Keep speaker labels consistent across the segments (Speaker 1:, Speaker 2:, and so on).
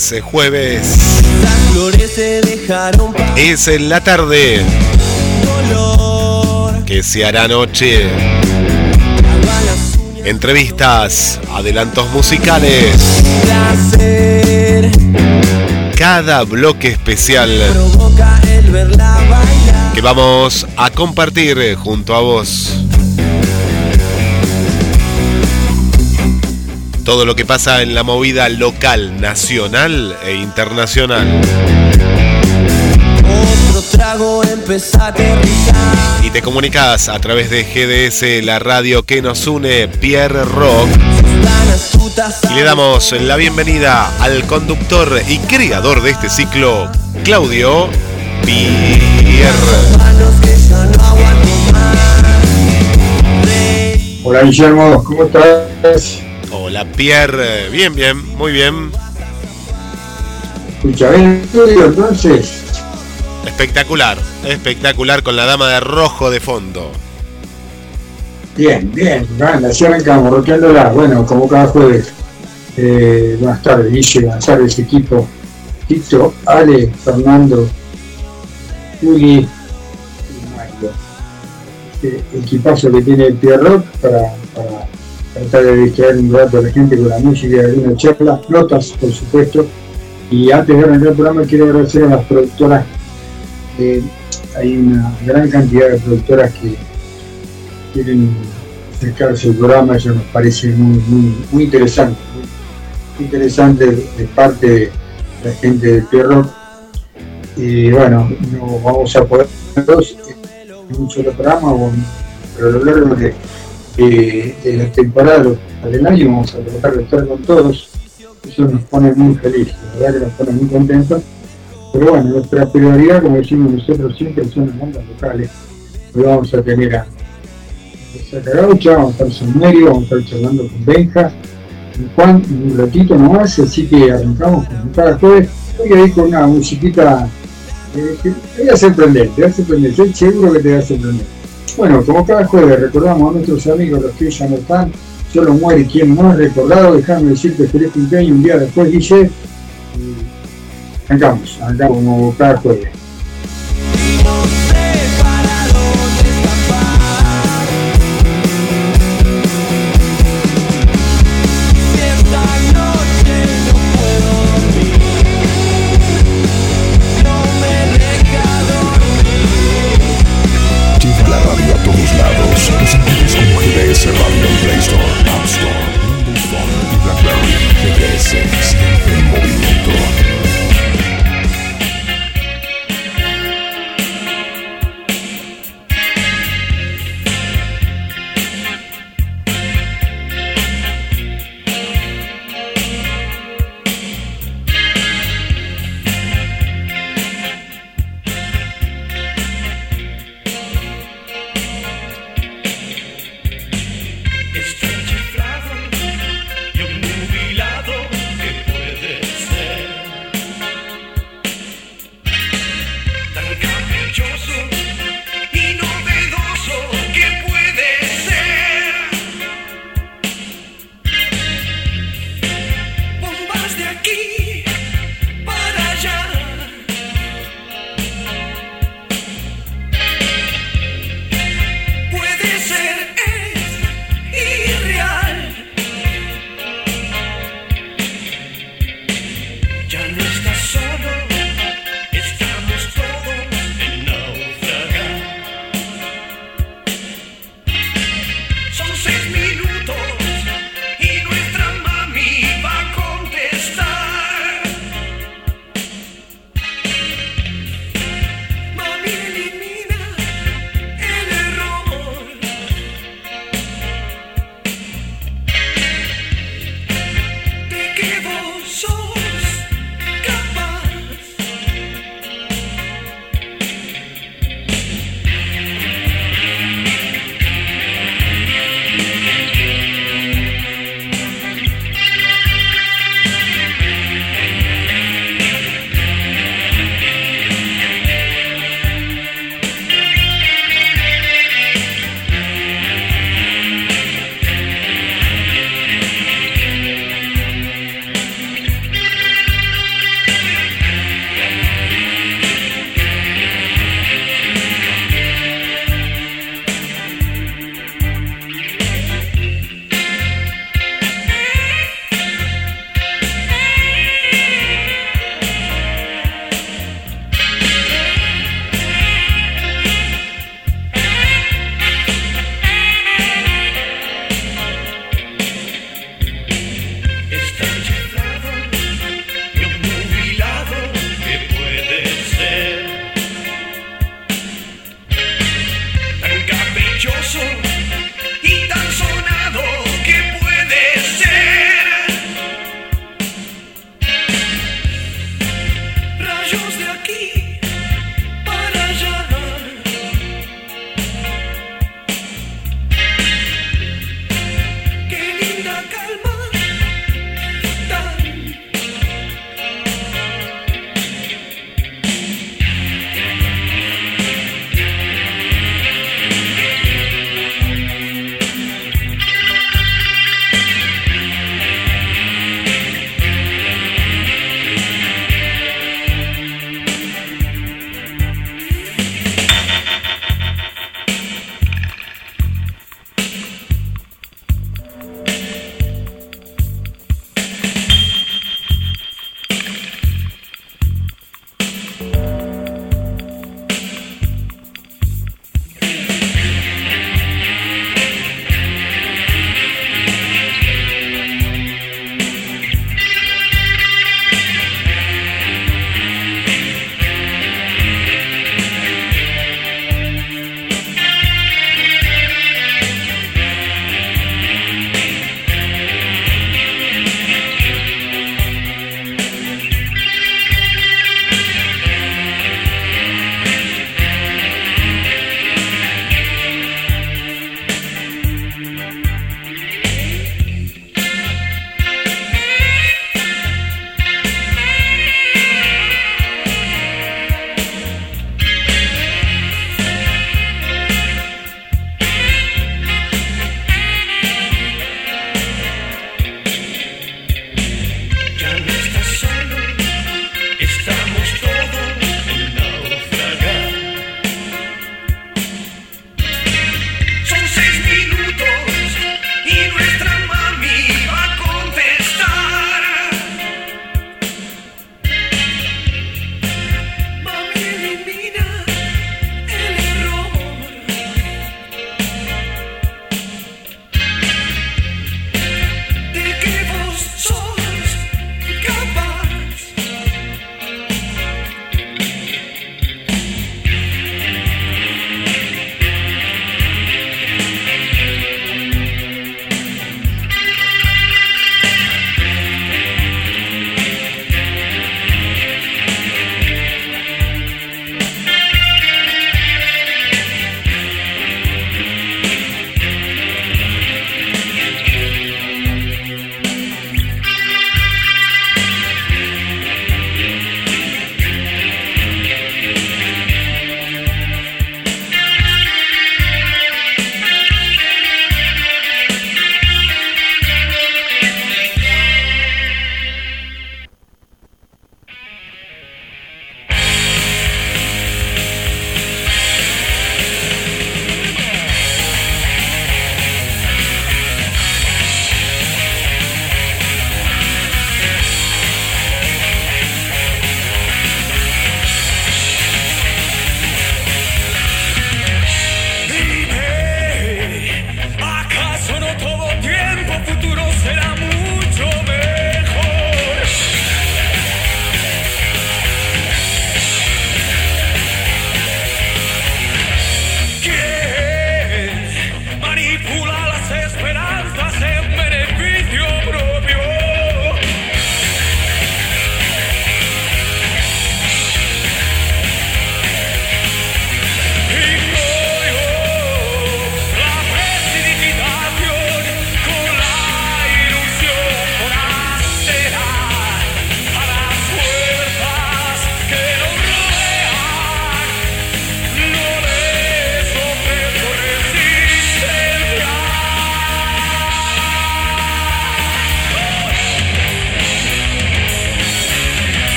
Speaker 1: Es jueves,
Speaker 2: las flores se dejaron pasar.
Speaker 1: es en la tarde,
Speaker 2: Color,
Speaker 1: que se hará noche. Entrevistas, adelantos musicales,
Speaker 2: placer,
Speaker 1: cada bloque especial que vamos a compartir junto a vos. Todo lo que pasa en la movida local, nacional e internacional.
Speaker 2: Otro trago empezó a aterrizar.
Speaker 1: Y te comunicas a través de GDS, la radio que nos une, Pierre Rock. Y le damos la bienvenida al conductor y creador de este ciclo, Claudio Pierre.
Speaker 3: Hola Guillermo, ¿cómo estás?
Speaker 1: Pierre, bien, bien, muy bien.
Speaker 3: Escucha, ¿ven el estudio entonces?
Speaker 1: Espectacular, espectacular con la dama de rojo de fondo.
Speaker 3: Bien, bien, anda, así arrancamos, roqueándola. Bueno, como cada jueves. Eh, buenas tardes, Guille, buenas tardes, equipo. Tito, Ale, Fernando, Juli y Mario. Este equipazo que tiene el Pierrot para, para tratar de distraer un rato a la gente con la música y alguna charla, notas, por supuesto. Y antes de arrancar el programa, quiero agradecer a las productoras. hay una gran cantidad de productoras que quieren acercarse al programa, eso nos parece muy, muy, interesante, muy interesante de parte de la gente de Pierro. Y bueno, no vamos a poder en un solo programa, pero lo largo de, de- de la temporada del año vamos a tratar de estar con todos. Eso nos pone muy felices, la verdad que nos pone muy contentos. Pero bueno, nuestra prioridad, como decimos nosotros siempre, son las bandas locales. Hoy vamos a tener a Sacagaucha, vamos a estar con Merio, vamos a estar charlando con Benja, con Juan, en un ratito nomás, así que arrancamos con cada jueves. Voy a ir con una musiquita eh, que te va a sorprender, te va a sorprender, estoy seguro que te va a sorprender. Bueno, como cada jueves recordamos a nuestros amigos, los que ya no están, solo muere quien no es recordado, déjame decirte feliz cumpleaños un día después, Guille. Y arrancamos como cada jueves.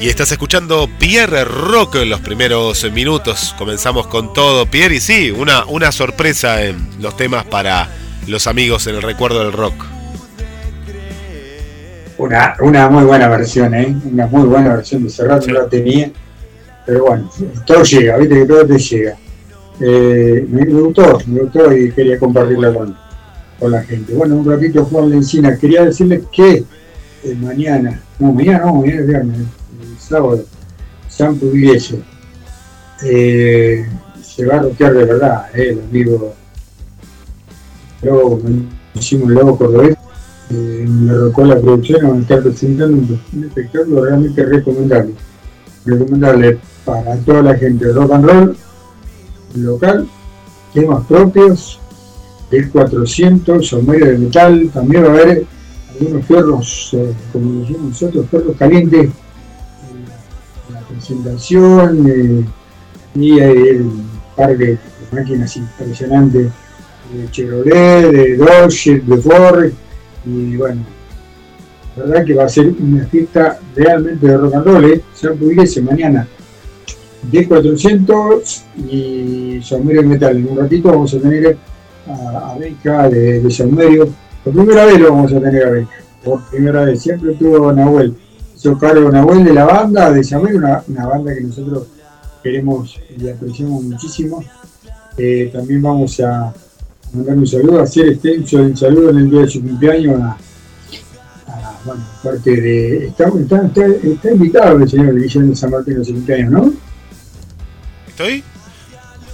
Speaker 2: Y
Speaker 1: estás escuchando Pierre Rock en los primeros minutos. Comenzamos con todo, Pierre, y sí, una, una sorpresa en los temas para los amigos en el recuerdo del rock.
Speaker 3: Una, una muy buena versión, ¿eh? Una muy buena versión de Serrat, no la tenía. Pero bueno, todo llega, viste que todo te llega. Eh, me, me gustó, me gustó y quería compartirla con, con la gente. Bueno, un ratito Juan Lencina, quería decirles que eh, mañana, no, mañana no, mañana es viernes, sábado, San Pugliese, eh, se va a roquear de verdad, eh, el amigo Lobo, hicimos un lobo cordobés, me rocó la producción, van a estar presentando un, espectáculo realmente recomendable. Recomendable para toda la gente de rock and roll local, temas propios, del 400, sombreros de metal, también va a haber algunos perros, eh, como decimos nosotros, perros calientes, presentación, eh, y un par de máquinas impresionantes de Chevrolet, de Dodge, de Ford, y bueno, la verdad que va a ser una fiesta realmente de rock and roll, ¿eh? San Pugliese mañana D400 y Saumerio Metal. En un ratito vamos a tener a, a Beca de, de. Por primera vez lo vamos a tener a Beca. Por primera vez. Siempre tuvo Nahuel. Hizo cargo Nahuel de la banda de Saumerio, una, una banda que nosotros queremos y apreciamos muchísimo. Eh, también vamos a, a mandar un saludo, hacer extenso el saludo en el día de su cumpleaños a, a, bueno, parte de. Está, está, está, está invitado el señor Guillermo San Martín a su cumpleaños, ¿no?
Speaker 1: ¿Estoy?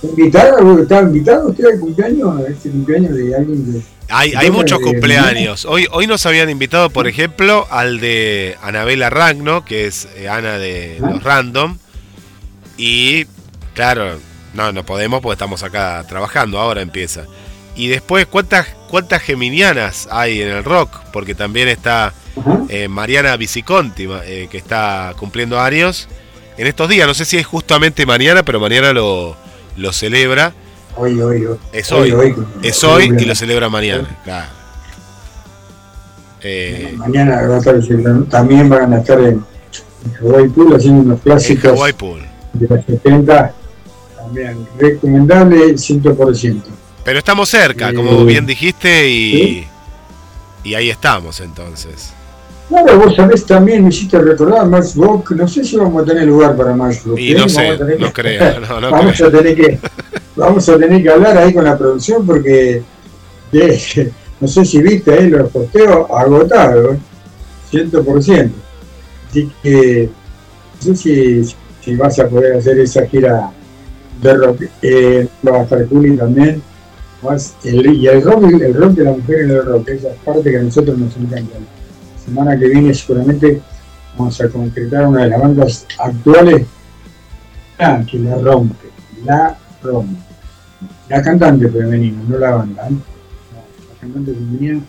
Speaker 3: ¿Está invitado? ¿Está invitado usted al cumpleaños? A este cumpleaños de alguien de.
Speaker 1: Hay, hay muchos cumpleaños. Hoy, hoy nos habían invitado, por ejemplo, al de Anabela Ragno, que es eh, Ana de
Speaker 3: Ah.
Speaker 1: los Random. Y claro, no, no podemos porque estamos acá trabajando, ahora empieza. Y después, ¿cuántas, cuántas geminianas hay en el rock? Porque también está eh, Mariana Viciconti, eh, que está cumpliendo años en estos días. No sé si es justamente mañana, pero mañana lo, lo celebra.
Speaker 3: Hoy, hoy, hoy.
Speaker 1: Es hoy.
Speaker 3: con-
Speaker 1: Es hoy y lo celebra mañana. Claro. Eh,
Speaker 3: Mañana va a estar, también van a estar en, en Hawaii Pool haciendo unos clásicos
Speaker 1: Hawaii Pool.
Speaker 3: de los 70. También recomendable 100%.
Speaker 1: Pero estamos cerca, como
Speaker 3: Eh,
Speaker 1: bien dijiste, y,
Speaker 3: sí.
Speaker 1: y ahí estamos entonces.
Speaker 3: Claro, vos sabés también, me hiciste recordar, Max Bock, no sé si vamos a tener lugar para Max Bock.
Speaker 1: Y
Speaker 3: ¿eh?
Speaker 1: no
Speaker 3: Vamos
Speaker 1: sé,
Speaker 3: a
Speaker 1: no
Speaker 3: que-
Speaker 1: creo, no, no
Speaker 3: vamos,
Speaker 1: creo.
Speaker 3: A tener que, vamos a tener que hablar ahí con la producción porque de- no sé si viste ahí los posteos agotados, 100%. Así que no sé si, si vas a poder hacer esa gira de rock. Eh, va a estar Juli también. Más el, y el rock, el rock de la mujer en el rock, esa parte que a nosotros nos encanta. Semana que viene seguramente vamos a concretar una de las bandas actuales ah, que la rompe, la rompe. La cantante femenina, no la banda. ¿eh? La, la cantante femenina,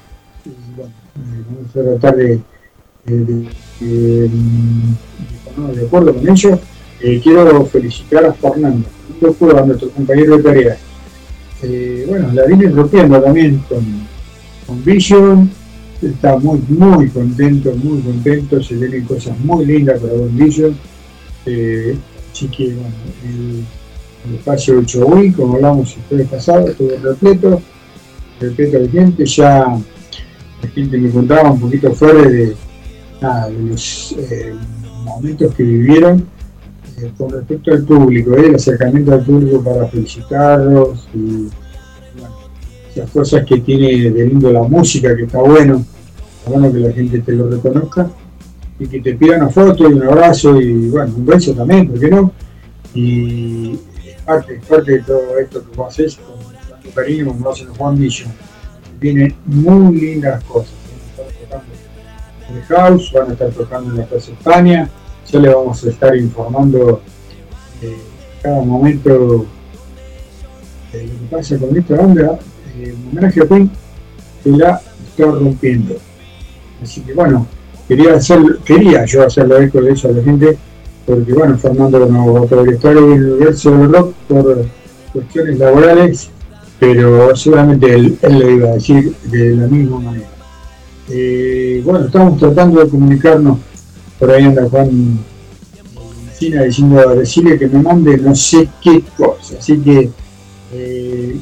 Speaker 3: bueno, eh, vamos a tratar de, de- de- ponernos de acuerdo con ellos. Eh, quiero felicitar a Fernando, Cueva, nuestro compañero de tarea. Bueno, la viene rompiendo también con, con Vision, está muy, muy contento, muy contento, se vienen cosas muy lindas para Vision. Eh, así que, bueno, el, espacio 8 Wii, como hablamos el jueves pasado, estuvo repleto, repleto de gente, ya la gente me contaba un poquito fuera de, los eh, momentos que vivieron eh, con respecto al público, eh, el acercamiento al público para felicitarlos y esas cosas que tiene de lindo la música, que está bueno, está bueno que la gente te lo reconozca y que te pida una foto y un abrazo y bueno, un beso también, ¿por qué no? Y parte, parte de todo esto que vos haces con tanto cariño como lo hacen los Juan Villa. Vienen muy lindas cosas. Van a estar tocando en el House, van a estar tocando en la Plaza España, ya le vamos a estar informando eh, cada momento de lo que pasa con esta banda. En homenaje a Queen, que la está rompiendo. Así que bueno, quería hacer, quería yo hacerlo eco de eso a la gente, porque bueno, Fernando no a estar en el universo del rock por cuestiones laborales, pero seguramente él, lo iba a decir de la misma manera. Eh, bueno, estamos tratando de comunicarnos, por ahí anda Juan Encina diciendo, decirle que me mande no sé qué cosa, así que eh,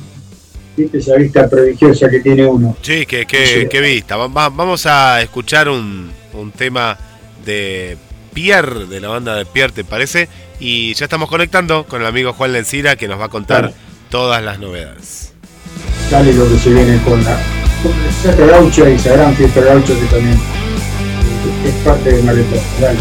Speaker 3: viste esa vista prodigiosa que tiene uno.
Speaker 1: Sí, qué, qué, qué vista. Va- va- vamos a escuchar un, un tema de Pierre, de la banda de Pierre, ¿te parece? Y ya estamos conectando con el amigo Juan Lencira que nos va a contar
Speaker 3: Dale.
Speaker 1: todas las novedades.
Speaker 3: Dale lo que se viene con la, con la gaucha y esa gran fiesta gaucha que también es parte de Mareta. Dale.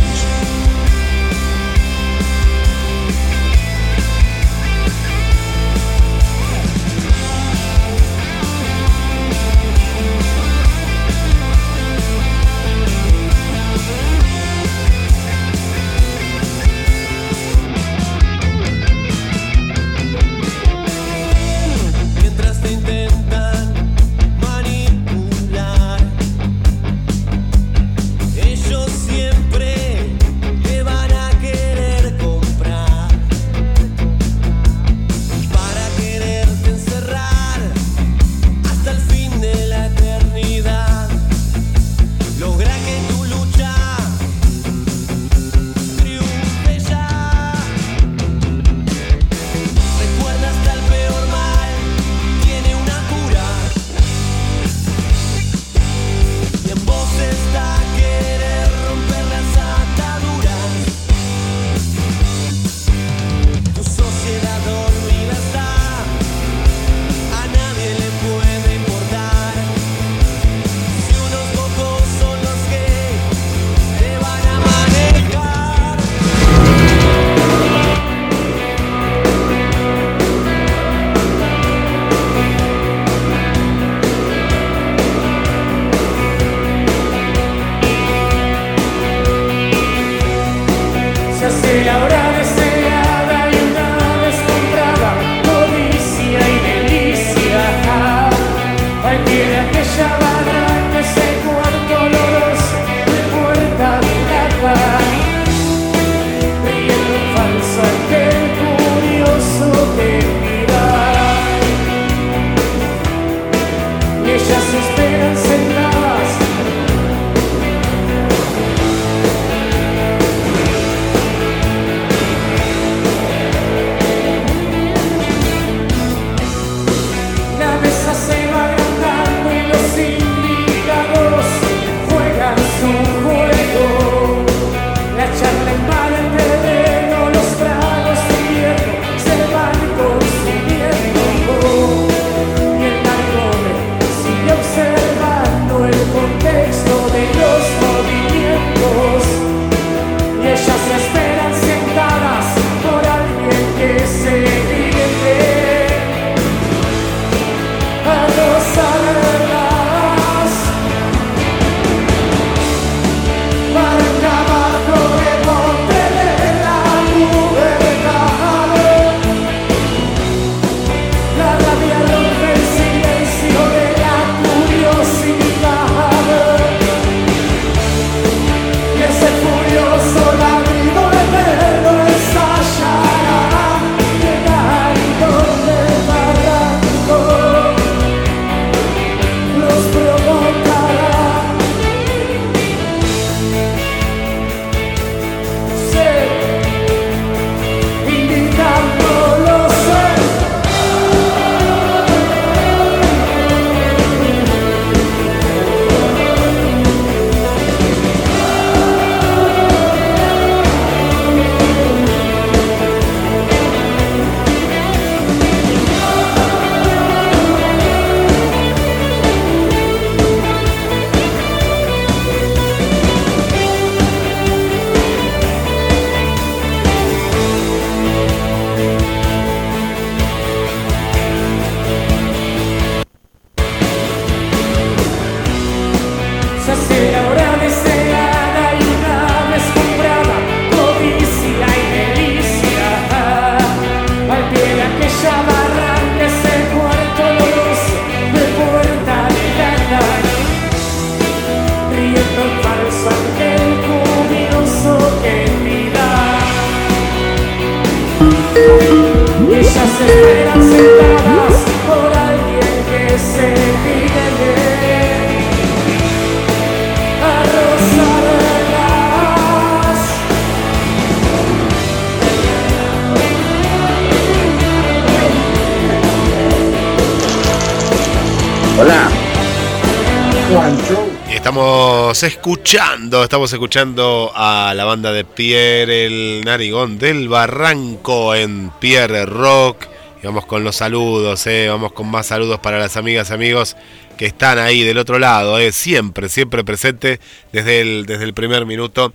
Speaker 1: Estamos escuchando, estamos escuchando a la banda de Pierre el Narigón del Barranco en Pierre Rock. Vamos con los saludos, eh, vamos con más saludos para las amigas amigos que están ahí del otro lado, eh, siempre, siempre presente desde el, desde el primer minuto.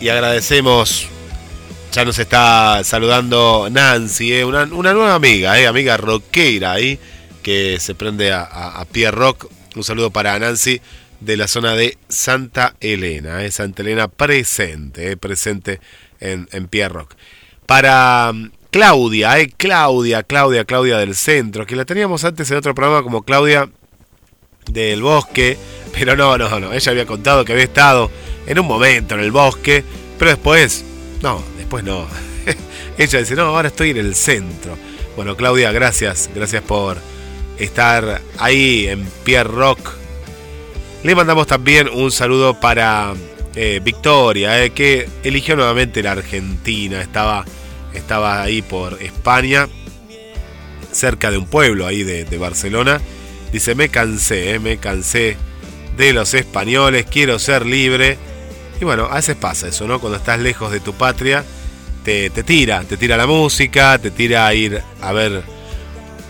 Speaker 1: Y agradecemos, ya nos está saludando Nancy, eh, una, una nueva amiga, eh, amiga rockera ahí, que se prende a Pierre Rock. Un saludo para Nancy de la zona de Santa Elena, eh, Santa Elena presente, eh, presente en, en Pierre Rock. Para mm, Claudia, eh, Claudia, Claudia, Claudia del centro, que la teníamos antes en otro programa como Claudia del bosque, pero no, no, no, ella había contado que había estado en un momento en el bosque, pero después, no, después no. ella dice, no, ahora estoy en el centro. Bueno, Claudia, gracias, gracias por estar ahí en Pierre Rock. Le mandamos también un saludo para eh, Victoria, eh, que eligió nuevamente la Argentina, estaba, estaba ahí por España, cerca de un pueblo ahí de, Barcelona. Dice, me cansé, eh, me cansé de los españoles, quiero ser libre. Y bueno, a veces pasa eso, ¿no? Cuando estás lejos de tu patria, te, te tira, te tira la música, te tira a ir a ver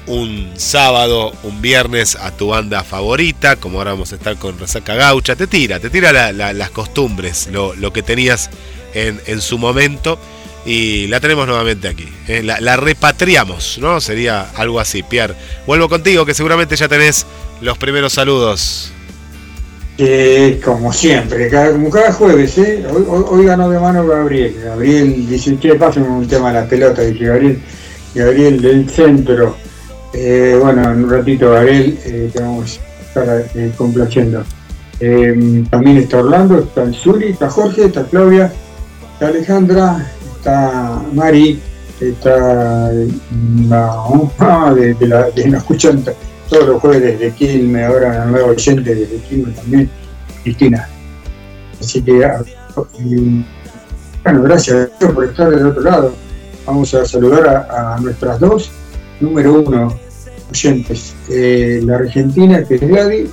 Speaker 1: un sábado, un viernes a tu banda favorita, como ahora vamos a estar con Resaca Gaucha, te tira, te tira la- la- las costumbres, lo, lo que tenías en, en su momento y la tenemos nuevamente aquí. ¿eh? La, repatriamos, ¿no? Sería algo así, Pierre. Vuelvo contigo, que seguramente ya tenés los primeros saludos.
Speaker 3: que como siempre, como cada jueves, ¿eh? hoy, hoy, ganó de mano Gabriel. Gabriel dice, che, pásenme un tema de la pelota, dice Gabriel, Gabriel del centro. Eh, bueno, en un ratito, Gabriel, eh, te vamos a estar eh, complaciendo. Eh, también está Orlando, está el Zuli, está Jorge, está Claudia, está Alejandra, está Mari, está la, ah, de, la, de la escuchan, todos los jueves desde Quilmes, ahora una nueva oyente desde Quilmes también, Cristina. Así que, ah, bueno, gracias por estar del otro lado. Vamos a saludar a nuestras dos, número uno, oyentes, eh, la argentina que es Gladys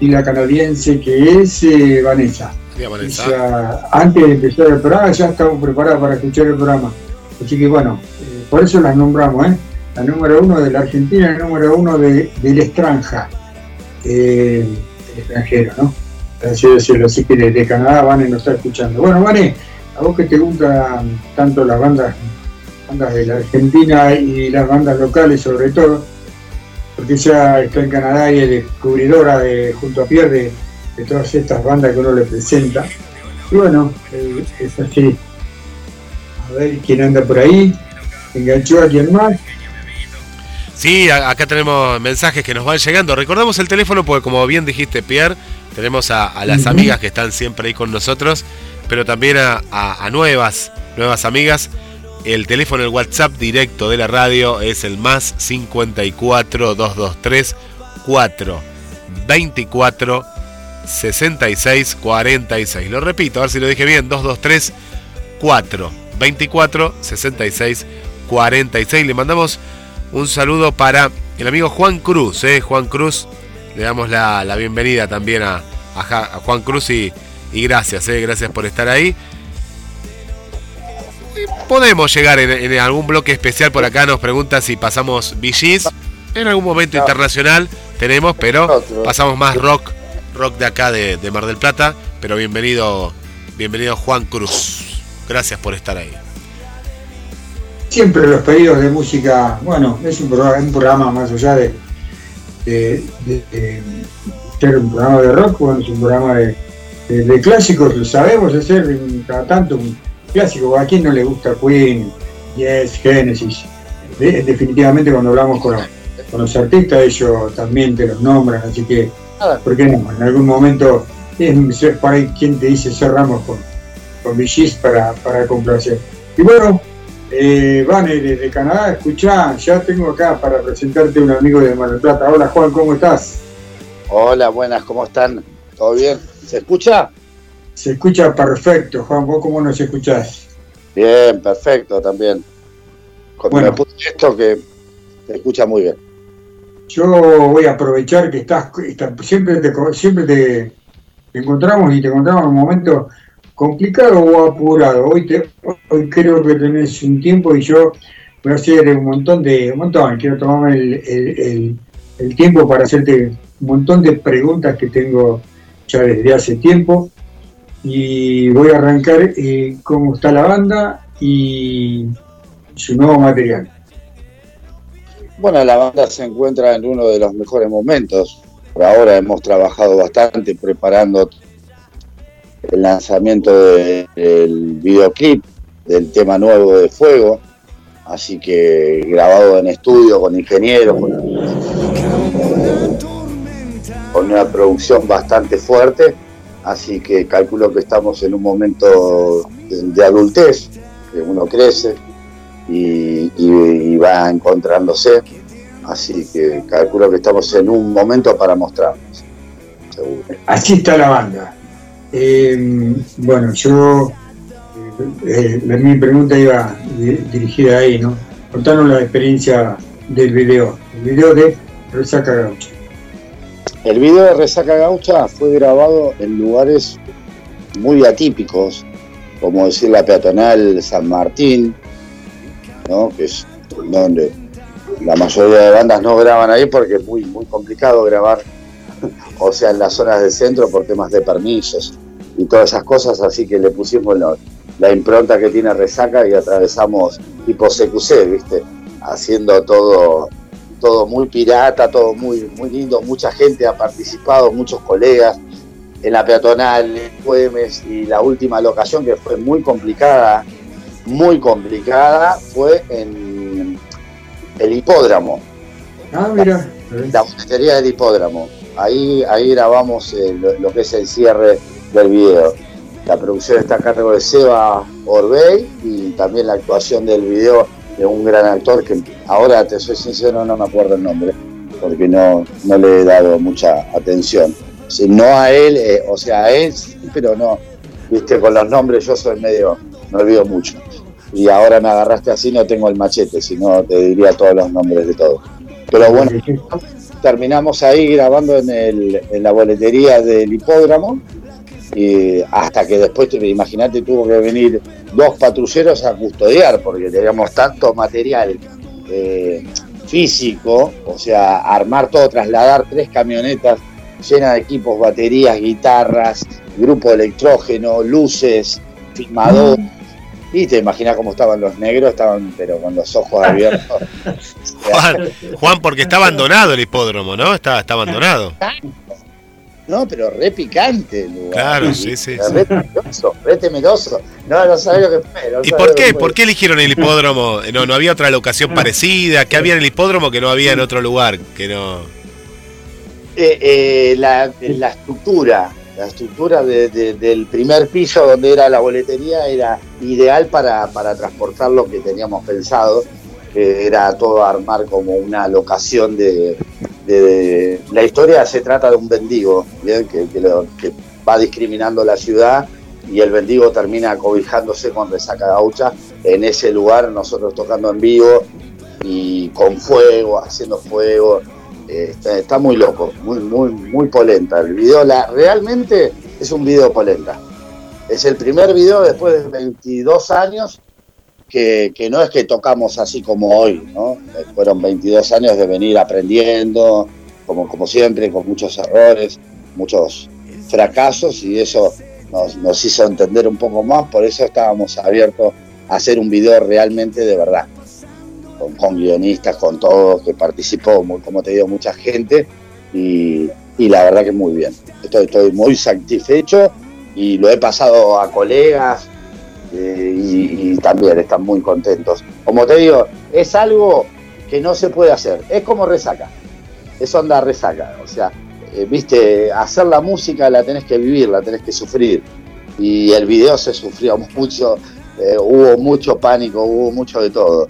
Speaker 3: y la canadiense que es eh, Vanessa.
Speaker 1: Día, Vanessa.
Speaker 3: Ya, antes de empezar el programa ya estamos preparados para escuchar el programa. Así que bueno, eh, por eso las nombramos, ¿eh? La número uno de la Argentina y la número uno de, del extranja, eh, el extranjero, ¿no? Así decirlo, así que desde Canadá Vane nos está escuchando. Bueno, Vane, a vos que te gustan tanto las bandas, bandas de la Argentina y las bandas locales sobre todo, porque ella está en Canadá y es descubridora de, junto a Pierre de, de todas estas bandas que uno le presenta. Y bueno, eh, es así. A ver quién anda por ahí. Enganchó a quien más.
Speaker 1: Sí, acá tenemos mensajes que nos van llegando. Recordamos el teléfono porque como bien dijiste, Pierre, tenemos a, a las amigas que están siempre ahí con nosotros, pero también a, a- a nuevas, nuevas amigas. El teléfono, el WhatsApp directo de la radio es el más 54 223 4 24 66 46. Lo repito, a ver si lo dije bien, 223 4 24 66 46. Le mandamos un saludo para el amigo Juan Cruz, ¿eh? Juan Cruz. Le damos la, la bienvenida también a, a Juan Cruz y, y gracias, ¿eh? gracias por estar ahí. Podemos llegar en, en algún bloque especial por acá, nos pregunta si pasamos VGs. En algún momento
Speaker 4: No.
Speaker 1: internacional tenemos, pero pasamos más rock, rock de acá de, de Mar del Plata. Pero bienvenido, bienvenido Juan Cruz. Gracias por estar ahí.
Speaker 3: Siempre los pedidos de música, bueno, es un programa, un programa más allá de, de- de- de ser un programa de rock, bueno, es un programa de, de- de clásicos, lo sabemos hacer cada tanto un clásico. ¿A quién no le gusta Queen, Yes, Genesis? De- definitivamente cuando hablamos con, con los artistas ellos también te los nombran, así que,
Speaker 4: Nada.
Speaker 3: ¿por qué no? En algún momento es es por ahí quien te dice cerramos con, con VGs para, para complacer. Y bueno, eh, Vane, desde Canadá, escuchá, ya tengo acá para presentarte un amigo de Mar del Plata. Hola Juan, ¿cómo estás?
Speaker 4: Hola, buenas, ¿cómo están? ¿Todo bien? ¿Se escucha?
Speaker 3: Se escucha perfecto, Juan, ¿vos cómo nos escuchás?
Speaker 4: Bien, perfecto también. Cuando
Speaker 3: Bueno.
Speaker 4: me puse esto que se escucha muy bien.
Speaker 3: Yo voy a aprovechar que estás, está- siempre te, siempre te, te encontramos y te encontramos en un momento complicado o apurado. Hoy, te, hoy creo que tenés un tiempo y yo voy a hacer un montón de, un montón, quiero tomarme el, el- el- el tiempo para hacerte un montón de preguntas que tengo ya desde hace tiempo y voy a arrancar eh, cómo está la banda y su nuevo material.
Speaker 4: Bueno, la banda se encuentra en uno de los mejores momentos. Por ahora hemos trabajado bastante preparando el lanzamiento de- del videoclip del tema nuevo de Fuego. Así que grabado en estudio con ingenieros, con una producción bastante fuerte. Así que calculo que estamos en un momento de, adultez, que uno crece y, va encontrándose. Así que calculo que estamos en un momento para mostrarnos. Seguro.
Speaker 3: Así está la banda. Eh, bueno, yo, eh, eh, mi pregunta iba di- dirigida ahí, ¿no? Contanos la experiencia del video, el video de Resaca Gaucha.
Speaker 4: El video de Resaca Gaucha fue grabado en lugares muy atípicos, como decir la peatonal San Martín, ¿no? que es donde la mayoría de bandas no graban ahí porque es muy, muy complicado grabar, o sea, en las zonas del centro por temas de permisos y todas esas cosas, así que le pusimos la, impronta que tiene Resaca y atravesamos tipo CQC, ¿viste? Haciendo todo todo muy pirata, todo muy, muy lindo, mucha gente ha participado, muchos colegas en la peatonal, en Güemes, y la última locación que fue muy complicada, muy complicada, fue en el hipódromo,
Speaker 3: Ah, mira,
Speaker 4: la boletería del hipódromo. Ahí, ahí grabamos eh, lo, lo que es el cierre del video. La producción está a cargo de Seba Orbey y también la actuación del video de un gran actor que ahora te soy sincero no me acuerdo el nombre porque no, no le he dado mucha atención. Si no a él, eh, o sea, a él, pero no, viste, con los nombres yo soy medio, me olvido mucho. Y ahora me agarraste así, no tengo el machete, si no te diría todos los nombres de todos. Pero bueno, terminamos ahí grabando en, el, en la boletería del hipódromo y hasta que después, te- imagínate, tuvo que venir dos patrulleros a custodiar porque teníamos tanto material eh, físico, o sea, armar todo, trasladar tres camionetas llenas de equipos, baterías, guitarras, grupo de electrógeno, luces, filmador. Y te imaginas cómo estaban los negros, estaban pero con los ojos abiertos.
Speaker 1: Juan, Juan, porque está abandonado el hipódromo, ¿no? Está, está abandonado.
Speaker 4: No, pero re picante el lugar.
Speaker 1: Claro, sí, sí,
Speaker 4: Re temeroso, re temeroso. No, no sabés lo que fue. no
Speaker 1: ¿Y por qué? ¿Por qué eligieron el hipódromo? No, no había otra locación parecida. ¿Qué había en el hipódromo que no había en otro lugar? Que no.
Speaker 4: Eh, eh, la, la estructura, la estructura de- de- del primer piso donde era la boletería era ideal para, para transportar lo que teníamos pensado, que era todo armar como una locación de, de- la historia se trata de un bendigo, ¿bien? Que, va discriminando la ciudad y el bendigo termina acobijándose con resaca gaucha en ese lugar, nosotros tocando en vivo y con fuego, haciendo fuego. Eh, está, está muy loco, muy, muy, muy polenta. El video la, realmente es un video polenta. Es el primer video después de 22 años que, que no es que tocamos así como hoy, ¿no? Eh, Fueron 22 años de venir aprendiendo, como, como siempre, con muchos errores, muchos fracasos y eso nos, nos hizo entender un poco más, por eso estábamos abiertos a hacer un video realmente de verdad con, con guionistas, con todos, que participó, muy- como te digo, mucha gente, y, y la verdad que muy bien. Estoy, estoy muy satisfecho y lo he pasado a colegas eh, y, también están muy contentos. Como te digo, es algo que no se puede hacer, es como resaca, es onda resaca, o sea, eh, viste, hacer la música la tenés que vivir, la tenés que sufrir, y el video se sufrió mucho, eh, hubo mucho pánico, hubo mucho de todo.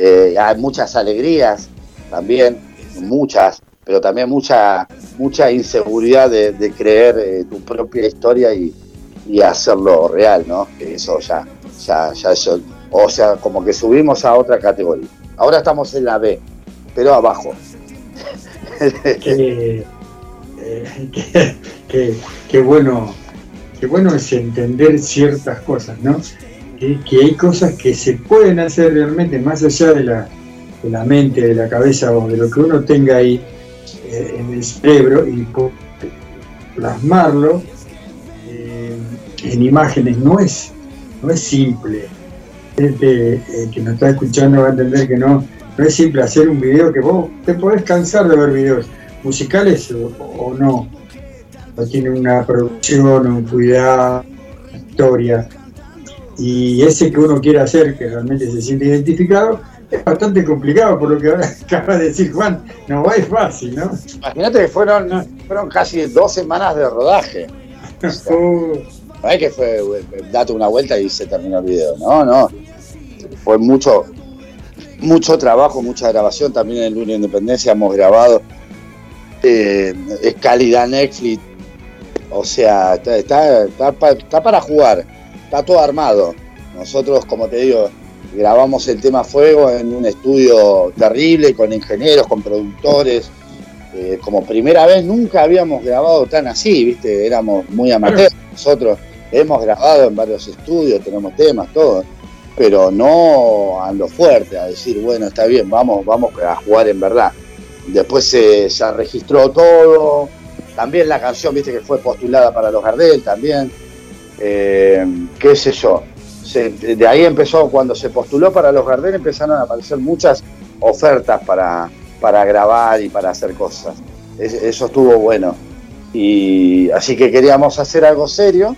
Speaker 4: Hay muchas alegrías también, muchas, pero también mucha, mucha inseguridad de, creer tu propia historia y, y hacerlo real, ¿no? Eso ya, ya, ya eso, o sea, como que subimos a otra categoría. Ahora estamos en la B, pero abajo.
Speaker 3: eh, que, que- que bueno, que bueno es entender ciertas cosas, ¿no? Que, que hay cosas que se pueden hacer realmente más allá de la, de la mente, de la cabeza o de lo que uno tenga ahí eh, en el cerebro y plasmarlo en imágenes no es, no es simple. Este eh, que nos está escuchando va a entender que no, no es simple hacer un video que vos te podés cansar de ver videos musicales o, o no. O tiene una producción, un cuidado, una historia. Y ese que uno quiere hacer, que realmente se siente identificado, es bastante complicado, por lo que acaba de decir Juan. No va es fácil, ¿no?
Speaker 4: Imagínate que fueron, fueron casi dos semanas de rodaje.
Speaker 3: Uh,
Speaker 4: No es que fue, eh, date una vuelta y se terminó el video. No, no. Fue mucho, mucho trabajo, mucha grabación. También en Luna Independencia hemos grabado. Eh, es calidad Netflix. O sea, está, está, está pa- está para jugar. Está todo armado. Nosotros, como te digo, grabamos el tema Fuego en un estudio terrible, con ingenieros, con productores. Eh, como primera vez nunca habíamos grabado tan así, ¿viste? Éramos muy amateurs. Nosotros hemos grabado en varios estudios, tenemos temas, todo, pero no a lo fuerte, a decir, bueno, está bien, vamos, vamos a jugar en verdad. Después se, se registró todo, también la canción, viste que fue postulada para los Gardel también, Eh, qué sé yo. De ahí empezó, cuando se postuló para los Gardel, empezaron a aparecer muchas ofertas para, para grabar y para hacer cosas. Es- eso estuvo bueno. Y así que queríamos hacer algo serio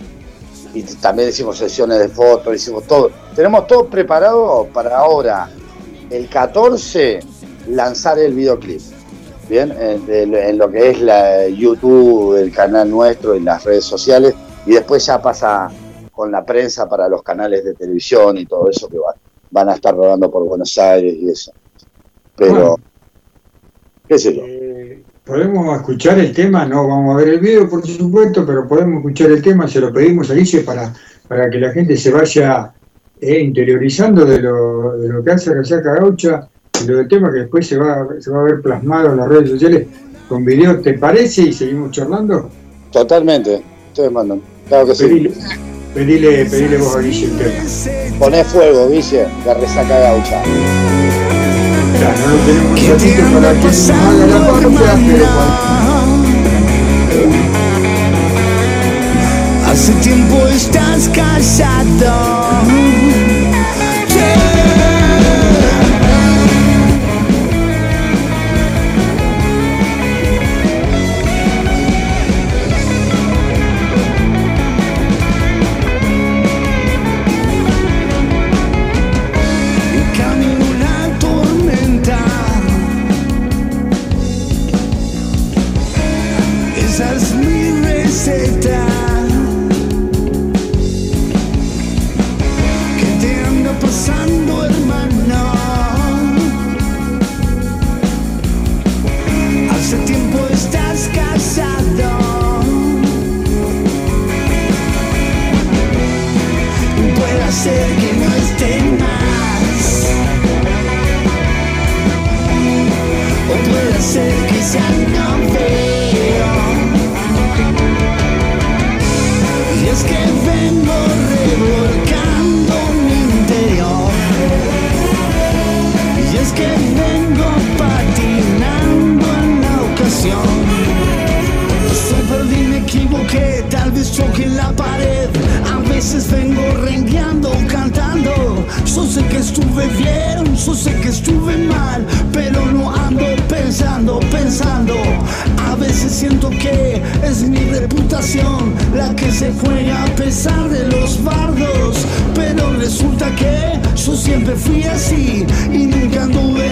Speaker 4: y también hicimos sesiones de fotos, hicimos todo. Tenemos todo preparado para ahora, el 14, lanzar el videoclip. Bien, en, en- en lo que es la YouTube, el canal nuestro y las redes sociales, y después ya pasa con la prensa para los canales de televisión y todo eso que van, van a estar rodando por Buenos Aires y eso. Pero, qué sé yo.
Speaker 3: eh, podemos escuchar el tema, no vamos a ver el video por supuesto, pero podemos escuchar el tema, se lo pedimos a Alicia para, para que la gente se vaya eh, interiorizando de lo, de lo que hace Resaca Gaucha y lo del tema que después se va, se va a ver plasmado en las redes sociales con video, ¿te parece? Y seguimos charlando.
Speaker 4: Totalmente. Ustedes mandan. Claro que sí.
Speaker 3: Pedile, pedile, pedile vos a Alicia el tema.
Speaker 4: Poné fuego, dice, la resaca gaucha.
Speaker 3: Ya, no lo tenemos ratito para que la
Speaker 5: Hace tiempo estás callado. Rengueando, cantando. Yo sé que estuve bien, yo sé que estuve mal, pero no ando pensando, pensando. A veces siento que es mi reputación la que se juega a pesar de los bardos. Pero resulta que yo siempre fui así y nunca anduve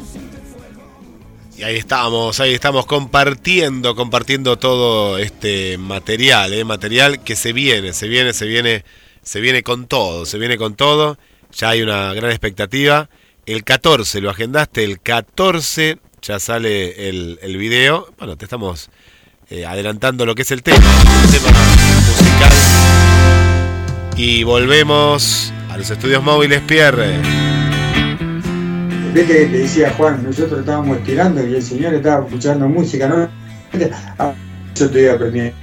Speaker 1: Y ahí estamos, ahí estamos compartiendo, compartiendo todo este material, ¿eh? material que se viene, se viene, se viene, se viene con todo, se viene con todo. Ya hay una gran expectativa. El 14, lo agendaste, el 14 ya sale el, video. Bueno, te estamos eh, adelantando lo que es el tema. Y volvemos a los estudios móviles, Pierre.
Speaker 3: Viste que te decía Juan, nosotros estábamos estirando y el señor estaba escuchando música, ¿no? Ah, Yo estoy aprendiendo.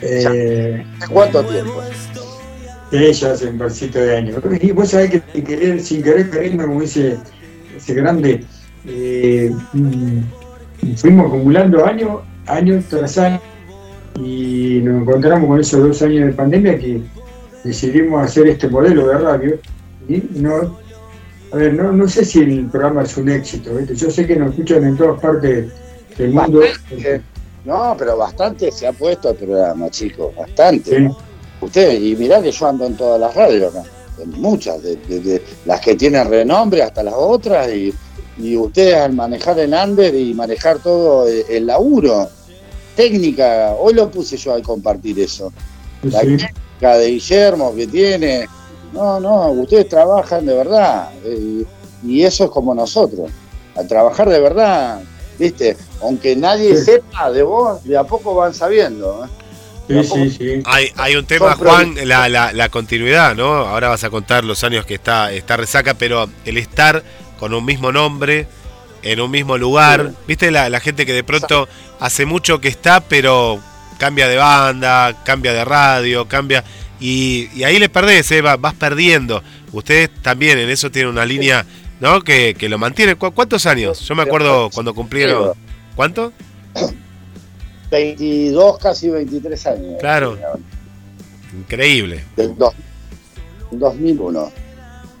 Speaker 3: Eh,
Speaker 4: ¿Cuánto tiempo?
Speaker 3: ella hace un parcito de años. Y vos sabés que sin querer, sin querer queriendo, como dice ese grande, eh, mm, fuimos acumulando años, años tras años, y nos encontramos con esos dos años de pandemia que decidimos hacer este modelo de radio. Y no, a ver, no, no sé si el programa es un éxito, ¿viste? yo sé que nos escuchan en todas partes del mundo.
Speaker 4: Bastante. No, pero bastante se ha puesto el programa, chicos, bastante.
Speaker 3: Sí.
Speaker 4: Usted, y mirá que yo ando en todas las radios acá, muchas, de, de- de las que tienen renombre hasta las otras, y, y ustedes al manejar el Ander y manejar todo el, el laburo, técnica, hoy lo puse yo al compartir eso, la
Speaker 3: Sí.
Speaker 4: De Guillermo que tiene, no, no, ustedes trabajan de verdad, eh, y eso es como nosotros, al trabajar de verdad, viste, aunque nadie
Speaker 3: Sí.
Speaker 4: sepa de vos, de a poco van sabiendo. ¿eh?
Speaker 3: Sí, sí, sí.
Speaker 1: Hay, hay un tema, Juan, la, la, la continuidad, ¿no? Ahora vas a contar los años que está, está resaca, pero el estar con un mismo nombre, en un mismo lugar. ¿Viste la, la gente que de pronto hace mucho que está, pero cambia de banda, cambia de radio, cambia... Y, y ahí le perdés, ¿eh? Va- vas perdiendo. Ustedes también en eso tienen una línea, ¿no? Que, que lo mantiene. ¿Cu- ¿Cuántos años? Yo me acuerdo cuando cumplieron... ¿Cuánto?
Speaker 4: 22, casi 23 años.
Speaker 1: Claro. Increíble.
Speaker 4: Del dos- 2001.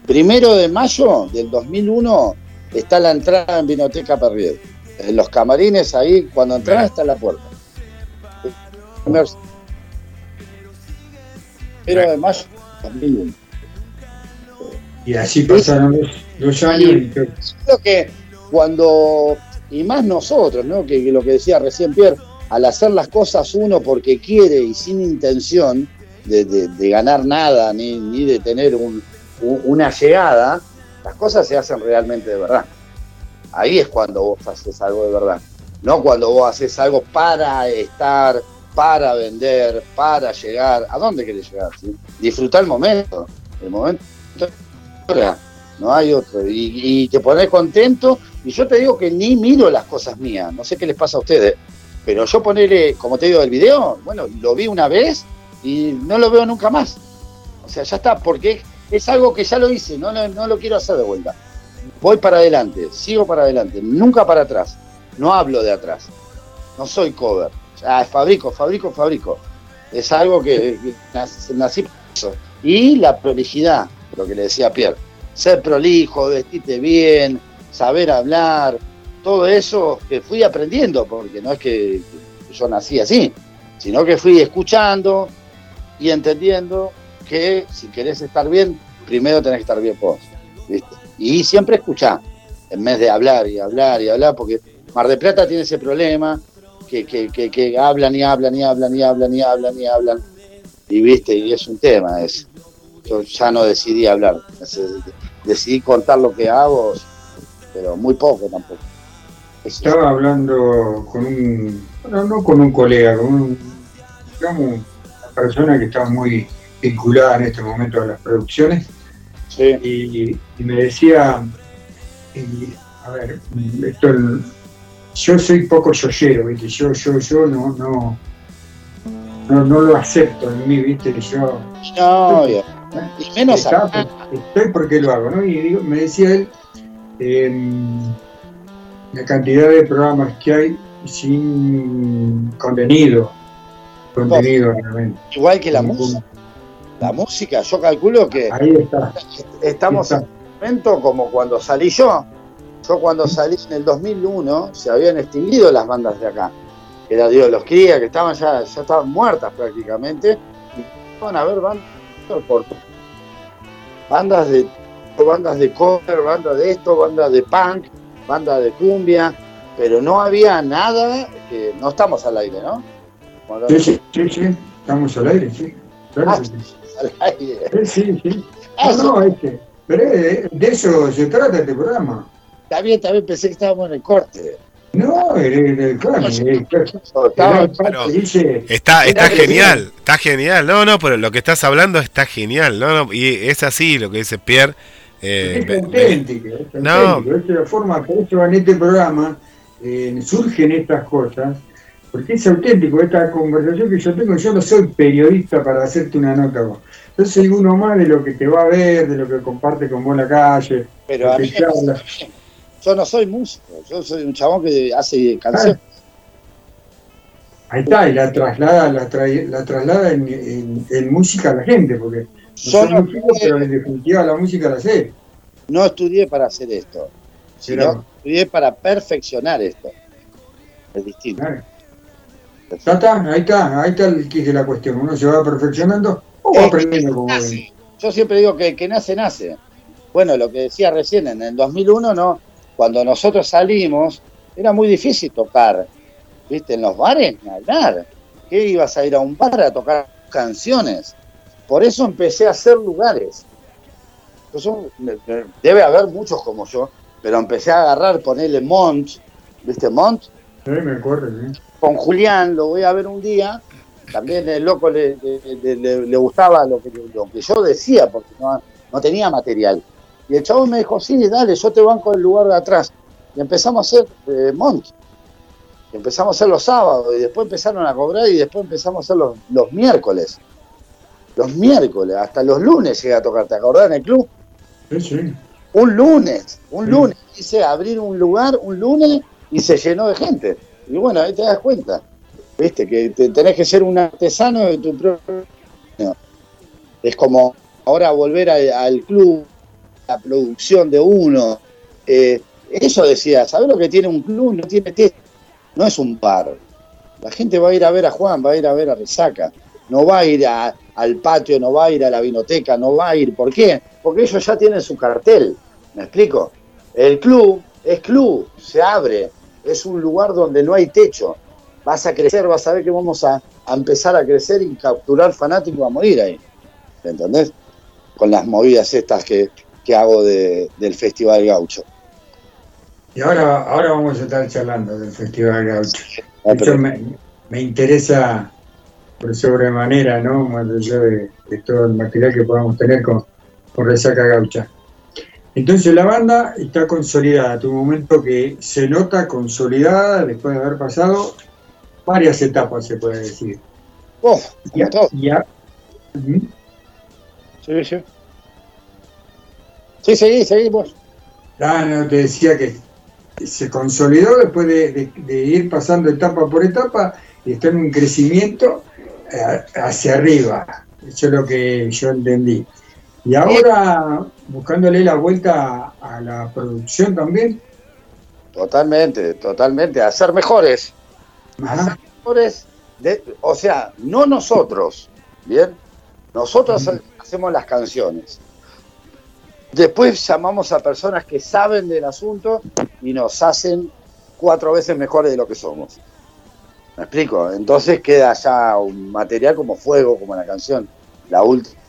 Speaker 4: Primero de mayo del 2001 está la entrada en Vinoteca Perrier. En los camarines ahí, cuando entras está la puerta. Primero de mayo 2001.
Speaker 3: Y así pasaron dos años y
Speaker 4: Creo que cuando, y más nosotros, ¿no? que, que lo que decía recién Pierre, al hacer las cosas uno porque quiere y sin intención de, de- de ganar nada, ni, ni de tener un- un- una llegada, las cosas se hacen realmente de verdad. Ahí es cuando vos haces algo de verdad. No cuando vos haces algo para estar, para vender, para llegar. ¿A dónde querés llegar? Disfrutar el momento. El momento no hay otro. Y, te pones contento. Y yo te digo que ni miro las cosas mías. No sé qué les pasa a ustedes. Pero yo ponerle, como te digo, del video, bueno, lo vi una vez y no lo veo nunca más. O sea, ya está, porque es algo que ya lo hice, no, no lo quiero hacer de vuelta. Voy para adelante, sigo para adelante, nunca para atrás. No hablo de atrás. No soy cover. Ah, fabrico, fabrico, fabrico. Es algo que, que nac- nací eso. Y la prolijidad, lo que le decía Pierre. Ser prolijo, vestirte bien, saber hablar, todo eso que fui aprendiendo, porque no es que yo nací así, sino que fui escuchando y entendiendo que si querés estar bien, primero tenés que estar bien vos. Y siempre escuchar, en vez de hablar y hablar y hablar, porque Mar de Plata tiene ese problema, que, que, que, que hablan y hablan y hablan y hablan y hablan y hablan. Y viste, y es un tema ese. Yo ya no decidí hablar, decidí contar lo que hago, pero muy poco tampoco.
Speaker 3: Estaba hablando con un, bueno, no con un colega, con un, digamos, una persona que está muy vinculada en este momento a las producciones
Speaker 4: Sí.
Speaker 3: y, y me decía, y, a ver, esto, yo soy poco yoyero, ¿viste? Yo, yo, yo no, no, no, no lo acepto en mí, ¿viste? Yo
Speaker 4: No, obvio. Y menos
Speaker 3: está,
Speaker 4: acá.
Speaker 3: estoy porque lo hago, ¿no? Y digo- me decía él, em, la cantidad de programas que hay sin contenido, contenido realmente.
Speaker 4: Igual que la música. La música, yo calculo que
Speaker 3: Ahí está.
Speaker 4: estamos
Speaker 3: está.
Speaker 4: en un momento como cuando salí yo. Yo cuando salí en el 2001 se habían extinguido las bandas de acá. Que era Dios los cría, que estaban ya, ya estaban muertas prácticamente. Y van a ver bandas por bandas de bandas de cover, bandas de esto, bandas de punk, bandas de cumbia, pero no había nada que no estamos al aire, ¿no? Cuando-
Speaker 3: Sí, sí, sí, sí, estamos al aire, sí. Claro
Speaker 4: Ah,
Speaker 3: que sí.
Speaker 4: al aire.
Speaker 3: Sí, sí, sí.
Speaker 4: Ah,
Speaker 3: No, no, este, pero de, de eso se trata este programa.
Speaker 4: También, también pensé que estábamos en el corte.
Speaker 3: No, el, el, dice,
Speaker 1: Está, está genial, está genial. No, no, pero lo que estás hablando está genial. No, no, y es así lo que dice Pierre. eh,
Speaker 3: es auténtico,
Speaker 1: No.
Speaker 3: Esa es la forma, por eso en este programa eh, surgen estas cosas, porque es auténtico esta conversación que yo tengo. Yo no soy periodista para hacerte una nota. vos. Yo soy uno más de lo que te va a ver, de lo que comparte con vos en la calle.
Speaker 4: Pero a mí. Yo no soy músico, yo soy un chabón que hace canciones.
Speaker 3: Ahí está, y la traslada, la, trae- la traslada en, en- en música a la gente, porque no
Speaker 4: Yo
Speaker 3: soy
Speaker 4: no,
Speaker 3: músico, pero en definitiva la música la sé.
Speaker 4: no estudié para hacer esto, sino estudié para perfeccionar esto. Es distinto.
Speaker 3: Claro. Ya está, ahí está, ahí está el quid de la cuestión. Uno se va perfeccionando o va
Speaker 4: Eh,
Speaker 3: aprendiendo como
Speaker 4: nace. Yo siempre digo que el que nace, nace. Bueno, lo que decía recién, en el 2001, no, cuando nosotros salimos, era muy difícil tocar, ¿viste? En los bares, ni hablar. ¿Qué ibas a ir a un bar a tocar canciones? Por eso empecé a hacer lugares. Yo- debe haber muchos como yo, pero empecé a agarrar, ponerle Mont, ¿viste Mont?
Speaker 3: Sí, me acuerdo, sí.
Speaker 4: con Julián, lo voy a ver un día, también el loco le, le- le- le- le gustaba lo que, lo que yo decía, porque no, no tenía material. Y el chabón me dijo, sí, dale, yo te banco el lugar de atrás. Y empezamos a hacer eh, empezamos a hacer los sábados y después empezaron a cobrar y después empezamos a hacer los, los miércoles. Los miércoles, hasta los lunes llegué a tocar, ¿te acordás en el club?
Speaker 3: Sí, sí.
Speaker 4: Un lunes, un
Speaker 3: Sí.
Speaker 4: lunes. Hice abrir un lugar un lunes y se llenó de gente. Y bueno, ahí te das cuenta. Viste, que te- tenés que ser un artesano de tu propio. Es como ahora volver a- al club, la producción de uno. Eh, eso decía, ¿sabés lo que tiene un club? No tiene techo, no es un bar. La gente va a ir a ver a Juan, va a ir a ver a Resaca. No va a ir a- al patio, no va a ir a la vinoteca, no va a ir. ¿Por qué? Porque ellos ya tienen su cartel. ¿Me explico? El club es club, se abre, es un lugar donde no hay techo. Vas a crecer, vas a ver que vamos a, a empezar a crecer y capturar fanáticos a morir ahí. ¿Me entendés? Con las movidas estas que, que hago de- del Festival Gaucho.
Speaker 3: Y ahora, ahora vamos a estar charlando del Festival Gaucho.
Speaker 4: Ah, pero-
Speaker 3: me, me interesa por sobremanera, ¿no? Más allá de, de todo el material que podamos tener con, con Resaca Gaucha. Entonces la banda está consolidada, tu momento que se nota consolidada después de haber pasado varias etapas, se puede decir.
Speaker 4: Oh,
Speaker 3: Y a-
Speaker 4: todo.
Speaker 3: y a- Ujú.
Speaker 4: Sí, sí. Sí, seguí, vos.
Speaker 3: Ah, no, te decía que se consolidó después de, de- de ir pasando etapa por etapa y está en un crecimiento eh, hacia arriba. Eso es lo que yo entendí. Y ahora, buscándole la vuelta a, la producción también,
Speaker 4: Totalmente, totalmente. A ser mejores. Ser mejores. de- o sea, no nosotros. ¿Bien? Nosotros hacemos las canciones. Después llamamos a personas que saben del asunto y nos hacen cuatro veces mejores de lo que somos. ¿Me explico? Entonces queda ya un material como fuego, como la canción, la última.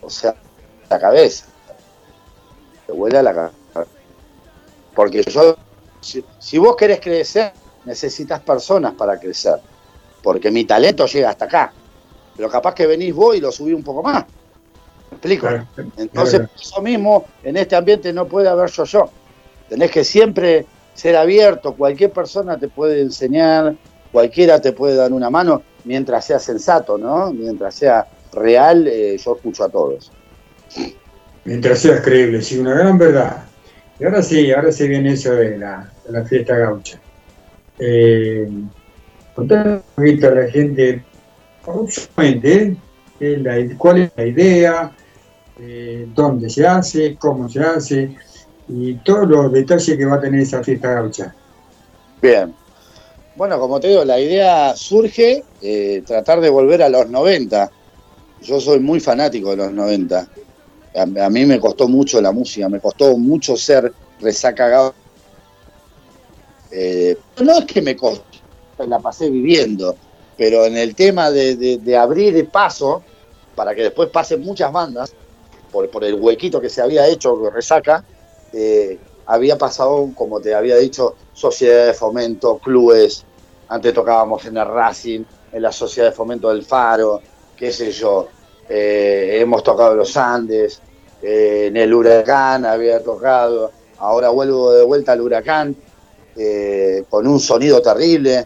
Speaker 4: O sea, la cabeza. Te vuela la cabeza. Porque yo, si, si vos querés crecer, necesitas personas para crecer. Porque mi talento llega hasta acá. Pero capaz que venís vos y lo subí un poco más. ¿Me explico? Entonces, por eso mismo, en este ambiente no puede haber yo-yo. Tenés que siempre ser abierto. Cualquier persona te puede enseñar, cualquiera te puede dar una mano, mientras sea sensato, ¿no? Mientras sea real, eh, yo escucho a todos.
Speaker 3: mientras seas creíble, sí, una gran verdad. Y ahora sí, ahora sí viene eso de la, de la fiesta gaucha. Eh, un poquito a la gente, obviamente, eh, la- cuál es la idea, eh, dónde se hace, cómo se hace y todos los detalles que va a tener esa fiesta gaucha.
Speaker 4: Bien. Bueno, como te digo, la idea surge eh, tratar de volver a los 90. Yo soy muy fanático de los 90. A, a mí me costó mucho la música, me costó mucho ser resacagado. Eh, no es que me costó, la pasé viviendo, pero en el tema de, de- de abrir el paso, para que después pasen muchas bandas, por, por el huequito que se había hecho que resaca, eh, había pasado, como te había dicho, sociedad de fomento, clubes. Antes tocábamos en el Racing, en la sociedad de fomento del Faro, qué sé yo. Eh, hemos tocado en los Andes, eh, en el Huracán había tocado. Ahora vuelvo de vuelta al Huracán con un sonido terrible.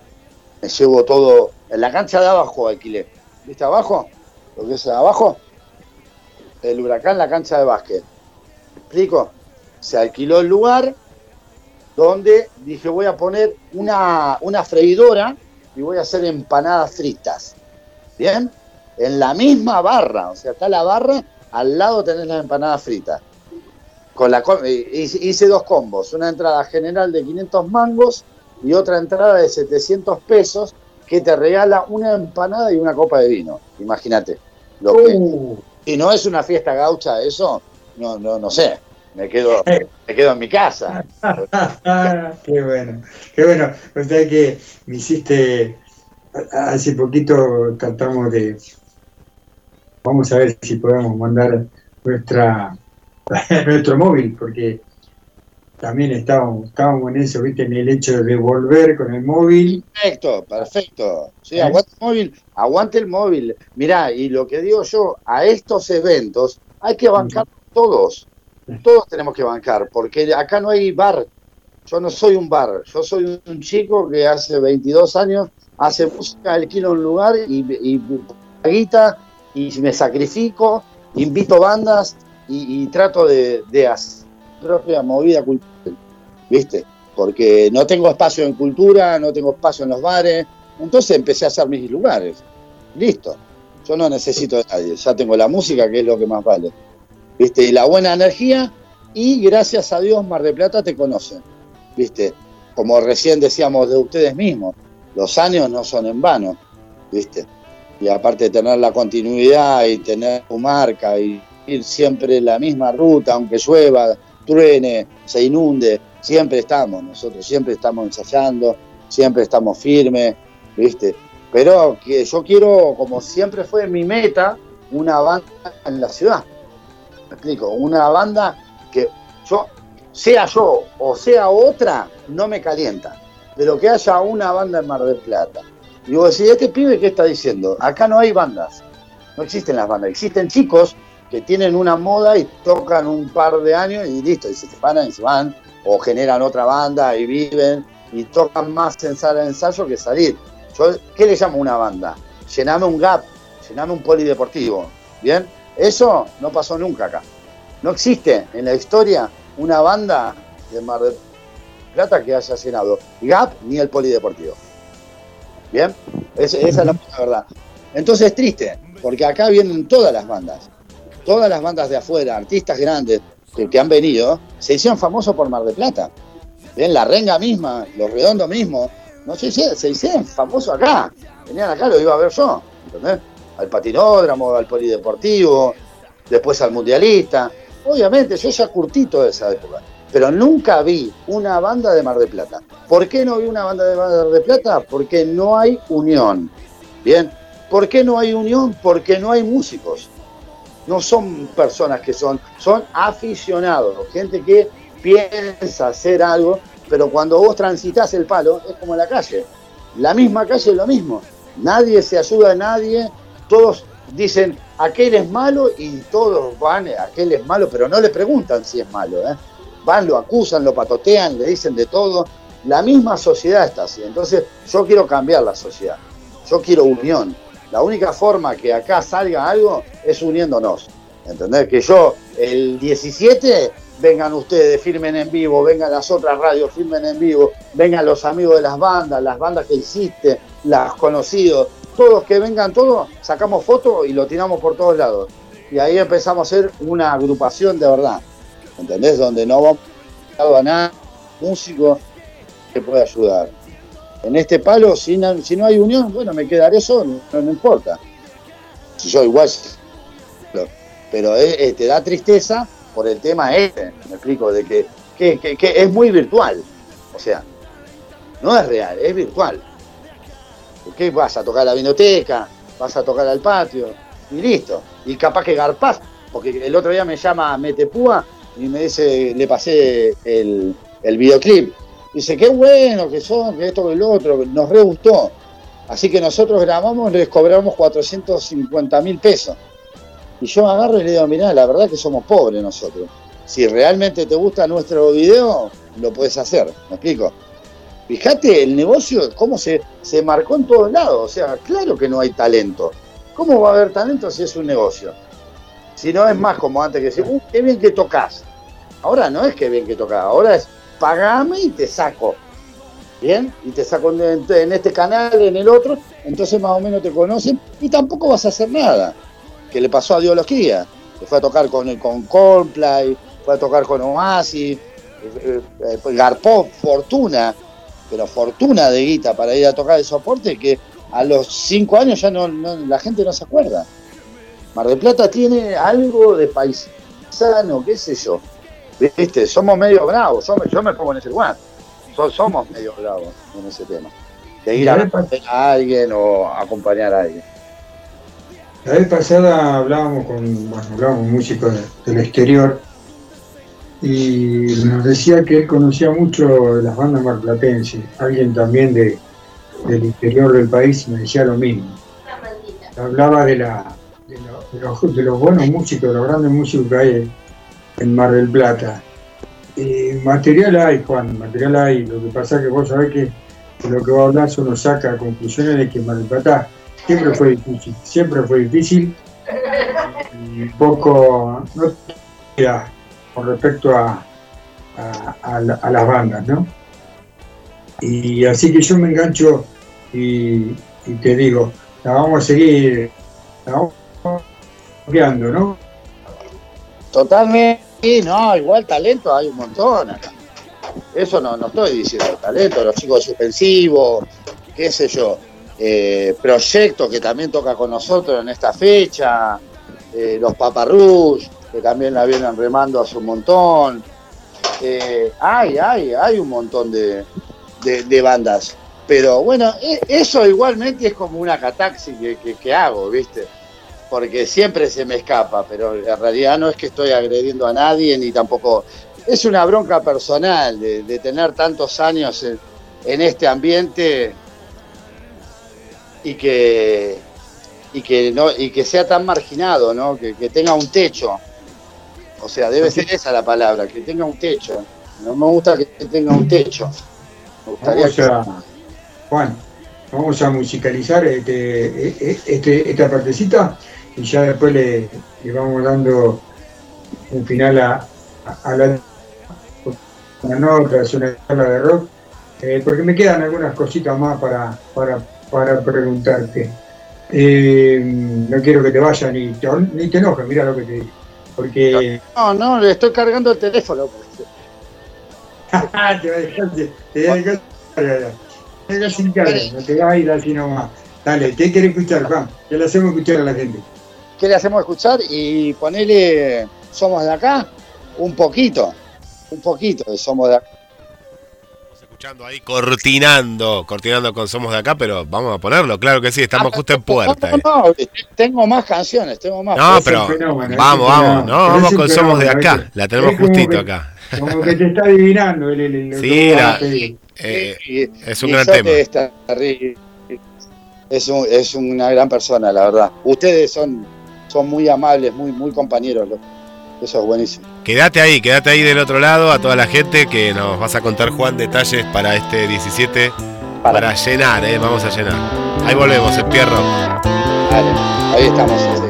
Speaker 4: Me llevo todo en la cancha de abajo alquilé. ¿Viste abajo? Lo que es abajo. El Huracán, la cancha de básquet. ¿Me explico? se alquiló el lugar donde dije voy a poner una, freidora y voy a hacer empanadas fritas. ¿Bien? En la misma barra, o sea, está la barra, al lado tenés las empanadas fritas. Con la, eh, hice dos combos, una entrada general de 500 mangos y otra entrada de 700 pesos que te regala una empanada y una copa de vino. Imagínate. Lo que,
Speaker 3: Uh,
Speaker 4: si no es una fiesta gaucha eso, no, no, no sé. Me quedo, me quedo en mi casa.
Speaker 3: qué bueno, qué bueno. O sea que me hiciste, hace poquito tratamos de, vamos a ver si podemos mandar nuestra nuestro móvil, porque también estábamos, estábamos en eso, viste, en el hecho de volver con el móvil.
Speaker 4: Perfecto, perfecto. Sí,
Speaker 3: ¿Eh?
Speaker 4: aguante el móvil, aguante el móvil. Mirá, y lo que digo yo, a estos eventos hay que bancar todos. todos tenemos que bancar, porque acá no hay bar. Yo no soy un bar, yo soy un chico que hace 22 años hace música, alquilo un lugar y, y guita y me sacrifico, invito bandas y, y trato de, de hacer propia movida cultural, ¿viste? Porque no tengo espacio en cultura, no tengo espacio en los bares, entonces empecé a hacer mis lugares. Listo. Yo no necesito de nadie, ya tengo la música que es lo que más vale. ¿Viste? Y la buena energía y gracias a Dios Mar de Plata te conocen. ¿Viste? Como recién decíamos de ustedes mismos, los años no son en vano, ¿viste? Y aparte de tener la continuidad y tener tu marca y ir siempre la misma ruta, aunque llueva, truene, se inunde, siempre estamos, nosotros siempre estamos ensayando, siempre estamos firmes, ¿viste? Pero que yo quiero, como siempre fue mi meta, una banda en la ciudad. Me explico, una banda que yo, sea yo o sea otra, no me calienta. Pero que haya una banda en Mar del Plata. Y vos decís, ¿este pibe qué está diciendo? Acá no hay bandas. No existen las bandas. Existen chicos que tienen una moda y tocan un par de años y listo, y se separan y se van. O generan otra banda y viven y tocan más en sala de ensayo que salir. Yo, ¿Qué le llamo una banda? Llename un gap, llename un polideportivo. ¿Bien? Eso no pasó nunca acá. No existe en la historia una banda de Mar del Plata que haya llenado Gap ni el polideportivo. ¿Bien? Es- esa es la verdad. Entonces es triste, porque acá vienen todas las bandas. Todas las bandas de afuera, artistas grandes que, han venido, se hicieron famosos por Mar del Plata. Bien, la renga misma, los redondos mismos, no sé si se hicieron famosos acá. Venían acá, lo iba a ver yo, ¿entendés? Al patinódromo, al polideportivo, después al mundialista. Obviamente, yo ya curtí toda esa época, pero nunca vi una banda de Mar del Plata. ¿Por qué no vi una banda de Mar del Plata? Porque no hay unión. Bien, ¿por qué no hay unión? Porque no hay músicos. No son personas que son, son aficionados, gente que piensa hacer algo, pero cuando vos transitas el palo es como la calle. La misma calle es lo mismo. Nadie se ayuda a nadie, todos dicen aquel es malo y todos van, aquel es malo, pero no le preguntan si es malo. ¿eh? Van, lo acusan, lo patotean, le dicen de todo. La misma sociedad está así. Entonces yo quiero cambiar la sociedad. Yo quiero unión. La única forma que acá salga algo es uniéndonos. ¿Entendés? Que yo el 17 vengan ustedes, firmen en vivo, vengan las otras radios, firmen en vivo, vengan los amigos de las bandas, las bandas que hiciste, las conocidos, todos que vengan todos, sacamos fotos y lo tiramos por todos lados. Y ahí empezamos a hacer una agrupación de verdad. ¿Entendés? Donde no vamos a nada, músico que pueda ayudar. En este palo, si no, hay unión, bueno, me quedaré solo, no, no importa. Si yo igual, pero, te da tristeza por el tema este, me explico, de que, es muy virtual. O sea, no es real, es virtual. Porque vas a tocar a la biblioteca, vas a tocar al patio, y listo. Y capaz que garpás, porque el otro día me llama Metepúa y me dice, le pasé el videoclip. Dice, qué bueno que son, que esto, que el otro, nos re gustó. Así que nosotros grabamos, les cobramos 450 mil pesos. Y yo agarro y le digo, mirá, la verdad que somos pobres nosotros. Si realmente te gusta nuestro video, lo puedes hacer. ¿Me explico? Fíjate el negocio, cómo se, se marcó en todos lados. O sea, claro que no hay talento. ¿Cómo va a haber talento si es un negocio? Si no es más como antes que decir, uh, qué bien que tocas. Ahora no es que bien que tocas, ahora es pagame y te saco. ¿Bien? Y te saco en, este canal, en el otro, entonces más o menos te conocen y tampoco vas a hacer nada. Que le pasó a Diología, que fue a tocar con, con Coldplay, fue a tocar con Oasis, eh, eh, garpó fortuna, pero fortuna de guita para ir a tocar el soporte que a los cinco años ya no, no- la gente no se acuerda. Mar del Plata tiene algo de paisano, qué sé yo. Viste, somos medio bravos, yo me, yo me pongo en ese lugar. So- somos medio bravos en ese tema. De ir a ver a alguien o acompañar a alguien.
Speaker 3: La vez pasada hablábamos con, bueno, hablábamos con músicos de- del exterior y nos decía que él conocía mucho las bandas marplatenses, alguien también de, del interior del país me decía lo mismo. Hablaba de, la, de, lo- de los, de los buenos músicos, de los grandes músicos que hay en Mar del Plata. Eh, material hay, Juan, material hay. Lo que pasa es que vos sabés que lo que va a hablar uno saca conclusiones de que Mar del Plata siempre fue difícil, siempre fue difícil y poco no queda con respecto a, a- a la- a las bandas, ¿no? Y así que yo me engancho y, y te digo, la vamos a seguir, la vamos cambiando, ¿no?
Speaker 4: Totalmente. Sí, no, igual talento hay un montón acá. Eso no, no estoy diciendo talento, los chicos suspensivos, qué sé yo. Eh, proyecto que también toca con nosotros en esta fecha, eh, los Paparrush, que también la vienen remando hace un montón. Eh, hay, hay, hay un montón de, de- bandas. Pero bueno, e- eso igualmente es como una cataxi que hago, ¿viste? Porque siempre se me escapa, pero en realidad no es que estoy agrediendo a nadie ni tampoco. Es una bronca personal de, de tener tantos años en, en este ambiente y que y que no y que sea tan marginado, ¿no? Que, que tenga un techo. O sea, debe ser esa la palabra, que tenga un techo. No me gusta que tenga un techo. Me gustaría
Speaker 3: Vamos
Speaker 4: que
Speaker 3: a, Juan, vamos a musicalizar este, este- esta partecita y ya después le, le vamos dando un final a, a la una nota, es una charla de rock, eh, porque me quedan algunas cositas más para, para, para preguntarte. Eh, no quiero que te vayas ni te, ni te enojes, mira lo que te digo. Porque
Speaker 4: No, no, le estoy cargando el teléfono.
Speaker 3: te dejar, te, te dejar, te a dejar sin carga, no te vas a ir así nomás. Dale, ¿qué quieres escuchar, Juan? Ya le hacemos escuchar a la gente.
Speaker 4: ¿Qué le hacemos escuchar? Y ponele, somos de acá, un poquito, un poquito de somos de acá.
Speaker 1: Escuchando ahí, cortinando, cortinando con Somos de Acá, pero vamos a ponerlo, claro que sí, estamos justo en puerta.
Speaker 4: No,
Speaker 1: eh.
Speaker 4: no, tengo más canciones, tengo más.
Speaker 1: No, pero
Speaker 3: un fenómeno,
Speaker 1: vamos, vamos, no,
Speaker 3: Pero
Speaker 1: vamos con Somos de Acá, la tenemos justito
Speaker 3: que-
Speaker 1: acá.
Speaker 3: Como que te está adivinando el, el, el-
Speaker 1: Sí, la-. Eh, es un
Speaker 4: y
Speaker 1: gran tema.
Speaker 4: es terrible. Es, un- es una gran persona, la verdad. Ustedes son, son muy amables, muy, muy compañeros. Eso es buenísimo.
Speaker 1: Quédate ahí, quédate ahí del otro lado, a toda la gente que nos vas a contar, Juan, detalles para este 17, para, llenar, eh, vamos a llenar. Ahí volvemos, el Pierro.
Speaker 4: Dale, ahí estamos. enseguida.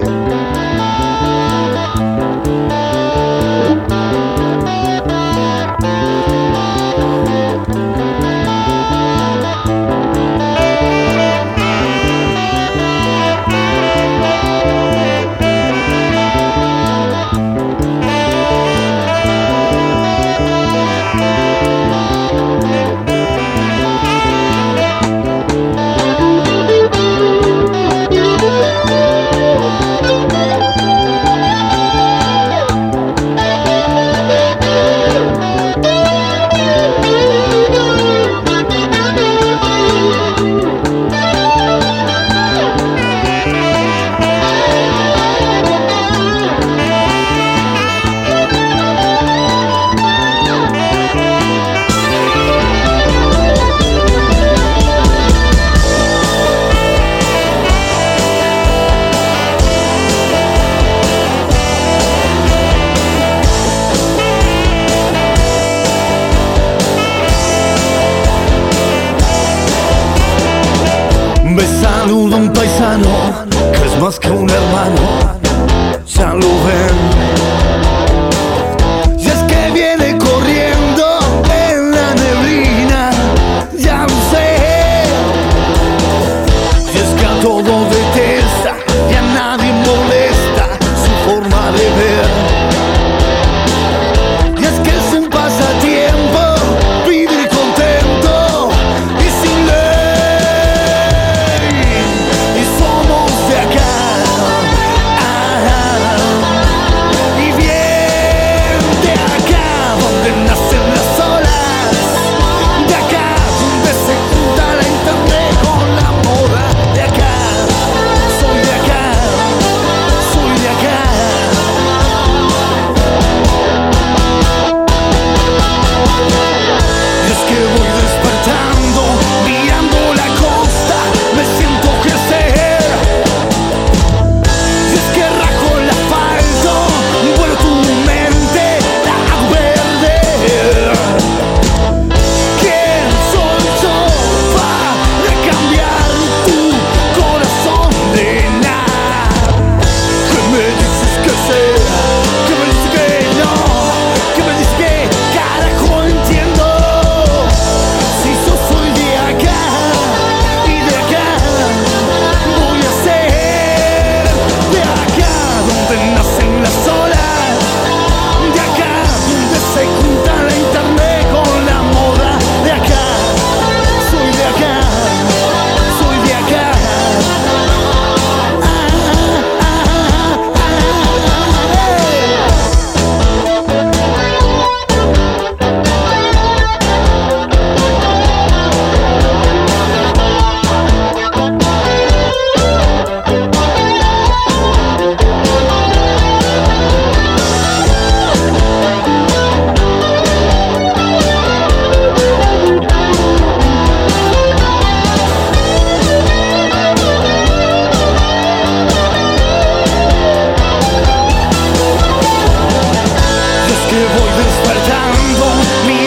Speaker 6: despertando
Speaker 7: mi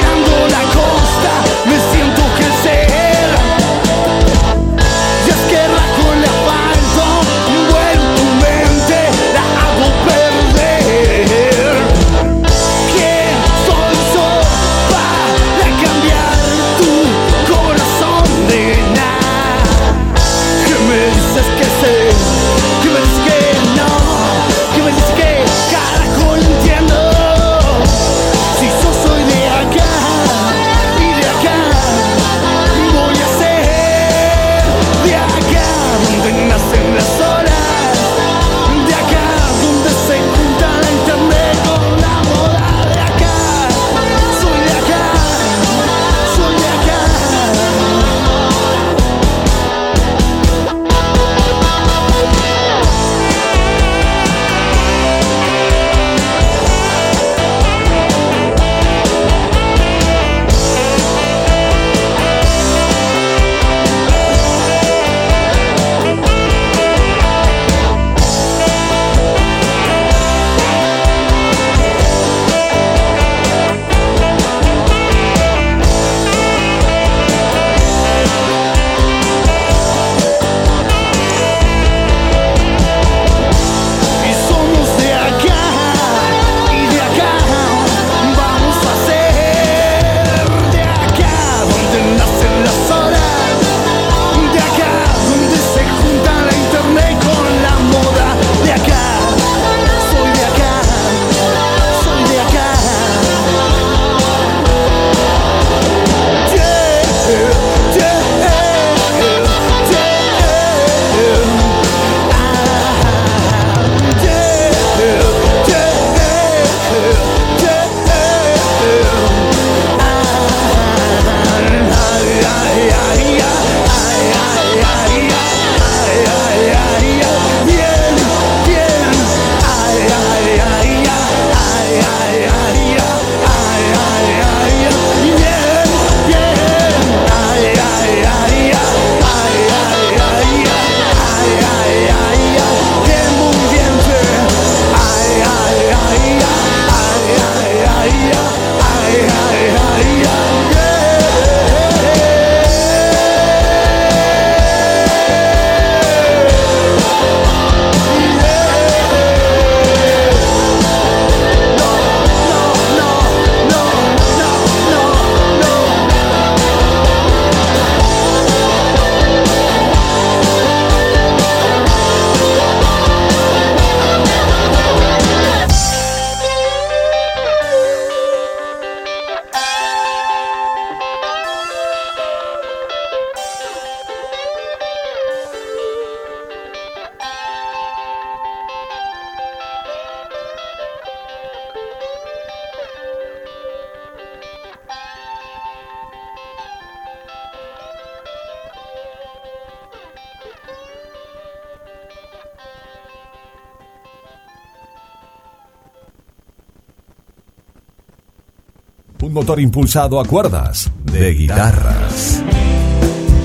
Speaker 7: motor impulsado a cuerdas de guitarras.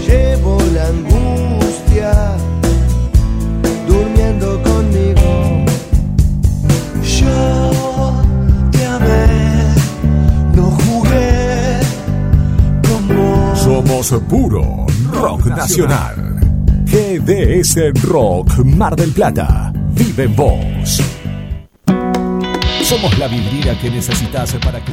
Speaker 2: Llevo la angustia durmiendo conmigo. Yo te amé, no jugué como.
Speaker 7: Somos puro rock nacional. GDS Rock Mar del Plata. Vive en vos. Somos la vidriera que necesitas para que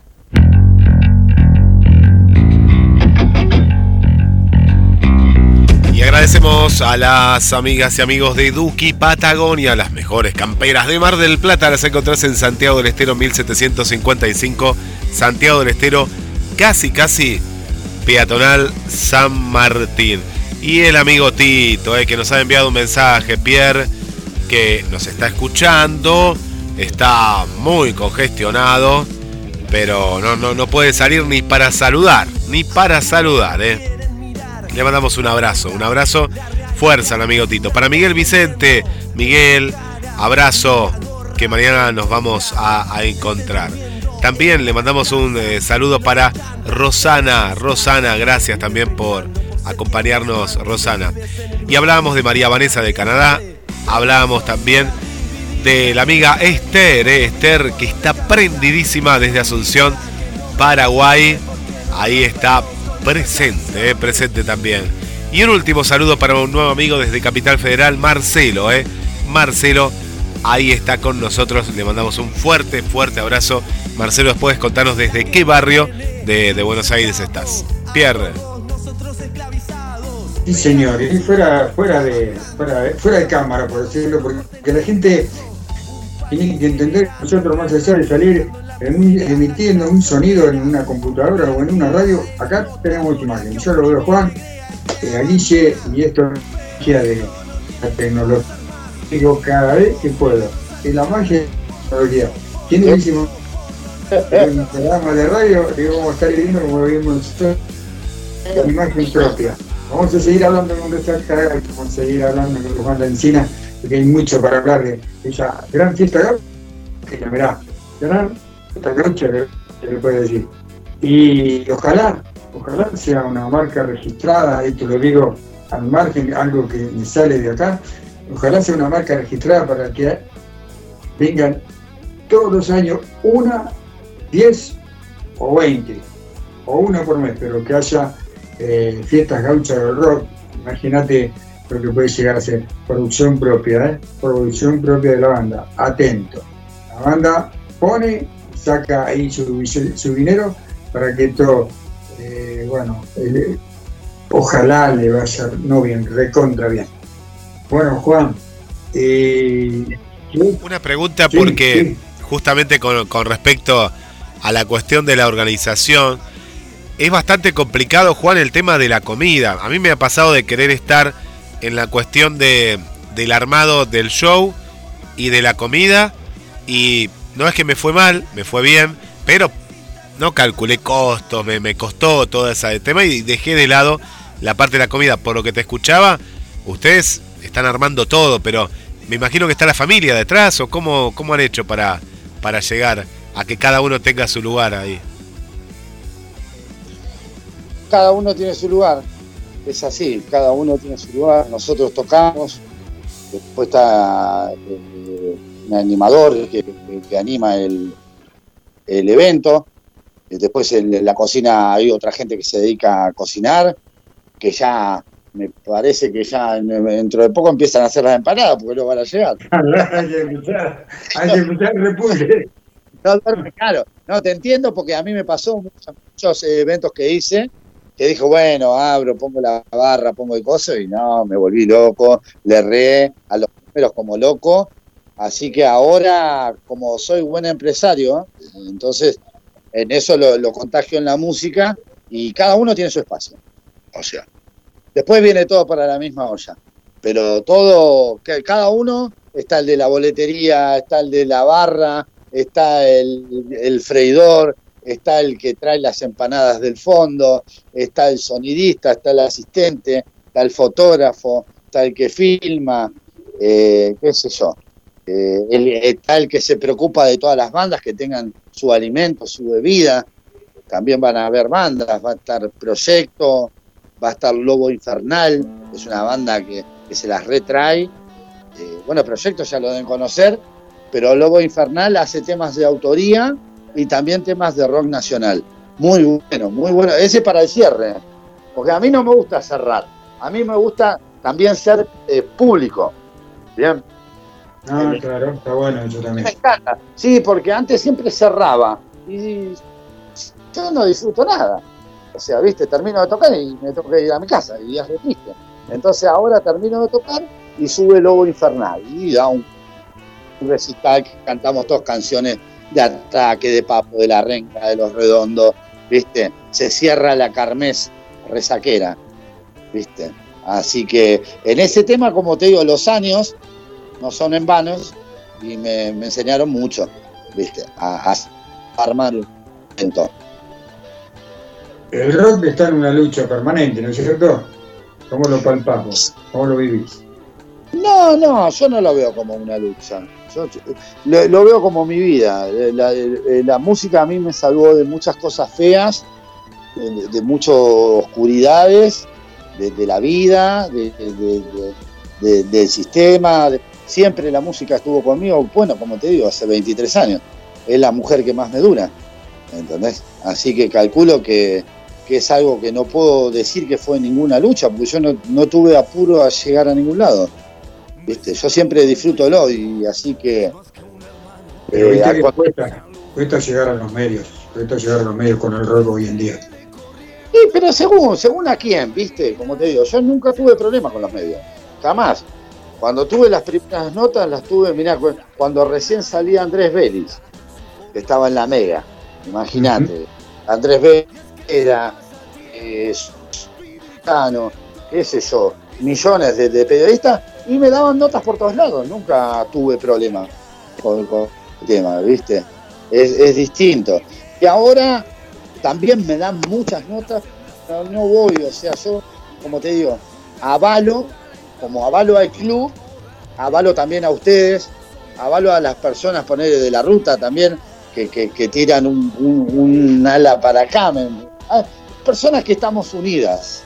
Speaker 1: Agradecemos a las amigas y amigos de Duki Patagonia, las mejores camperas de Mar del Plata. Las encontrás en Santiago del Estero 1755, Santiago del Estero, casi, casi peatonal San Martín. Y el amigo Tito, eh, que nos ha enviado un mensaje, Pierre, que nos está escuchando, está muy congestionado, pero no, no, no puede salir ni para saludar, ni para saludar, eh. Le mandamos un abrazo, un abrazo. Fuerza al amigo Tito. Para Miguel Vicente, Miguel, abrazo, que mañana nos vamos a, encontrar. También le mandamos un eh, saludo para Rosana. Rosana, gracias también por acompañarnos, Rosana. Y hablábamos de María Vanessa de Canadá. Hablábamos también de la amiga Esther, eh, Esther que está prendidísima desde Asunción, Paraguay. Ahí está presente, eh, presente también. Y un último saludo para un nuevo amigo desde Capital Federal, Marcelo, eh. Marcelo, ahí está con nosotros. Le mandamos un fuerte, fuerte abrazo. Marcelo, puedes contarnos desde qué barrio de, de Buenos Aires estás. Pierre.
Speaker 3: Sí, señor, y fuera, fuera, de, fuera, de- cámara, por decirlo, porque la gente tiene que entender que nosotros más allá de salir emitiendo un sonido en una computadora o en una radio, acá tenemos imagen. Yo lo veo Juan, eh, Alice, y esto es de la tecnología. Digo cada vez que puedo. Y la magia de la tecnología. ¿Quién programa de radio, digo, vamos a estar viendo como vimos la imagen propia. Vamos a seguir hablando con nuestra cara, vamos a seguir hablando con Juan la Encina, porque hay mucho para hablar de esa gran fiesta que gran fiesta gaucha, se le puede decir. Y ojalá, ojalá sea una marca registrada, esto lo digo al margen, algo que me sale de acá, ojalá sea una marca registrada para que vengan todos los años una, diez o veinte, o una por mes, pero que haya eh, fiestas gauchas del rock, imagínate lo que puede llegar a ser producción propia, ¿eh? producción propia de la banda, atento. La banda pone, saca ahí su, su dinero para que esto, eh, bueno, ojalá le vaya no bien, recontra bien. Bueno, Juan, eh,
Speaker 1: Una pregunta
Speaker 3: Sí,
Speaker 1: porque
Speaker 3: sí.
Speaker 1: justamente con, con respecto a la cuestión de la organización, es bastante complicado, Juan, el tema de la comida. A mí me ha pasado de querer estar en la cuestión de, del armado del show y de la comida y no es que me fue mal, me fue bien, pero no calculé costos, me, me costó todo ese tema y dejé de lado la parte de la comida. Por lo que te escuchaba, ustedes están armando todo, pero me imagino que está la familia detrás o cómo, cómo han hecho para, para llegar a que cada uno tenga su lugar ahí.
Speaker 4: cada uno tiene su lugar. Es así, cada uno tiene su lugar. Nosotros tocamos, después está eh, un animador que, que- que anima el, el evento. Y Después en la cocina hay otra gente que se dedica a cocinar, que ya me parece que ya en- dentro de poco empiezan a hacer las empanadas porque no van a llegar.
Speaker 3: hay que escuchar, hay que escuchar.
Speaker 4: No duerme, claro. No, te entiendo porque a mí me pasó muchos, muchos eventos que hice que dijo, bueno, abro, pongo la barra, pongo el coso y no, me volví loco, le erré a los primeros como loco. Así que ahora, como soy buen empresario, entonces en eso lo, lo contagio en la música y cada uno tiene su espacio. O sea, después viene todo para la misma olla. Pero todo, que cada uno, está el de la boletería, está el de la barra, está el, el freidor, está el que trae las empanadas del fondo, está el sonidista, está el asistente, está el fotógrafo, está el que filma, eh, qué sé yo. Eh, el- está el que se preocupa de todas las bandas que tengan su alimento, su bebida. También van a haber bandas, va a estar Proyecto, va a estar Lobo Infernal, es una banda que, que se las retrae. Eh, bueno, Proyecto ya lo deben conocer, pero Lobo Infernal hace temas de autoría y también temas de rock nacional. Muy bueno, muy bueno. Ese para el cierre, porque a mí no me gusta cerrar, a mí me gusta también ser eh, público. Bien,
Speaker 3: Ah, claro, está bueno eso
Speaker 4: me
Speaker 3: también.
Speaker 4: encanta. Sí, porque antes siempre cerraba y yo no disfruto nada. O sea, viste, termino de tocar y me tengo que ir a mi casa y es re triste. Entonces ahora termino de tocar y sube Lobo Infernal y da un, recital que cantamos todas canciones de ataque, de Papo, de la Renca, de los Redondos, viste. Se cierra la Carmes resaquera, viste. Así que en ese tema, como te digo, los años no son en vanos y me, me enseñaron mucho, viste, a, a armar un evento.
Speaker 3: El rock está en una lucha permanente, ¿no es cierto? ¿Cómo lo palpamos? ¿Cómo lo vivís?
Speaker 4: No, no, yo no lo veo como una lucha. Yo, yo- lo, lo veo como mi vida. Eh, La, eh, la música a mí me salvó de muchas cosas feas, de, de muchas oscuridades, de, de la vida, de- del sistema. de- siempre la música estuvo conmigo, bueno, como te digo, hace 23 años. Es la mujer que más me dura. ¿Entendés? Así que calculo que, que es algo que no puedo decir que fue ninguna lucha, porque yo no, no tuve apuro a llegar a ningún lado. ¿Viste? Yo siempre disfruto el hoy, así que.
Speaker 3: Pero
Speaker 4: eh,
Speaker 3: cuesta, cuesta llegar a los medios, cuesta llegar a los medios con el rock hoy en día.
Speaker 4: Sí, pero según, según a quién, ¿viste? Como te digo, yo nunca tuve problemas con los medios. Jamás. Cuando tuve las primeras notas, las tuve, mirá, cu- cuando recién salía Andrés Vélez, que estaba en la Mega. Imagínate. Andrés Vélez era. Eh, Cano, qué sé yo, millones de, de periodistas y me daban notas por todos lados. Nunca tuve problemas con, con el tema, ¿viste? Es, es distinto. Y ahora también me dan muchas notas, pero no voy, o sea, yo, como te digo, avalo, como avalo al club, avalo también a ustedes, avalo a las personas, poner de la ruta también, que, que- tiran un, un- ala para acá, ah, personas que estamos unidas.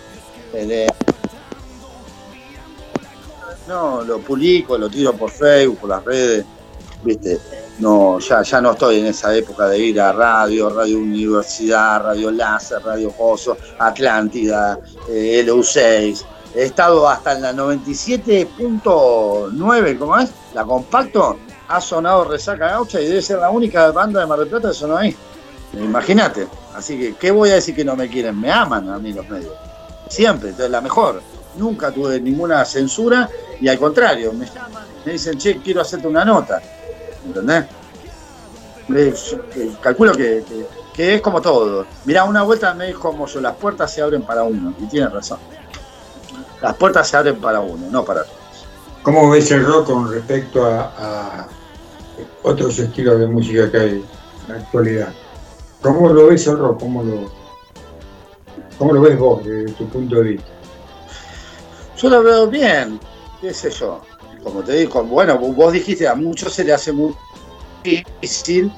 Speaker 4: No, lo publico, lo tiro por Facebook, por las redes, viste, no, ya, ya no estoy en esa época de ir a radio, Radio Universidad, Radio Láser, Radio Pozo, Atlántida, eh, LU6. He estado hasta en la 97.9, ¿cómo es? La compacto, ha sonado Resaca Gaucha y debe ser la única banda de Mar del Plata que sonó ahí. Imagínate. Así que, ¿qué voy a decir que no me quieren? Me aman a mí los medios. Siempre, entonces la mejor. Nunca tuve ninguna censura y al contrario, me me dicen, che, quiero hacerte una nota. ¿Entendés? Calculo que, es como todo. Mirá, una vuelta me dijo las puertas se abren para uno, y tiene razón. Las puertas se abren para uno, no para todos.
Speaker 3: ¿Cómo ves el rock con respecto a, a otros estilos de música que hay en la actualidad? ¿Cómo lo ves el rock? ¿Cómo lo, cómo lo ves vos desde tu punto de vista?
Speaker 4: Yo lo veo bien, qué sé yo. Como te digo, bueno, vos dijiste, a muchos se le hace muy difícil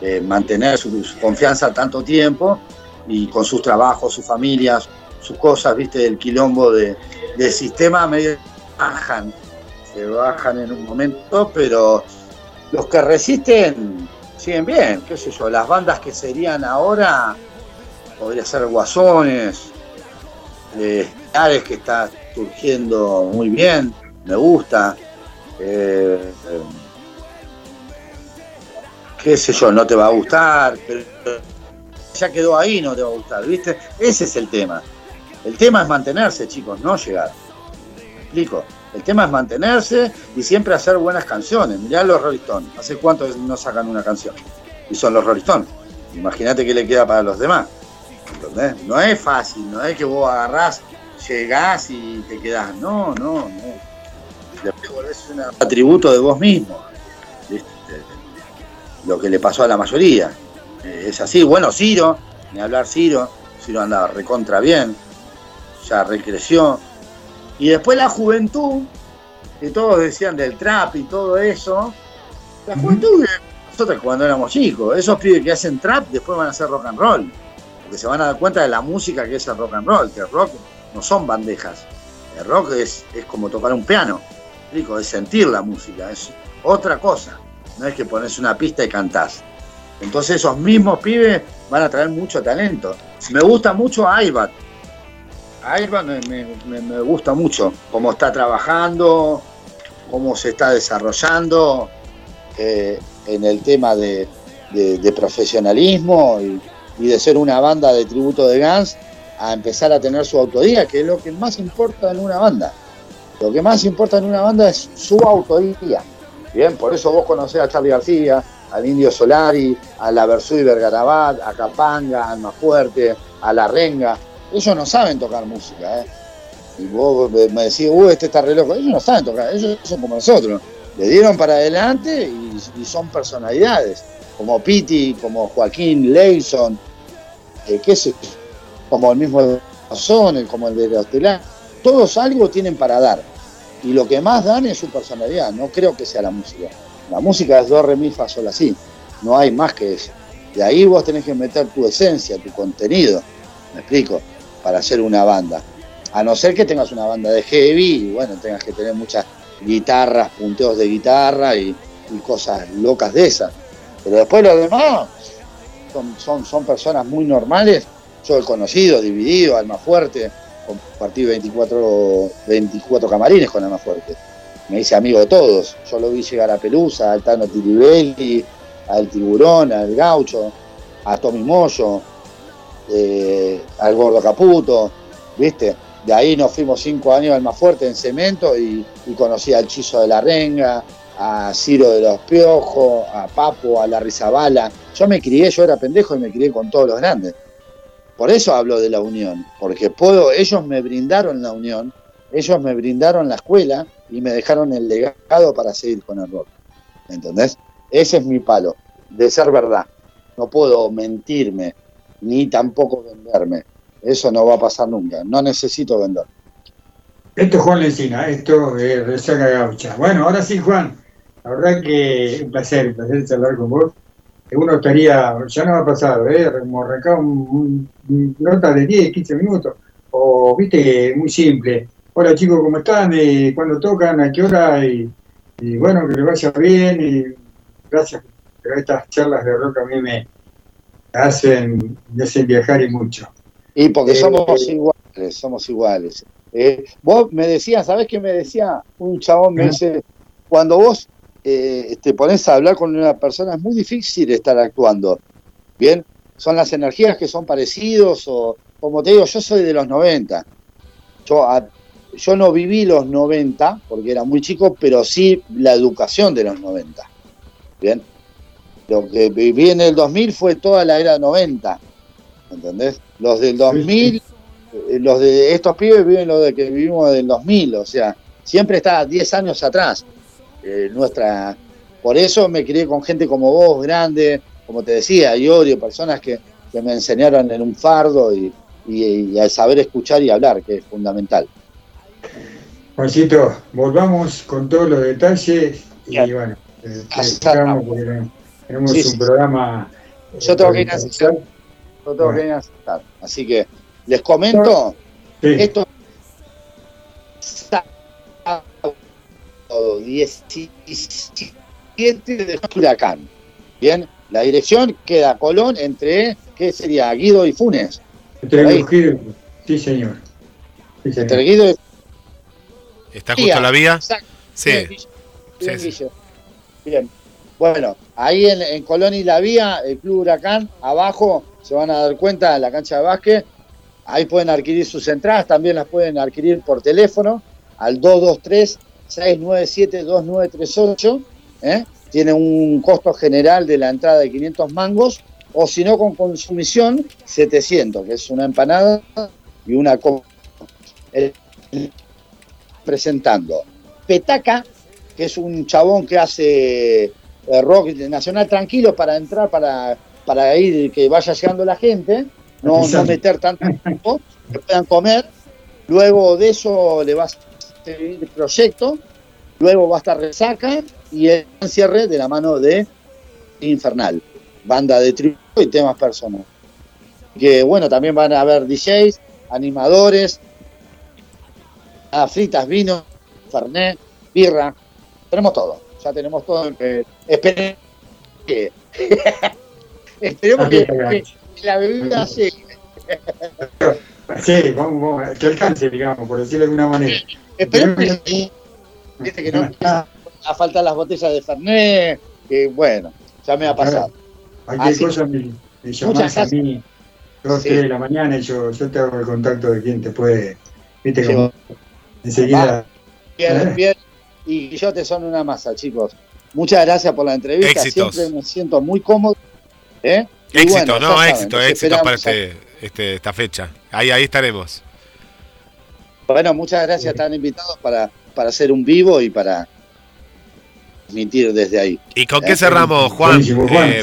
Speaker 4: eh, mantener su, su confianza tanto tiempo y con sus trabajos, sus familias, sus cosas, viste, el quilombo de, del sistema medio bajan, se bajan en un momento, pero los que resisten siguen bien, qué sé yo, las bandas que serían ahora podría ser Guasones, eh, que está surgiendo muy bien, me gusta. eh, qué sé yo, no te va a gustar, pero ya quedó ahí, no te va a gustar, ¿viste? Ese es el tema. El tema es mantenerse, chicos, no llegar. ¿Me explico? El tema es mantenerse y siempre hacer buenas canciones. Mirá los Rolling. ¿Hace cuánto no sacan una canción? Y son los Rolling Stones. Imagínate qué le queda para los demás. No es fácil, no es que vos agarrás, llegás y te quedás. No, no, no. Después volvés un atributo de vos mismo. ¿viste? Lo que le pasó a la mayoría. Eh, Es así. Bueno, Ciro, ni hablar Ciro. Ciro andaba recontra bien. Ya recreció. Y después la juventud, que todos decían del trap y todo eso. La juventud, nosotros cuando éramos chicos, esos pibes que hacen trap después van a hacer rock and roll. Porque se van a dar cuenta de la música que es el rock and roll, que el rock no son bandejas. El rock es, es como tocar un piano. Explico, es sentir la música, es otra cosa. No es que pones una pista y cantás. Entonces esos mismos pibes van a traer mucho talento. Me gusta mucho Aibat. Aibat me, me- gusta mucho cómo está trabajando, cómo se está desarrollando eh, en el tema de, de- de profesionalismo y, de ser una banda de tributo de Guns a empezar a tener su autoría, que es lo que más importa en una banda. Lo que más importa en una banda es su autoría. Bien, por eso vos conocés a Charlie García, al Indio Solari, a la Versuit Vergarabat, a Capanga, a Alma Fuerte, a La Renga. Ellos no saben tocar música, ¿eh? Y vos me decís, uy, este está re. Ellos no saben tocar, ellos son como nosotros. Le dieron para adelante y, y son personalidades, como Piti, como Joaquín Leison, eh, qué sé como el mismo Son, como el de los Telán. Todos algo tienen para dar. Y lo que más dan es su personalidad, no creo que sea la música. La música es do, re, mi, fa, sol, así. No hay más que eso. De ahí vos tenés que meter tu esencia, tu contenido, me explico, para hacer una banda. A no ser que tengas una banda de heavy y bueno, tengas que tener muchas guitarras, punteos de guitarra y, cosas locas de esas. Pero después lo demás son, son, son personas muy normales. Yo he conocido, dividido, Alma Fuerte, compartí 24, 24 camarines con Alma Fuerte. Me hice amigo de todos. Yo lo vi llegar a Pelusa, al Tano Tiribelli, al Tiburón, al Gaucho, a Tommy Moyo, eh, al Gordo Caputo, ¿viste? De ahí nos fuimos cinco años al más fuerte en cemento y, conocí al Chizo de la Renga, a Ciro de los Piojos, a Papo, a la Rizabala. Yo me crié, yo era pendejo y me crié con todos los grandes. Por eso hablo de la unión, porque puedo, ellos me brindaron la unión, ellos me brindaron la escuela y me dejaron el legado para seguir con el rock. ¿Entendés? Ese es mi palo, de ser verdad. No puedo mentirme, ni tampoco venderme. Eso no va a pasar nunca. No necesito vender.
Speaker 3: Esto es Juan Lencina, esto es Resaca Gaucha. Bueno, ahora sí, Juan, la verdad que un placer, un placer charlar con vos. Uno estaría, ya no ha pasado, ¿eh? como arrancar un, nota de 10, 15 minutos, o viste, muy simple. Hola chicos, ¿cómo están? Eh, ¿Cuándo tocan? ¿A qué hora? Y, bueno, que les vaya bien y gracias. Pero estas charlas de rock a mí me hacen, me hacen viajar y mucho.
Speaker 4: Y porque
Speaker 3: Eh,
Speaker 4: somos
Speaker 3: eh,
Speaker 4: iguales, somos iguales. Eh, vos me decías, ¿sabés qué me decía? Un chabón me dice, cuando vos eh, te pones a hablar con una persona es muy difícil estar actuando. Bien, son las energías que son parecidos o, como te digo, yo soy de los 90. Yo, a- yo no viví los 90 porque era muy chico, pero sí la educación de los 90. Bien, lo que viví en el 2000 fue toda la era 90. ¿Entendés? Los del 2000, eh, los de estos pibes viven lo de que vivimos del 2000, o sea, siempre está 10 años atrás. eh, nuestra, por eso me crié con gente como vos, grande, como te decía, Iorio, personas que, que me enseñaron en un fardo y, y, y al saber escuchar y hablar, que es fundamental.
Speaker 3: Juancito, volvamos con todos los detalles y bueno, sigamos porque tenemos
Speaker 4: Sí,
Speaker 3: un
Speaker 4: sí.
Speaker 3: programa. eh,
Speaker 4: Yo tengo que ir a
Speaker 3: comercial.
Speaker 4: No tengo que ir a aceptar. Así que les comento,
Speaker 3: Sí,
Speaker 4: esto sábado 17 de Huracán. Bien, la dirección queda Colón entre, ¿qué sería? Guido y Funes.
Speaker 3: entre giros. Sí, señor. Sí, señor.
Speaker 4: Entre Guido y
Speaker 1: ¿Está justo la vía?
Speaker 4: Exacto.
Speaker 1: Sí.
Speaker 4: Bien. Bueno, ahí en, Colón y la Vía, el Club Huracán, abajo se van a dar cuenta en la cancha de básquet. Ahí pueden adquirir sus entradas, también las pueden adquirir por teléfono al 223-697-2938. ¿eh? Tiene un costo general de la entrada de 500 mangos o si no con consumición 700, que es una empanada y una copa. El- presentando Petaca, que es un chabón que hace eh, rock nacional tranquilo para entrar, para, para ir, que vaya llegando la gente, no, no meter tanto tiempo, que puedan comer. Luego de eso le va a seguir el proyecto, luego va a estar Resaca y el cierre de la mano de Infernal, banda de tributo y temas personales. Que bueno, también van a haber DJs, animadores, a fritas, vino, fernet, birra, tenemos todo, ya tenemos todo. Eh, esperemos que, esperemos que, que la bebida llegue.
Speaker 3: Sí, vamos, vamos, que alcance, digamos, por decirlo de alguna manera.
Speaker 4: Esperemos que, viste que no a falta las botellas de fernet, que bueno, ya me ha pasado.
Speaker 3: Cualquier cosa me, me llamás a mí, dos,
Speaker 4: Sí.
Speaker 3: tres de la mañana y yo, yo te hago el contacto de quien te puede, viste, como enseguida.
Speaker 4: Bien, bien. Y yo te son una masa, chicos. Muchas gracias por la entrevista.
Speaker 1: Éxitos.
Speaker 4: Siempre me siento muy cómodo. ¿eh?
Speaker 1: Éxito,
Speaker 4: bueno,
Speaker 1: no,
Speaker 4: saben,
Speaker 1: éxito, éxito para este, este- esta fecha. Ahí, ahí estaremos.
Speaker 4: Bueno, muchas gracias. Están invitados para, para hacer un vivo y para transmitir desde ahí.
Speaker 1: ¿Y con
Speaker 4: Eh,
Speaker 1: qué cerramos, Juan? Eh,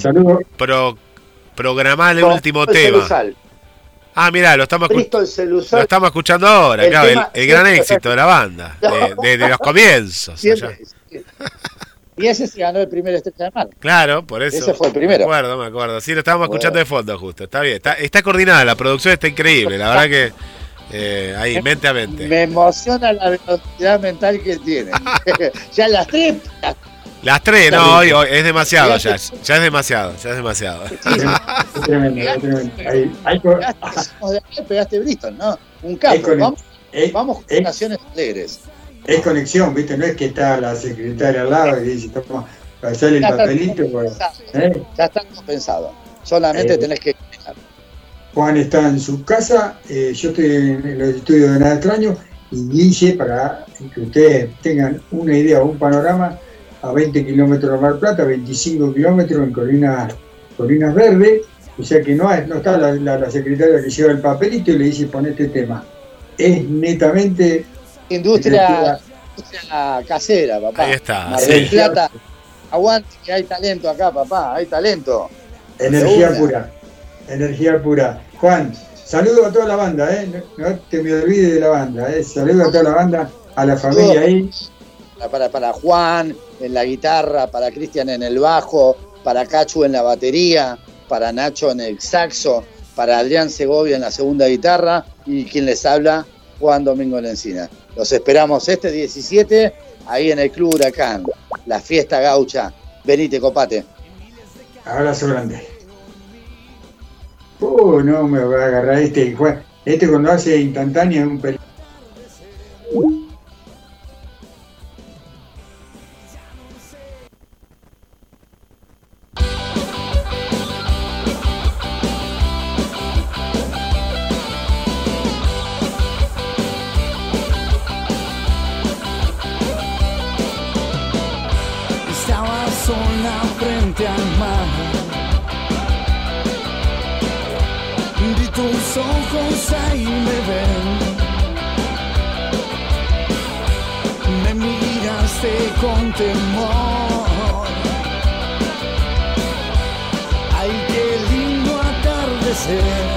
Speaker 1: pro- programá el
Speaker 4: Con
Speaker 1: último tema.
Speaker 4: Celusal.
Speaker 1: Ah, mirá, lo estamos,
Speaker 4: Bristol
Speaker 1: lo
Speaker 4: Celusal.
Speaker 1: estamos escuchando ahora,
Speaker 4: El
Speaker 1: claro, el,
Speaker 4: tema-
Speaker 1: el gran éxito de la banda, de, de- de los comienzos.
Speaker 4: Siempre-. Y ese se ganó el primer estrella de mar.
Speaker 1: Claro, por eso.
Speaker 4: Ese fue el primero.
Speaker 1: Me acuerdo, me acuerdo. Sí, lo estábamos
Speaker 4: Bueno.
Speaker 1: escuchando de fondo justo. Está bien. Está, está coordinada, la producción está increíble. La verdad que eh, ahí, mente a mente.
Speaker 4: Me emociona la velocidad mental que tiene. ya las tres.
Speaker 1: Las tres, no, hoy, hoy es demasiado ya. Ya es demasiado, ya es demasiado.
Speaker 3: Es tremendo, es tremendo. Ahí- ahí co-
Speaker 4: Somos de acá, pegaste Bristol, ¿no? Un capo. Vamos, con
Speaker 3: es-
Speaker 4: naciones alegres.
Speaker 3: Es conexión, ¿viste? No es que está la secretaria al lado y dice, toma, pasale el
Speaker 4: Ya está
Speaker 3: papelito.
Speaker 4: todo
Speaker 3: pues. ¿eh?
Speaker 4: Ya está. Solamente
Speaker 3: Eh.
Speaker 4: tenés que.
Speaker 3: Juan está en su casa, eh, yo estoy en los estudios de Nada Extraño y Guille, para que ustedes tengan una idea o un panorama, a 20 kilómetros de Mar Plata, 25 kilómetros en Colinas, Colinas Verdes, o sea que no, no está la, la- la secretaria que lleva el papelito y le dice pon este tema. Es netamente
Speaker 4: Industria, industria casera, papá.
Speaker 1: Ahí está,
Speaker 4: Mar
Speaker 1: sí.
Speaker 4: del Plata. Aguante, que hay talento acá, papá. Hay talento.
Speaker 3: energía pura, energía pura. Juan, saludo a toda la banda, ¿eh? no, no te me olvides de la banda, ¿eh? saludo a toda la banda, a la familia ahí.
Speaker 4: Para, para, para Juan en la guitarra, para Cristian en el bajo, para Cachu en la batería, para Nacho en el saxo, para Adrián Segovia en la segunda guitarra y quien les habla, Juan Domingo Lencina. Los esperamos este 17 ahí en el Club Huracán, la fiesta gaucha. Venite, copate.
Speaker 3: Abrazo grande. Uh, no me va a agarrar este. Este cuando hace instantánea es un pel...
Speaker 6: Ojos ahí me ven. Me miraste con temor. Ay, qué lindo atardecer.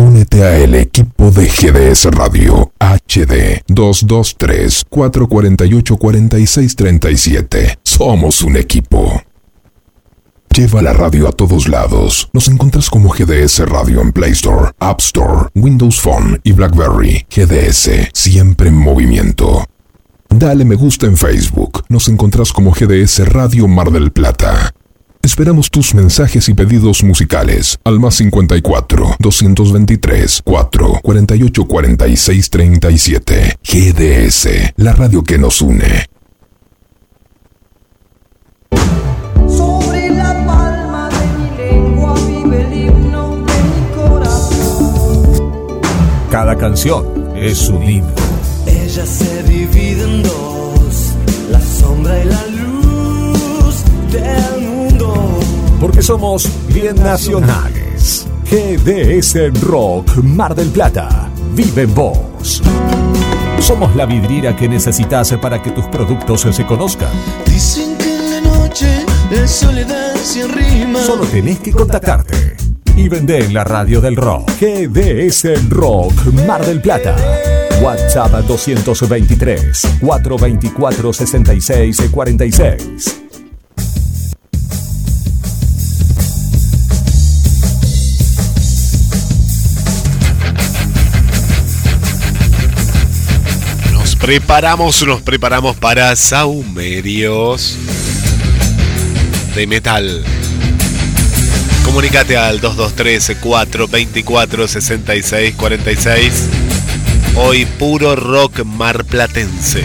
Speaker 7: Únete a el equipo de GDS Radio HD 223 448 4637. Somos un equipo. Lleva la radio a todos lados. Nos encuentras como GDS Radio en Play Store, App Store, Windows Phone y BlackBerry. GDS, siempre en movimiento. Dale me gusta en Facebook. Nos encontrás como GDS Radio Mar del Plata. Esperamos tus mensajes y pedidos musicales al más 54 223 4 48 46 37. GDS, la radio que nos une.
Speaker 8: Sobre la palma de mi lengua vive el himno de mi corazón.
Speaker 9: Cada canción es un himno.
Speaker 2: Ella se divide en dos, la sombra y la luz
Speaker 9: Porque somos bien nacionales. GDS Rock Mar del Plata. Vive en vos. Somos la vidriera que necesitas para que tus productos se conozcan.
Speaker 2: Dicen que en la noche el soledad se rima.
Speaker 9: Solo tenés que contactarte y vender en la radio del rock. GDS Rock Mar del Plata. WhatsApp 223 424 66 46.
Speaker 1: Preparamos, nos preparamos para Saumerios de metal. Comunicate al 223 424 66 46. Hoy puro rock marplatense.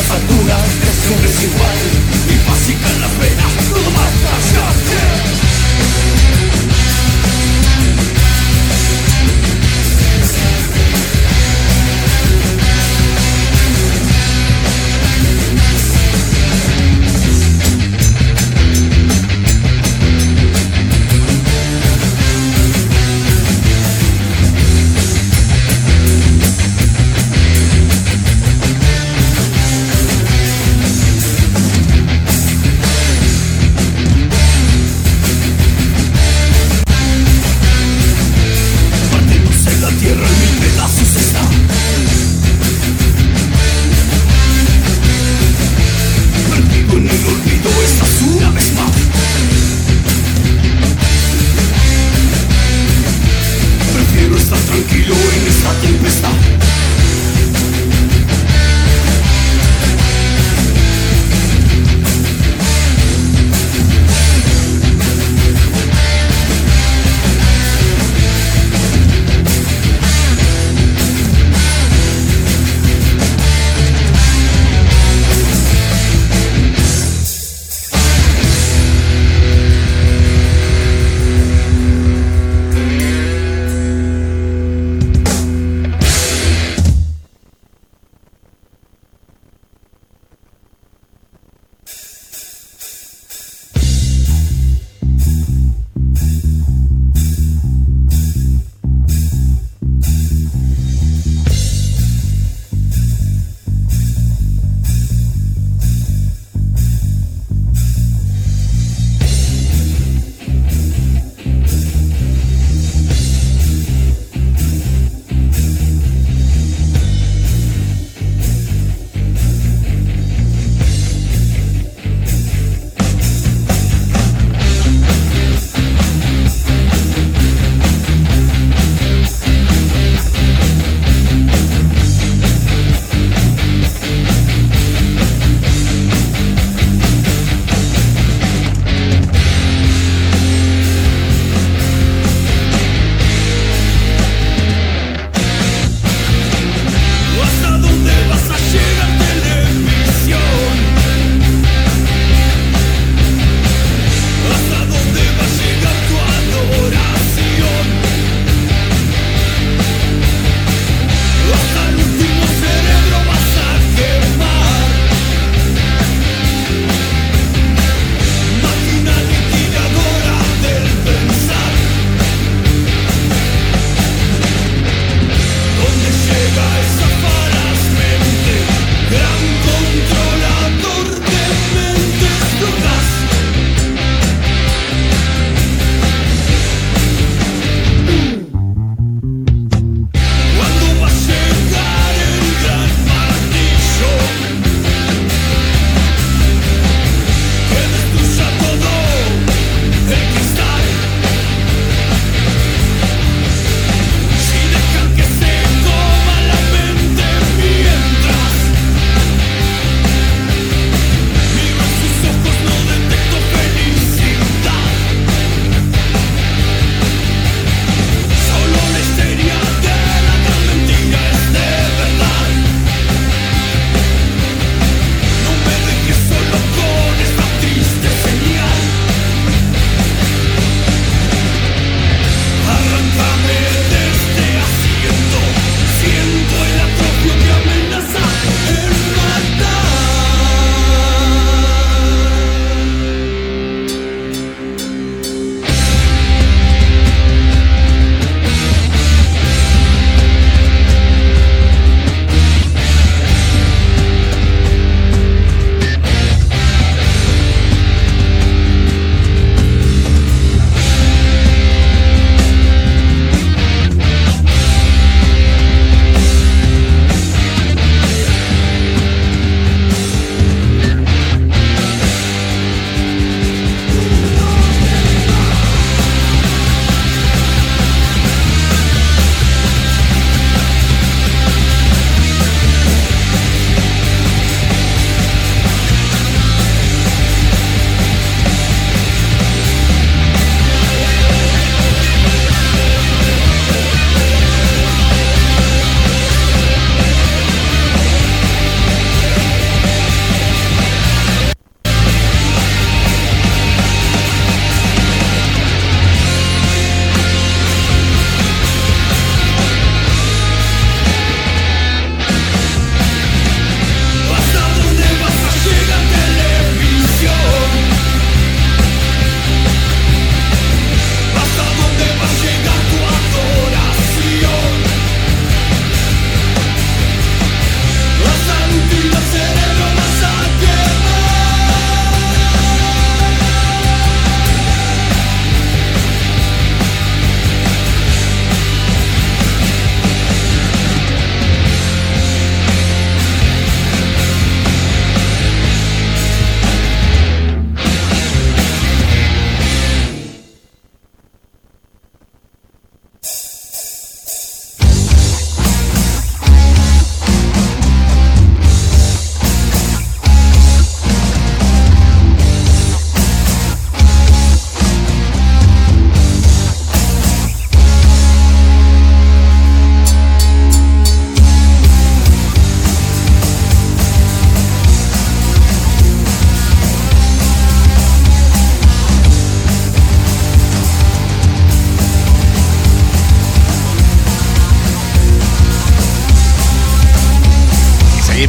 Speaker 2: las alturas, que siempre es igual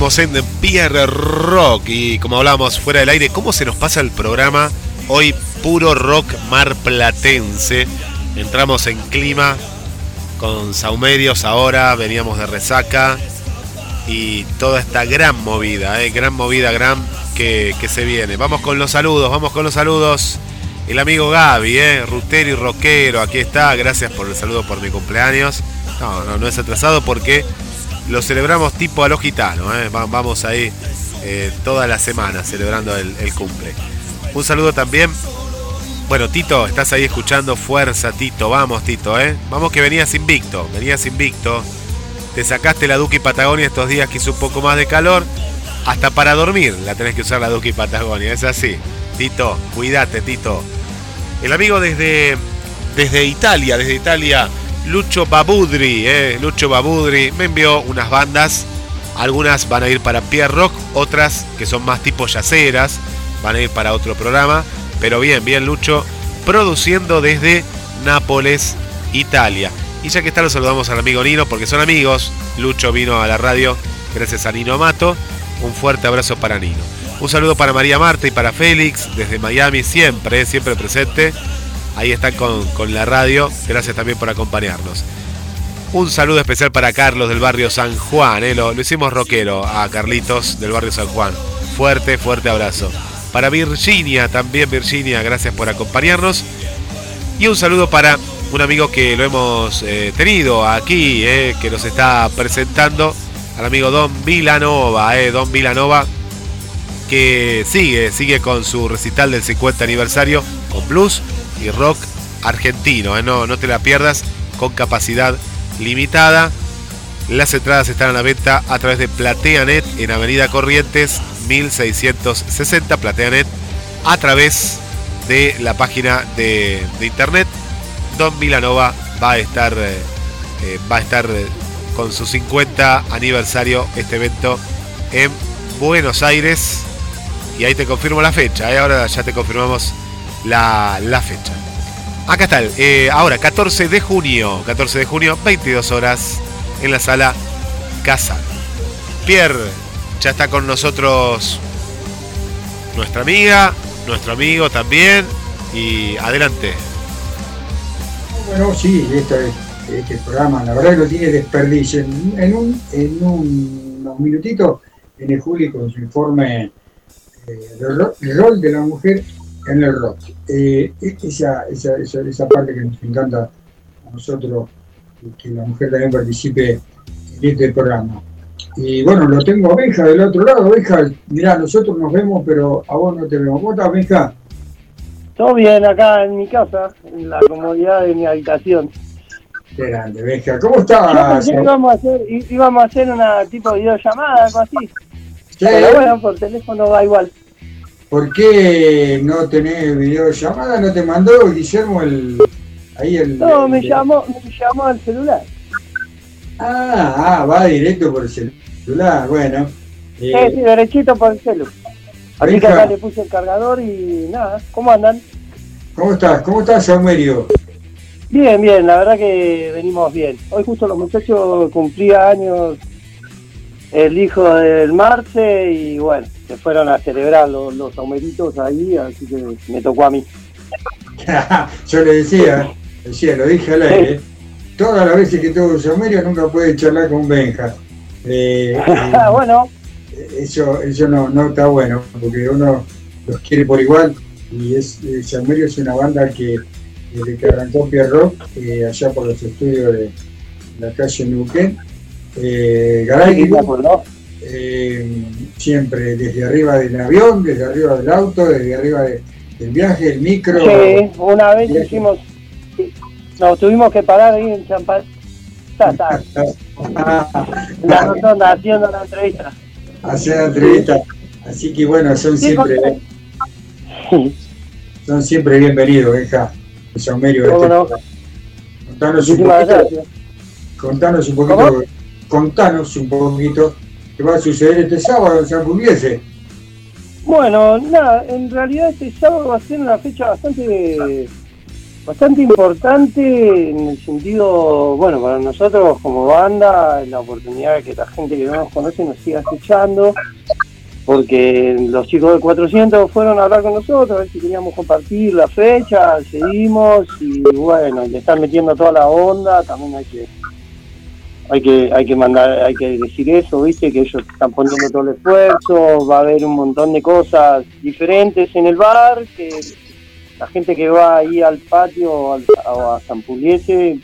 Speaker 1: Seguimos en Pierre Rock y como hablábamos fuera del aire, ¿cómo se nos pasa el programa? Hoy puro rock marplatense. Entramos en clima con Saumerios ahora, veníamos de resaca y toda esta gran movida, eh, gran movida, gran que, que se viene. Vamos con los saludos, vamos con los saludos. El amigo Gaby, eh, rutero y rockero, aquí está. Gracias por el saludo por mi cumpleaños. No, no, no es atrasado porque lo celebramos tipo a los gitanos. eh. Va- Vamos ahí eh, toda la semana celebrando el, el cumple. Un saludo también. Bueno, Tito, estás ahí escuchando. Fuerza, Tito. Vamos, Tito, ¿eh? Vamos que venías invicto. Venías invicto. Te sacaste la Duki Patagonia estos días que hizo un poco más de calor. Hasta para dormir la tenés que usar la Duki Patagonia. Es así. Tito, cuídate, Tito. El amigo desde, desde Italia, desde Italia, Lucho Babudri, eh, Lucho Babudri, me envió unas bandas. Algunas van a ir para Pierre Rock, otras que son más tipo yaceras, van a ir para otro programa. Pero bien, bien, Lucho, produciendo desde Nápoles, Italia. Y ya que está, lo saludamos al amigo Nino, porque son amigos. Lucho vino a la radio gracias a Nino Mato. Un fuerte abrazo para Nino. Un saludo para María Marta y para Félix, desde Miami, siempre, siempre presente. Ahí están con, con la radio. Gracias también por acompañarnos. Un saludo especial para Carlos del barrio San Juan. eh, Lo, lo hicimos rockero a Carlitos del barrio San Juan. Fuerte, fuerte abrazo. Para Virginia, también Virginia, gracias por acompañarnos. Y un saludo para un amigo que lo hemos eh, tenido aquí, eh, que nos está presentando, al amigo Don Vilanova, Don Vilanova, que sigue, sigue con su recital del 50 aniversario con blues y rock argentino. eh, No, no te la pierdas, con capacidad limitada. Las entradas están a la venta a través de PlateaNet en Avenida Corrientes 1660 PlateaNet a través de la página de, internet. Don Milanova va a estar eh, eh, va a estar con su 50 aniversario este evento en Buenos Aires y ahí te confirmo la fecha. Ahora ya te confirmamos la, la fecha. Acá está, eh, ahora 14 de junio, 14 de junio, 22 horas en la sala Casa. Pierre, ya está con nosotros nuestra amiga, nuestro amigo también. Y adelante.
Speaker 3: Bueno, sí, este, este programa, la verdad que no tiene desperdicio. En, un, en un- unos minutitos, en el Juli con su informe eh, el rol de la mujer en el rock. Eh, e- esa, esa, esa, esa parte que nos encanta a nosotros, que la mujer también participe en este programa. Y bueno, lo tengo a Benja del otro lado. Benja, mirá, nosotros nos vemos, pero a vos no te vemos. ¿Cómo estás, Benja?
Speaker 10: Todo bien acá en mi casa, en la comodidad de mi habitación.
Speaker 3: Qué grande, Benja. ¿Cómo estás?
Speaker 10: íbamos a hacer, íbamos a hacer una tipo de videollamada, algo así.
Speaker 3: Sí.
Speaker 10: Pero bueno, por teléfono va igual.
Speaker 3: ¿Por qué no tenés videollamada? ¿No te mandó Guillermo el, ahí el...
Speaker 10: No,
Speaker 3: el-
Speaker 10: me llamó, me llamó al celular.
Speaker 3: Ah, ah, va directo por el celular, bueno. Eh,
Speaker 10: sí, derechito por el celu. Así que acá le puse el cargador y nada, ¿cómo andan?
Speaker 3: ¿Cómo estás? ¿Cómo estás, Saumerio?
Speaker 10: Bien, bien, la verdad que venimos bien. Hoy justo los muchachos cumplía años el hijo del Marce y bueno, se fueron a celebrar los, los aumeritos ahí, así que me tocó a mí.
Speaker 3: Yo le decía, decía, lo dije al aire, todas las veces que tengo Saumerio nunca puede charlar con Benja. Eh, eh,
Speaker 10: bueno,
Speaker 3: eso, eso no, no está bueno, porque uno los quiere por igual y es eh, Saumerio es una banda que desde que arrancó Pierre Rock, eh, allá por los estudios de la calle Neuquén, Garay. Eh, siempre desde arriba del avión, desde arriba del auto, desde arriba de- del viaje, el micro.
Speaker 10: Sí, una vez
Speaker 3: Viaje.
Speaker 10: hicimos, nos tuvimos que parar ahí en Champán, la rotonda haciendo la entrevista.
Speaker 3: hacer la entrevista. Así que bueno, son
Speaker 10: Sí,
Speaker 3: siempre, son siempre bienvenidos, hija. Saumerio.
Speaker 10: ¿Cómo no?
Speaker 3: Contanos un poquito, contanos un poquito, contanos un poquito qué va a suceder este sábado en San Pugliese.
Speaker 10: Bueno, nada, en realidad este sábado va a ser una fecha bastante bastante importante en el sentido, bueno, para nosotros como banda, la oportunidad de que la gente que no nos conoce nos siga escuchando, porque los chicos de 400 fueron a hablar con nosotros, a ver si queríamos compartir la fecha, seguimos y bueno, le están metiendo toda la onda, también hay que hay que hay que mandar hay que decir eso viste que ellos están poniendo todo el esfuerzo va a haber un montón de cosas diferentes en el bar que la gente que va ahí al patio o al- o a San Pugliese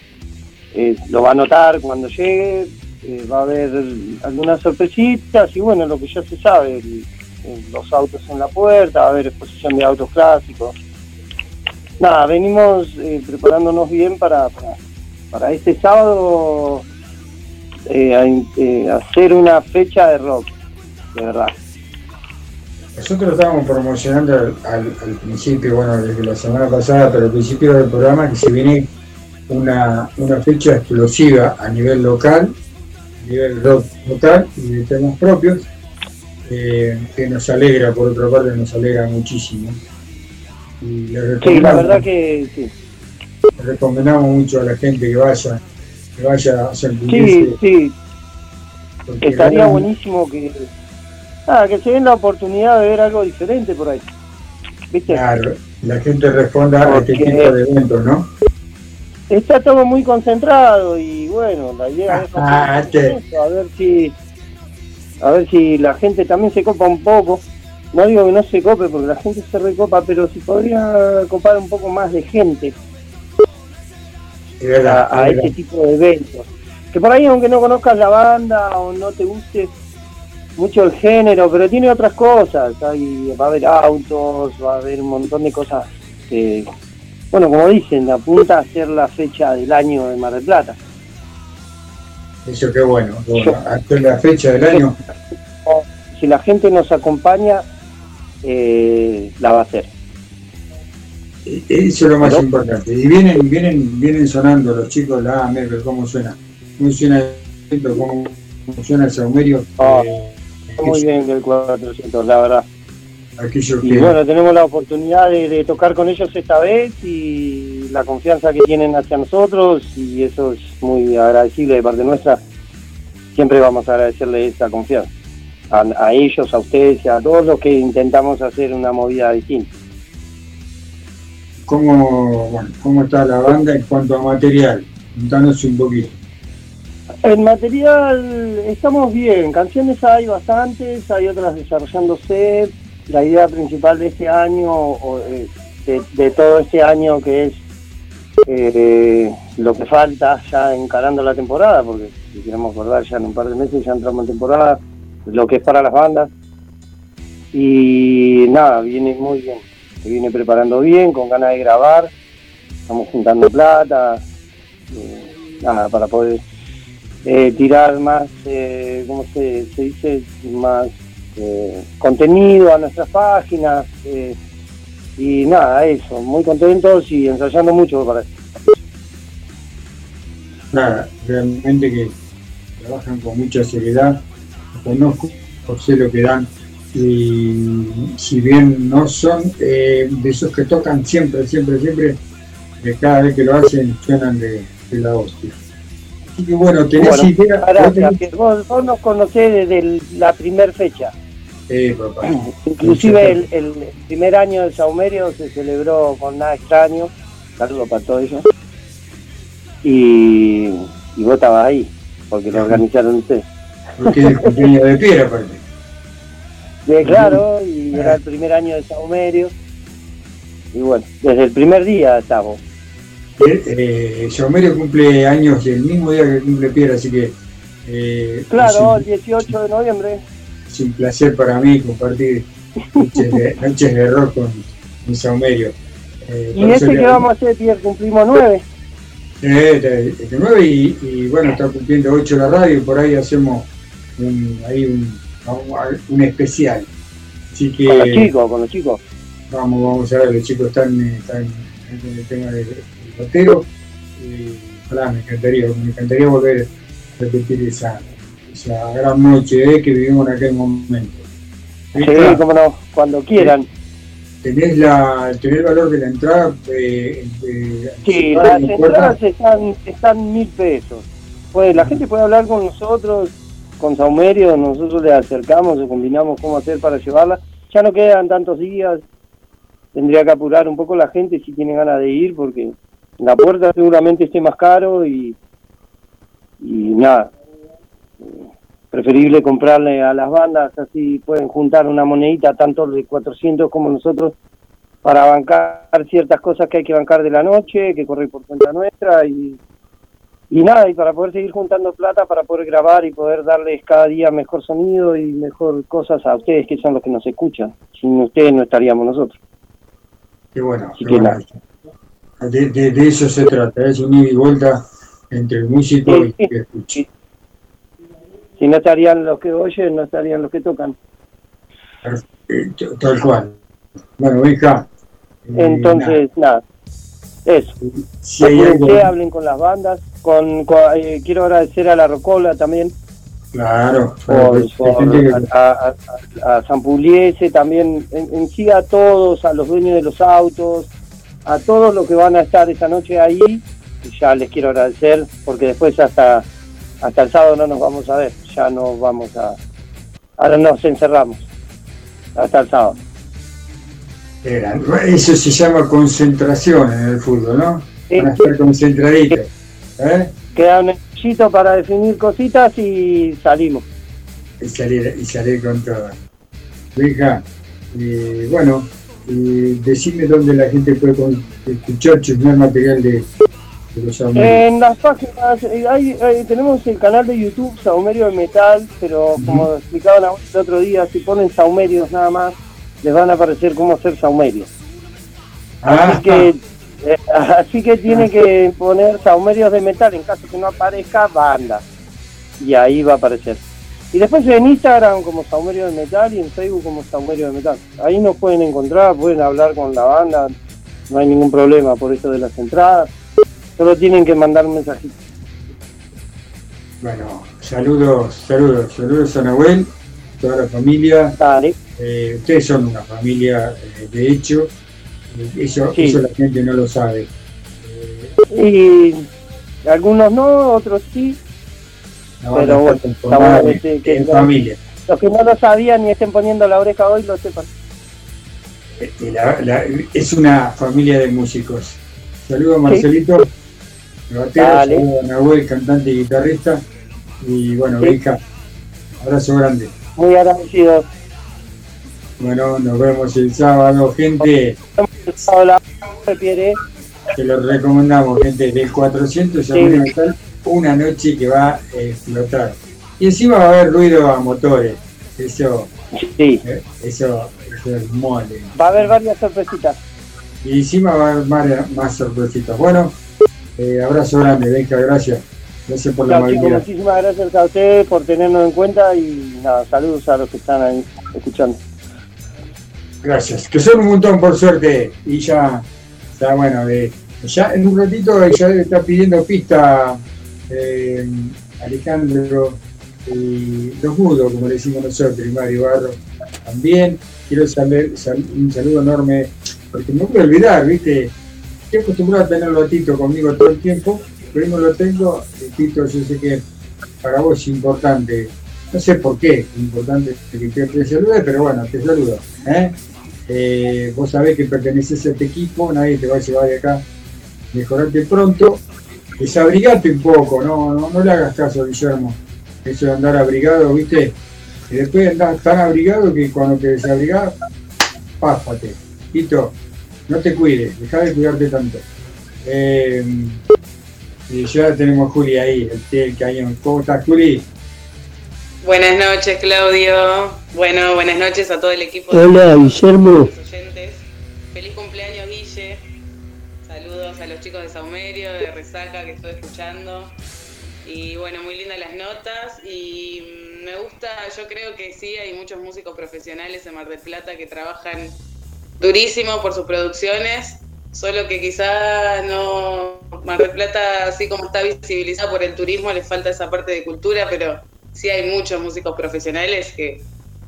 Speaker 10: eh, lo va a notar cuando llegue eh, va a haber algunas sorpresitas y bueno lo que ya se sabe los autos en la puerta va a haber exposición de autos clásicos. Nada venimos eh, preparándonos bien para para este sábado eh, a eh, hacer una fecha de rock, de verdad.
Speaker 3: Nosotros estábamos promocionando al, al- al principio, bueno, desde la semana pasada, pero al principio del programa, que se viene una, una fecha explosiva a nivel local, a nivel rock local y de temas propios, eh, que nos alegra, por otra parte, nos alegra muchísimo. Y le
Speaker 10: Sí, la verdad que sí.
Speaker 3: le recomendamos mucho a la gente que vaya, que vaya a San
Speaker 10: Sí, sí,
Speaker 3: porque
Speaker 10: estaría buenísimo que, nada, que se den la oportunidad de ver algo diferente por ahí. ¿Viste?
Speaker 3: Claro, la gente responda a este
Speaker 10: Porque-
Speaker 3: tipo de eventos, ¿no?
Speaker 10: Está todo muy concentrado y bueno, la idea es
Speaker 3: Ah,
Speaker 10: eso, a ver si a ver si la gente también se copa un poco. No digo que no se cope porque la gente se recopa, pero si podría copar un poco más de gente
Speaker 3: Es verdad,
Speaker 10: a, a
Speaker 3: es
Speaker 10: este tipo de eventos. Que por ahí, aunque no conozcas la banda o no te guste mucho el género, pero tiene otras cosas. Hay, va a haber autos, va a haber un montón de cosas que, bueno, como dicen, apunta a ser la fecha del año de Mar del Plata.
Speaker 3: Eso qué bueno, bueno. Hasta la fecha del año,
Speaker 10: Si la gente nos acompaña, eh, la va a hacer.
Speaker 3: Eso es lo más importante. Y vienen, vienen, vienen sonando los chicos la AMER, cómo suena, cómo suena el cómo cómo suena el saumerio,
Speaker 10: Ah,
Speaker 3: eh,
Speaker 10: Muy bien del 400, la verdad. Y
Speaker 3: que
Speaker 10: bueno, tenemos la oportunidad de, de tocar con ellos esta vez y la confianza que tienen hacia nosotros y eso es muy agradecible de parte nuestra. Siempre vamos a agradecerle esa confianza. A, a ellos, a ustedes y a todos los que intentamos hacer una movida distinta.
Speaker 3: Cómo, bueno, cómo está la banda en cuanto a material. Contanos un poquito.
Speaker 10: El material, estamos bien, canciones hay bastantes, hay otras desarrollándose. La idea principal de este año, o, eh, de, todo este año que es eh, lo que falta ya encarando la temporada, porque si queremos acordar ya en un par de meses ya entramos en temporada, lo que es para las bandas. Y nada, viene muy bien, viene preparando bien, con ganas de grabar, estamos juntando plata, eh, nada, para poder eh, tirar más, eh, ¿cómo se, dice? Más eh, contenido a nuestras páginas. y nada, eso, muy contentos y ensayando mucho para eso.
Speaker 3: Nada, realmente que trabajan con mucha seriedad, conozco, sé lo que dan y si bien no son eh, de esos que tocan siempre, siempre, siempre, que cada vez que lo hacen suenan de, de la hostia. Así que bueno, tenés
Speaker 10: Bueno,
Speaker 3: idea, vos tenés-
Speaker 10: vos, vos nos conocés desde el- la primer fecha.
Speaker 3: Eh, papá.
Speaker 10: Inclusive el, el primer año del Saumerio se celebró con nada extraño. Saludos para todos ellos. Y, y vos estabas ahí, porque lo organizaron ustedes.
Speaker 3: Porque es el cumpleaños de piedra, aparte.
Speaker 10: Sí, claro, y era el primer año de Saumerio. Y bueno, desde el primer día estamos.
Speaker 3: Eh, Saumerio cumple años el mismo día que cumple piedra, así que eh,
Speaker 10: Claro, el 18 de noviembre.
Speaker 3: es un placer para mí compartir noches de, noches de rock con, con Saumerio. Eh,
Speaker 10: Y este que vamos a hacer, Pierre, cumplimos nueve.
Speaker 3: Eh, de- de nueve y, y bueno, está cumpliendo 8 la radio, por ahí hacemos un, ahí un, un especial. Así que
Speaker 10: Con los chicos, con los chicos.
Speaker 3: vamos, vamos a ver, los chicos están, eh, están con el tema del. Y ojalá, me encantaría, me encantaría volver a repetir esa, esa gran noche eh, que vivimos en aquel momento.
Speaker 10: Sí, cómo no, cuando quieran.
Speaker 3: ¿tenés, la, ¿tenés el valor de la entrada? eh, eh,
Speaker 10: Sí, las
Speaker 3: en
Speaker 10: entradas están, están mil pesos. Pues la gente puede hablar con nosotros, con Saumerio, nosotros le acercamos o combinamos cómo hacer para llevarla. Ya no quedan tantos días, tendría que apurar un poco la gente si tiene ganas de ir, porque la puerta seguramente esté más caro y, y nada. Preferible comprarle a las bandas, así pueden juntar una monedita, tanto de 400 como nosotros, para bancar ciertas cosas que hay que bancar de la noche, que corre por cuenta nuestra y, y nada, y para poder seguir juntando plata, para poder grabar y poder darles cada día mejor sonido y mejor cosas a ustedes que son los que nos escuchan. Sin ustedes no estaríamos nosotros.
Speaker 3: Qué bueno.
Speaker 10: Así
Speaker 3: qué
Speaker 10: que
Speaker 3: bueno. De, de- de eso se trata, es un ida y vuelta entre el músico y el que escucha.
Speaker 10: Si no estarían los que oyen, no estarían los que tocan.
Speaker 3: Tal cual. Bueno, hija. eh,
Speaker 10: Entonces, nada, eso.
Speaker 3: Si hay algo-
Speaker 10: hablen con las bandas. Con, con- eh, quiero agradecer a la Rocola también
Speaker 3: Claro,
Speaker 10: por, por- a, a, San Pugliese, también en, en sí a todos, a los dueños de los autos, a todos los que van a estar esta noche ahí, ya les quiero agradecer porque después hasta hasta el sábado no nos vamos a ver, ya no vamos a ahora nos encerramos hasta el sábado.
Speaker 3: Eso se llama concentración en el fútbol, ¿no? Van a estar concentraditos. ¿Eh?
Speaker 10: Queda un echito para definir cositas y salimos.
Speaker 3: Y salir, y salir con todo. Hija, eh, bueno, eh, decime dónde la gente puede con- escuchar, chusmear material de, los aumentos.
Speaker 10: En las páginas, eh, hay, eh, tenemos el canal de YouTube Saumerio de Metal, pero como explicaban a- el otro día, si ponen Saumerios nada más, les van a aparecer cómo hacer Saumerios.
Speaker 3: Ah,
Speaker 10: Así que, eh, así que tiene que poner Saumerios de Metal, en caso que no aparezca, banda. Y ahí va a aparecer. Y después en Instagram como Saumerio de Metal y en Facebook como Saumerio de Metal. Ahí nos pueden encontrar, pueden hablar con la banda, no hay ningún problema por eso de las entradas. Solo tienen que mandar un mensajito.
Speaker 3: Bueno, saludos, saludos, saludos a Nahuel, toda la familia. Eh, ustedes son una familia, eh, de hecho, eso,
Speaker 10: Sí.
Speaker 3: eso la gente no lo sabe.
Speaker 10: Y algunos no, otros sí. Pero bueno, estamos,
Speaker 3: en-
Speaker 10: este, que
Speaker 3: en
Speaker 10: no-
Speaker 3: familia.
Speaker 10: Los que no lo sabían y estén poniendo la oreja hoy lo sepan.
Speaker 3: Este, la- la- es una familia de músicos. Saludos Marcelito, el batero, Nahuel, cantante y guitarrista. Y bueno,
Speaker 10: Sí.
Speaker 3: hija, abrazo grande.
Speaker 10: Muy agradecido.
Speaker 3: Bueno, nos vemos el sábado, gente.
Speaker 10: Hola, Pierre.
Speaker 3: Te lo recomendamos, gente. Del 400
Speaker 10: Sí.
Speaker 3: Saumerio Metal, una noche que va a explotar. Y encima va a haber ruido a motores. Eso,
Speaker 10: Sí.
Speaker 3: eh, eso, eso es mole.
Speaker 10: Va a haber varias sorpresitas.
Speaker 3: Y encima va a haber más, más sorpresitas. Bueno, eh, abrazo grande, Benja, gracias. Gracias por la amabilidad.
Speaker 10: muchísimas gracias a ustedes por tenernos en cuenta y nada, saludos a los que están ahí escuchando.
Speaker 3: Gracias. Que son un montón, por suerte. Y ya, ya bueno, de, ya en un ratito ya estar pidiendo pista eh, Alejandro y los mudos, como decimos nosotros, y Mario Barro también. Quiero saber un saludo enorme, porque voy a olvidar, ¿viste? Estoy acostumbrado a tenerlo a Tito conmigo todo el tiempo, pero no lo tengo. y Tito, yo sé que para vos es importante. No sé por qué, es importante que te, salude, pero bueno, te saludo. ¿eh? Eh, vos sabés que perteneces a este equipo, nadie te va a llevar de acá. Mejorate pronto, desabrigate un poco, no, no, no le hagas caso, Guillermo. Eso de andar abrigado, ¿viste? Y después andás tan abrigado que cuando te desabrigás, páfate. Tito, no te cuides, deja de cuidarte tanto. Eh, y ya tenemos a Juli ahí, el, el cañón. ¿Cómo estás, Juli?
Speaker 11: Buenas noches, Claudio. Bueno, buenas noches a todo el equipo.
Speaker 10: Hola, Guillermo.
Speaker 11: los oyentes. Feliz cumpleaños, Guille. Saludos a los chicos de Saumerio, de Resaca, que estoy escuchando. Y bueno, muy lindas las notas. Y me gusta, yo creo que sí, hay muchos músicos profesionales en Mar del Plata que trabajan durísimo por sus producciones. Solo que quizá no. Mar del Plata, así como está visibilizada por el turismo, le falta esa parte de cultura, pero sí hay muchos músicos profesionales que,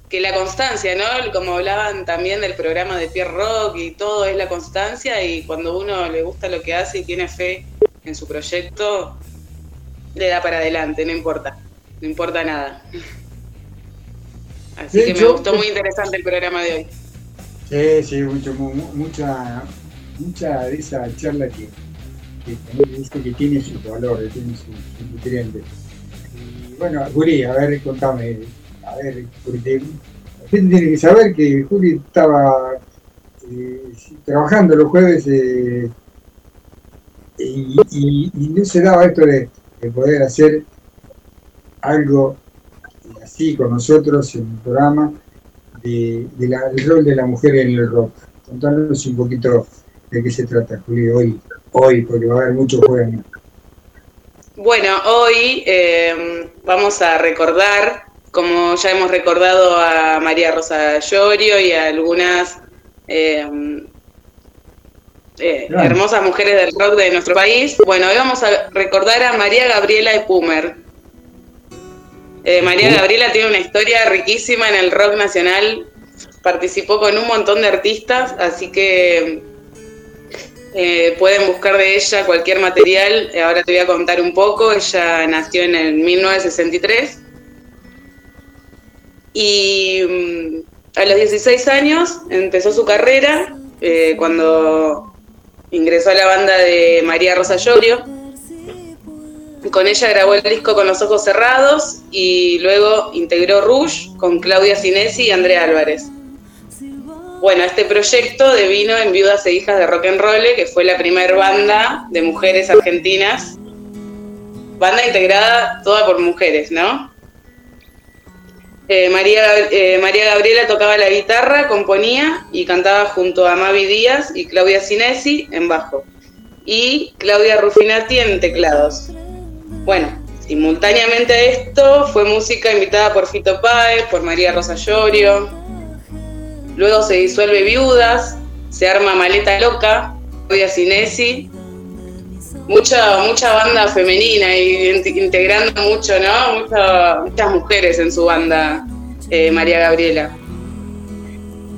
Speaker 11: que la constancia, ¿no? Como hablaban también del programa de Pierre Rock y todo es la constancia y cuando uno le gusta lo que hace y tiene fe en su proyecto, le da para adelante, no importa, no importa nada. Así que me gustó muy interesante el programa de hoy.
Speaker 3: Sí, sí, mucho, mu- mu- mucha, mucha de esa charla que, que, también dice que tiene sus valores, tiene sus, sus nutrientes. Bueno, Juli, a ver, contame, a ver, porque la gente tiene que saber que Juli estaba eh, trabajando los jueves eh, y, y- no se daba esto de, de poder hacer algo así con nosotros en el programa de, de del rol de la mujer en el rock. Contanos un poquito de qué se trata, Juli, hoy, hoy porque va a haber muchos jóvenes.
Speaker 11: Bueno, hoy eh, vamos a recordar, como ya hemos recordado a María Rosa Llorio y a algunas eh, eh, hermosas mujeres del rock de nuestro país. Bueno, hoy vamos a recordar a María Gabriela Epumer. María Gabriela tiene una historia riquísima en el rock nacional, participó con un montón de artistas, así que eh, pueden buscar de ella cualquier material. Ahora te voy a contar un poco. Ella nació en el 1963 y mm, a los 16 años empezó su carrera eh, cuando ingresó a la banda de María Rosa Llorio. Con ella grabó el disco Con los ojos cerrados y luego integró Rush con Claudia Cinesi y Andrea Álvarez. Bueno, este proyecto devino en Viudas e Hijas de Rock and Roll, que fue la primera banda de mujeres argentinas. Banda integrada toda por mujeres, ¿no? Eh, María, eh, María Gabriela tocaba la guitarra, componía y cantaba junto a Mavi Díaz y Claudia Cinesi en bajo. Y Claudia Rufinati en teclados. Bueno, simultáneamente a esto fue música invitada por Fito Páez, por María Rosa Llorio, Luego se disuelve Viudas, se arma Maleta Loca, Claudia Cinesi, mucha, mucha banda femenina y int- integrando mucho, ¿no? Mucha- muchas mujeres en su banda, eh, María Gabriela.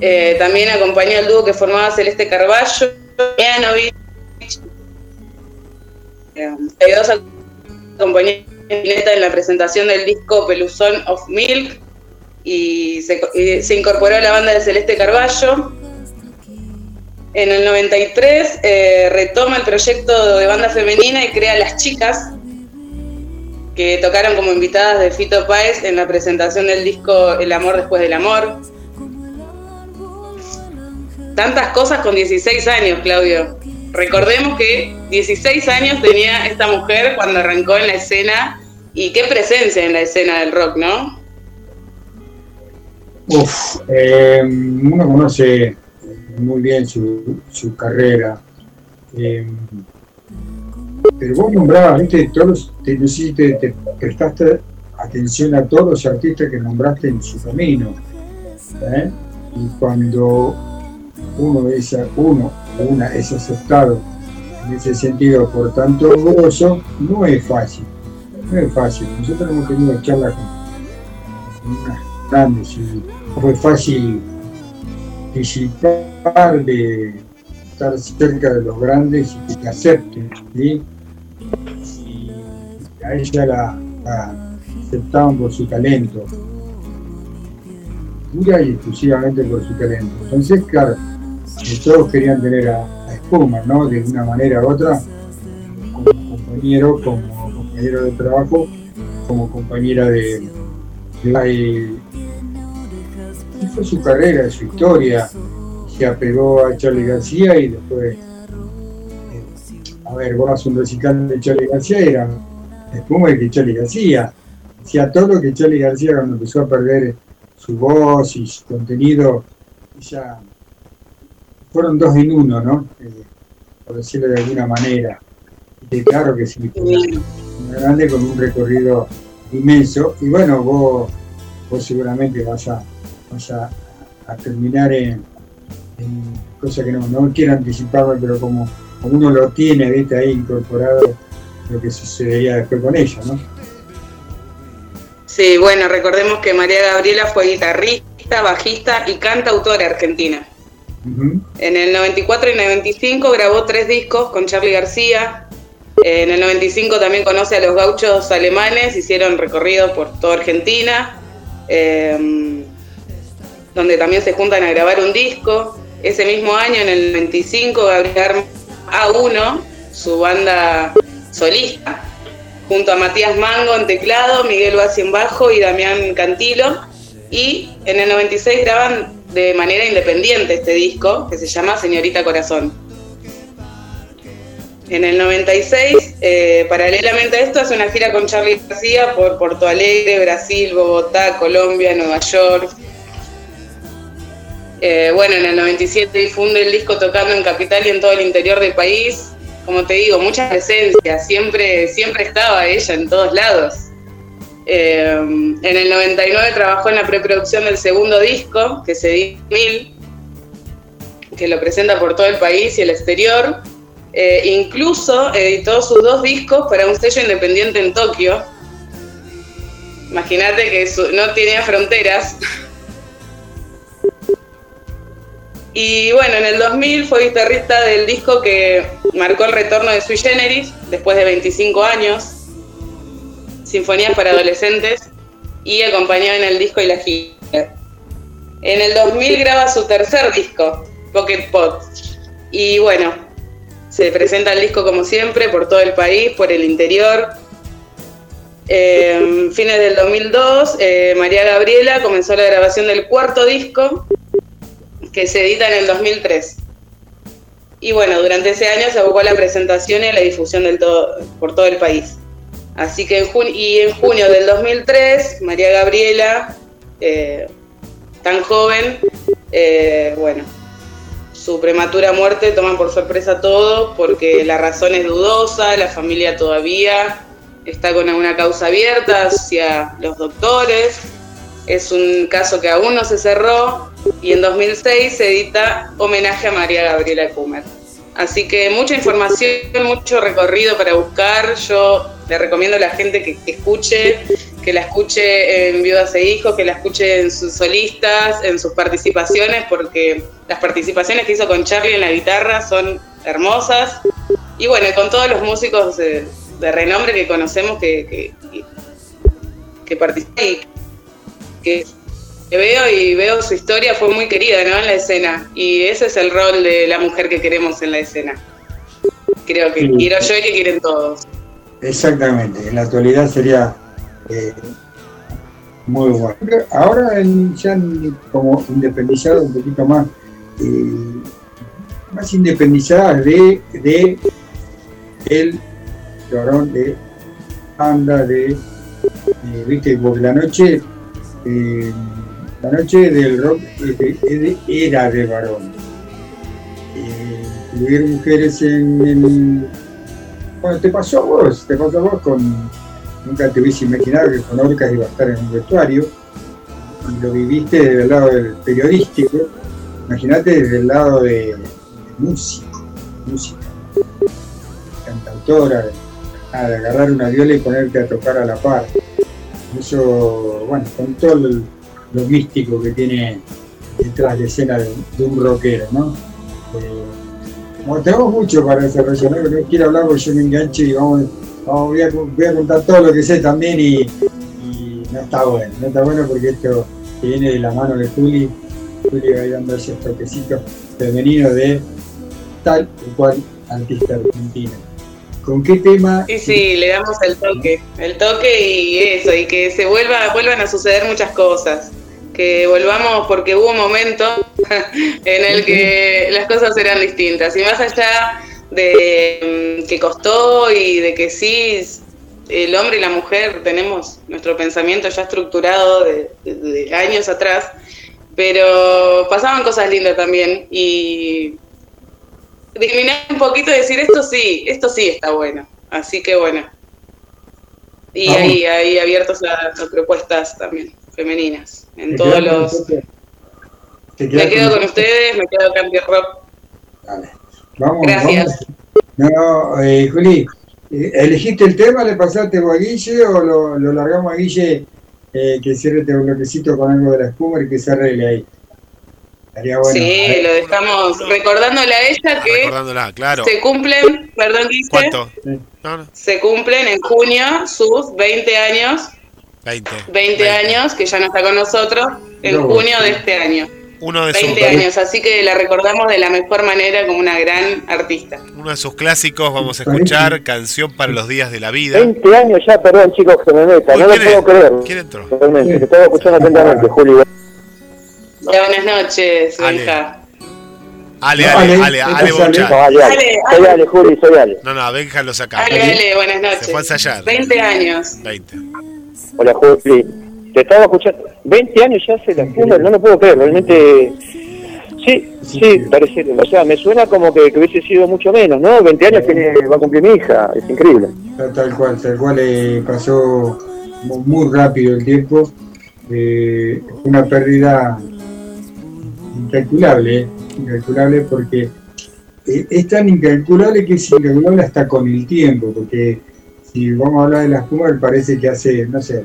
Speaker 11: Eh, también acompañó al dúo que formaba Celeste Carballo, Mianovich. Eh, ayudó a acompañar a Spinetta en la presentación del disco Peluzón of Milk y se, incorporó a la banda de Celeste Carballo. En el 93 eh, retoma el proyecto de banda femenina y crea Las Chicas, que tocaron como invitadas de Fito Páez en la presentación del disco El amor después del amor. Tantas cosas con 16 años, Claudio. Recordemos que 16 años tenía esta mujer cuando arrancó en la escena y qué presencia en la escena del rock, ¿no?
Speaker 3: Uf, eh, uno conoce muy bien su, su carrera. eh, pero vos nombrabas, viste, todos te, te, te prestaste atención a todos los artistas que nombraste en su camino. ¿eh? Y cuando uno es, uno una es aceptado en ese sentido por tanto gozo, no es fácil. No es fácil. Nosotros hemos tenido charlas con, con unas grandes y fue fácil disipar de estar cerca de los grandes y que te acepten. Y a ella la, aceptaban por su talento, pura y exclusivamente por su talento. Entonces, claro, todos querían tener a, a Espuma, ¿no? De una manera u otra, como compañero, como compañero de trabajo, como compañera de, de- fue su carrera, su historia. Se apegó a Charlie García y después, eh, a ver, vos haces un recital de Charlie García y era espuma de que Charlie García. Hacía todo lo que Charlie García cuando empezó a perder su voz y su contenido, ya fueron dos en uno, ¿no? Eh, por decirlo de alguna manera. Y claro que sí, una grande con un recorrido inmenso. Y bueno, vos, vos seguramente vas a, vas a, a terminar en, en cosa que no, no quiero anticiparme, pero como, como uno lo tiene, viste, ahí incorporado lo que sucedería después con ella, ¿no?
Speaker 11: Sí, bueno, recordemos que María Gabriela fue guitarrista bajista y cantautora argentina. En el 94 y 95 grabó tres discos con Charlie García. En el 95 también conoce a los gauchos alemanes, hicieron recorrido por toda Argentina, eh, donde también se juntan a grabar un disco. Ese mismo año, en el 95, Gabriel A1, su banda solista, junto a Matías Mango en teclado, Miguel Bassi en bajo y Damián Cantilo. Y en el 96 graban de manera independiente este disco, que se llama Señorita Corazón. En el 96, eh, paralelamente a esto, hace una gira con Charlie García por Porto Alegre, Brasil, Bogotá, Colombia, Nueva York. Eh, bueno, en el 97 difunde el disco tocando en Capital y en todo el interior del país. Como te digo, mucha presencia, siempre, siempre estaba ella en todos lados. Eh, en el 99 trabajó en la preproducción del segundo disco, que se dio Mil, que lo presenta por todo el país y el exterior. Eh, incluso editó sus dos discos para un sello independiente en Tokio. Imagínate que su- no tenía fronteras. Y bueno, en el 2000 fue guitarrista del disco que marcó el retorno de Sui Generis después de 25 años. Sinfonías para adolescentes y acompañó en el disco y la gira. En el 2000 graba su tercer disco, Pocket Pot. Y bueno, se presenta el disco como siempre por todo el país, por el interior. En fines del 2002, eh, María Gabriela comenzó la grabación del cuarto disco, que se edita en el 2003. Y bueno, durante ese año se abocó a la presentación y a la difusión del todo, por todo el país. Así que en junio, y en junio del 2003, María Gabriela, eh, tan joven, eh, bueno, su prematura muerte toma por sorpresa a todos porque la razón es dudosa, la familia todavía está con una causa abierta hacia los doctores. Es un caso que aún no se cerró y en 2006 se edita Homenaje a María Gabriela Kummer. Así que mucha información, mucho recorrido para buscar. Yo le recomiendo a la gente que, escuche, que la escuche en Viudas e Hijos, que la escuche en sus solistas, en sus participaciones, porque las participaciones que hizo con Charlie en la guitarra son hermosas. Y bueno, con todos los músicos de, renombre que conocemos que, que, que- participan que, veo y veo su historia, fue muy querida ¿no? en la escena. Y ese es el rol de la mujer que queremos en la escena. Creo que
Speaker 3: Sí.
Speaker 11: quiero yo y que quieren todos.
Speaker 3: Exactamente, en la actualidad sería eh, muy bueno. Ahora en- ya en- como independizado un poquito más, eh, más independizada de, de el varón de anda de, eh, viste, porque la noche, la noche del rock era de varón. Eh, incluir mujeres en el bueno, te pasó a vos, te pasó a vos con. Nunca te hubiese imaginado que con Orcas iba a estar en un vestuario. Y lo viviste desde el lado del periodístico. Imagínate desde el lado de, músico, música, cantautora, de, de agarrar una viola y ponerte a tocar a la par. Eso, bueno, con todo lo, místico que tiene detrás de escena de, un rockero, ¿no? Eh, tenemos mucho para desarrollar, ¿no? no quiero hablar porque yo me engancho y vamos, vamos- voy, a, contar todo lo que sé también y, no está bueno, no está bueno porque esto viene de la mano de Juli, Juli va a ir dando esos toquecitos femeninos de tal o cual artista argentina. ¿Con qué tema?
Speaker 11: Sí, sí, le damos el toque, el toque y eso, y que se vuelva, vuelvan a suceder muchas cosas. Que volvamos porque hubo un momento en el que las cosas eran distintas. Y más allá de mm, que costó y de que sí, el hombre y la mujer tenemos nuestro pensamiento ya estructurado de, de- de años atrás, pero pasaban cosas lindas también y disminuir un poquito y decir esto sí, esto sí está bueno. Así que bueno. Y ahí, ahí abiertos a, a propuestas también femeninas. En
Speaker 3: ¿Te
Speaker 11: todos los. Me quedo con ustedes, me quedo con Rock.
Speaker 3: Vamos,
Speaker 11: Gracias.
Speaker 3: vamos. No, eh, Juli, eh, ¿elegiste el tema? ¿Le pasaste a Guille o lo, lo largamos a Guille eh, que cierre este bloquecito con algo de la espuma y que se arregle ahí. Estaría bueno.
Speaker 11: sí, lo dejamos recordándole a ella que
Speaker 1: Recordándola, claro.
Speaker 11: se cumplen, perdón, Guille,
Speaker 1: ¿Cuánto? No, no,
Speaker 11: se cumplen en junio sus 20 años,
Speaker 1: 20.
Speaker 11: 20 años, que ya no está con nosotros, en
Speaker 1: No,
Speaker 11: junio
Speaker 1: sí.
Speaker 11: de este año.
Speaker 1: Uno de, sus,
Speaker 11: 20 años, así que la recordamos de la mejor manera como una gran artista.
Speaker 1: uno de sus clásicos, vamos a escuchar Canción para los días de la vida.
Speaker 12: 20 años ya, perdón chicos que me meta,
Speaker 1: Uy,
Speaker 12: no lo
Speaker 1: ¿quién
Speaker 12: puedo creer.
Speaker 1: ¿Quién entró?
Speaker 12: Realmente, te estaba escuchando atentamente, Juli.
Speaker 11: Ya, buenas noches, Benja.
Speaker 1: Ale,
Speaker 12: No,
Speaker 1: Ale,
Speaker 12: Ale,
Speaker 1: Ale,
Speaker 12: ¿qué
Speaker 1: Ale
Speaker 12: Ale?
Speaker 1: Bouchard.
Speaker 12: No, Ale, Ale.
Speaker 11: Ale,
Speaker 12: Soy
Speaker 11: Ale.
Speaker 12: Juli, soy Ale.
Speaker 1: No, no, Benja lo saca.
Speaker 11: Ale, Ale, buenas noches.
Speaker 1: Se fue a ensayar.
Speaker 11: 20 años.
Speaker 1: 20.
Speaker 12: Hola Juli. Te estaba escuchando. 20 años ya se la fuma, no lo puedo creer, realmente. Sí, sí, parece. O sea, me suena como que, que hubiese sido mucho menos, ¿no? 20 años tiene, va a cumplir mi hija, es increíble.
Speaker 3: Tal, cual, tal cual eh, pasó mu- muy rápido el tiempo. Eh, fue una pérdida incalculable, incalculable porque eh, es tan incalculable que es incalculable hasta con el tiempo, porque si vamos a hablar de las Pumas, parece que hace, no sé,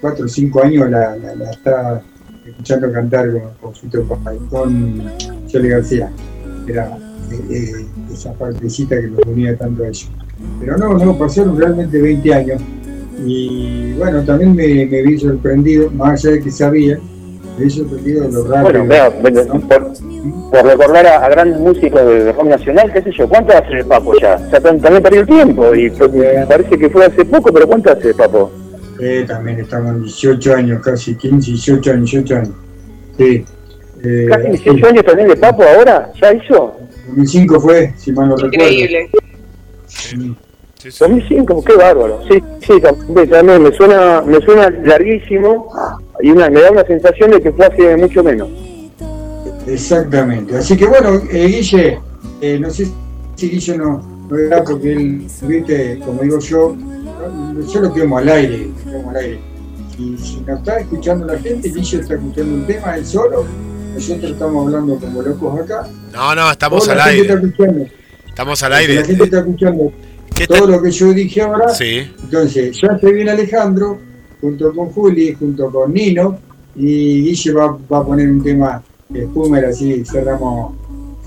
Speaker 3: cuatro o cinco años la, la, la está escuchando cantar con, con con Chole García. Era eh, eh, esa partecita que nos unía tanto a ellos. Pero no, no, pasaron realmente 20 años. Y bueno, también me, me vi sorprendido, más allá de que sabía, lo rápido.
Speaker 12: Bueno, vea, bueno, por, por recordar a, a grandes músicos de rock nacional, qué sé yo, ¿cuánto hace el Papo ya? O sea, tam- también perdió el tiempo y parece que fue hace poco, pero ¿cuánto hace Papo?
Speaker 3: Eh, también estamos en 18 años, casi 15, 18 años, 18 años. Sí. Eh,
Speaker 12: ¿Casi 18 años también de Papo ahora? ¿Ya hizo?
Speaker 3: 2005 fue, si mal no recuerdo.
Speaker 11: Increíble.
Speaker 12: 2005, qué bárbaro. Sí, sí, también, me suena, me suena larguísimo y una, me da una sensación de que fue hace mucho menos.
Speaker 3: Exactamente. Así que bueno, eh, Guille, eh, no sé si Guille no, no verá porque él, viste, como digo yo, yo lo quemo al aire, lo quemo al aire. Y si nos está escuchando la gente, Guille está escuchando un tema, él solo, nosotros estamos hablando como locos acá.
Speaker 1: No, no, estamos al
Speaker 3: la gente
Speaker 1: aire.
Speaker 3: está escuchando,
Speaker 1: Estamos al
Speaker 3: la
Speaker 1: aire.
Speaker 3: gente está escuchando
Speaker 1: ¿Qué
Speaker 3: todo lo que yo dije ahora.
Speaker 1: Sí.
Speaker 3: Entonces, ya se viene Alejandro, junto con Juli, junto con Nino, y Guille va, va a poner un tema de Spoomer, así cerramos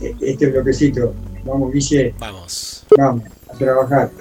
Speaker 3: eh, este bloquecito. Vamos, Guille.
Speaker 1: Vamos.
Speaker 3: Vamos, a trabajar.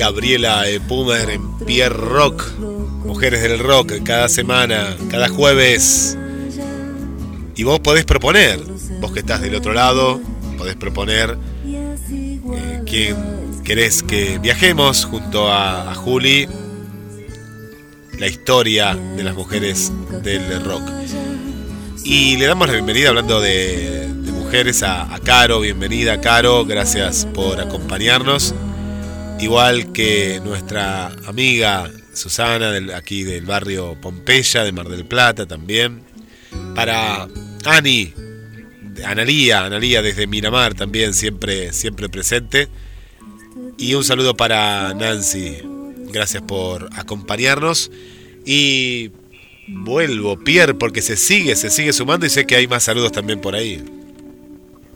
Speaker 1: Gabriela eh, Pumer en Pierre Rock, Mujeres del Rock, cada semana, cada jueves. Y vos podés proponer, vos que estás del otro lado, podés proponer eh, quién querés que viajemos junto a, a Juli, la historia de las mujeres del rock. Y le damos la bienvenida hablando de, mujeres a, a Caro, bienvenida Caro, gracias por acompañarnos. Igual que nuestra amiga Susana, del, aquí del barrio Pompeya, de Mar del Plata también. Para Ani, Analía, Analía desde Miramar también, siempre, siempre presente. Y un saludo para Nancy, gracias por acompañarnos. Y vuelvo, Pierre, porque se sigue, se sigue sumando y sé que hay más saludos también por ahí.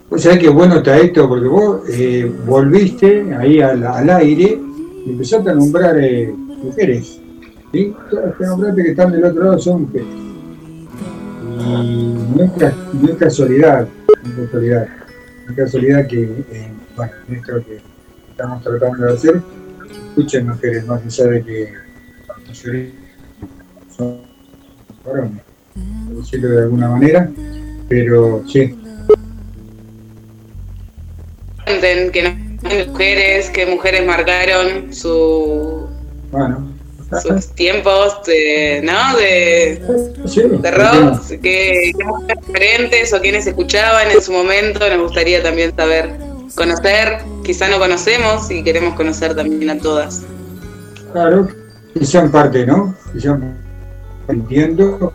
Speaker 3: O sea que bueno está esto, porque vos eh, volviste ahí al, al aire y empezaste a nombrar eh, mujeres. ¿sí? Todas las nombraste que están del otro lado son mujeres. Y no es, ca- no es casualidad, no es casualidad, no es casualidad que, eh, bueno, esto que estamos tratando de hacer, escuchen mujeres, más allá de que la mayoría son varones, por decirlo de alguna manera, pero sí,
Speaker 11: Cuenten que no hay mujeres, que mujeres marcaron su,
Speaker 3: bueno,
Speaker 11: sus tiempos de, ¿no? de,
Speaker 3: sí,
Speaker 11: de rock, que, que mujeres diferentes o quienes escuchaban en su momento, nos gustaría también saber, conocer, quizá no conocemos y queremos conocer también a todas.
Speaker 3: Claro, que sean parte, ¿no? Que sean entiendo.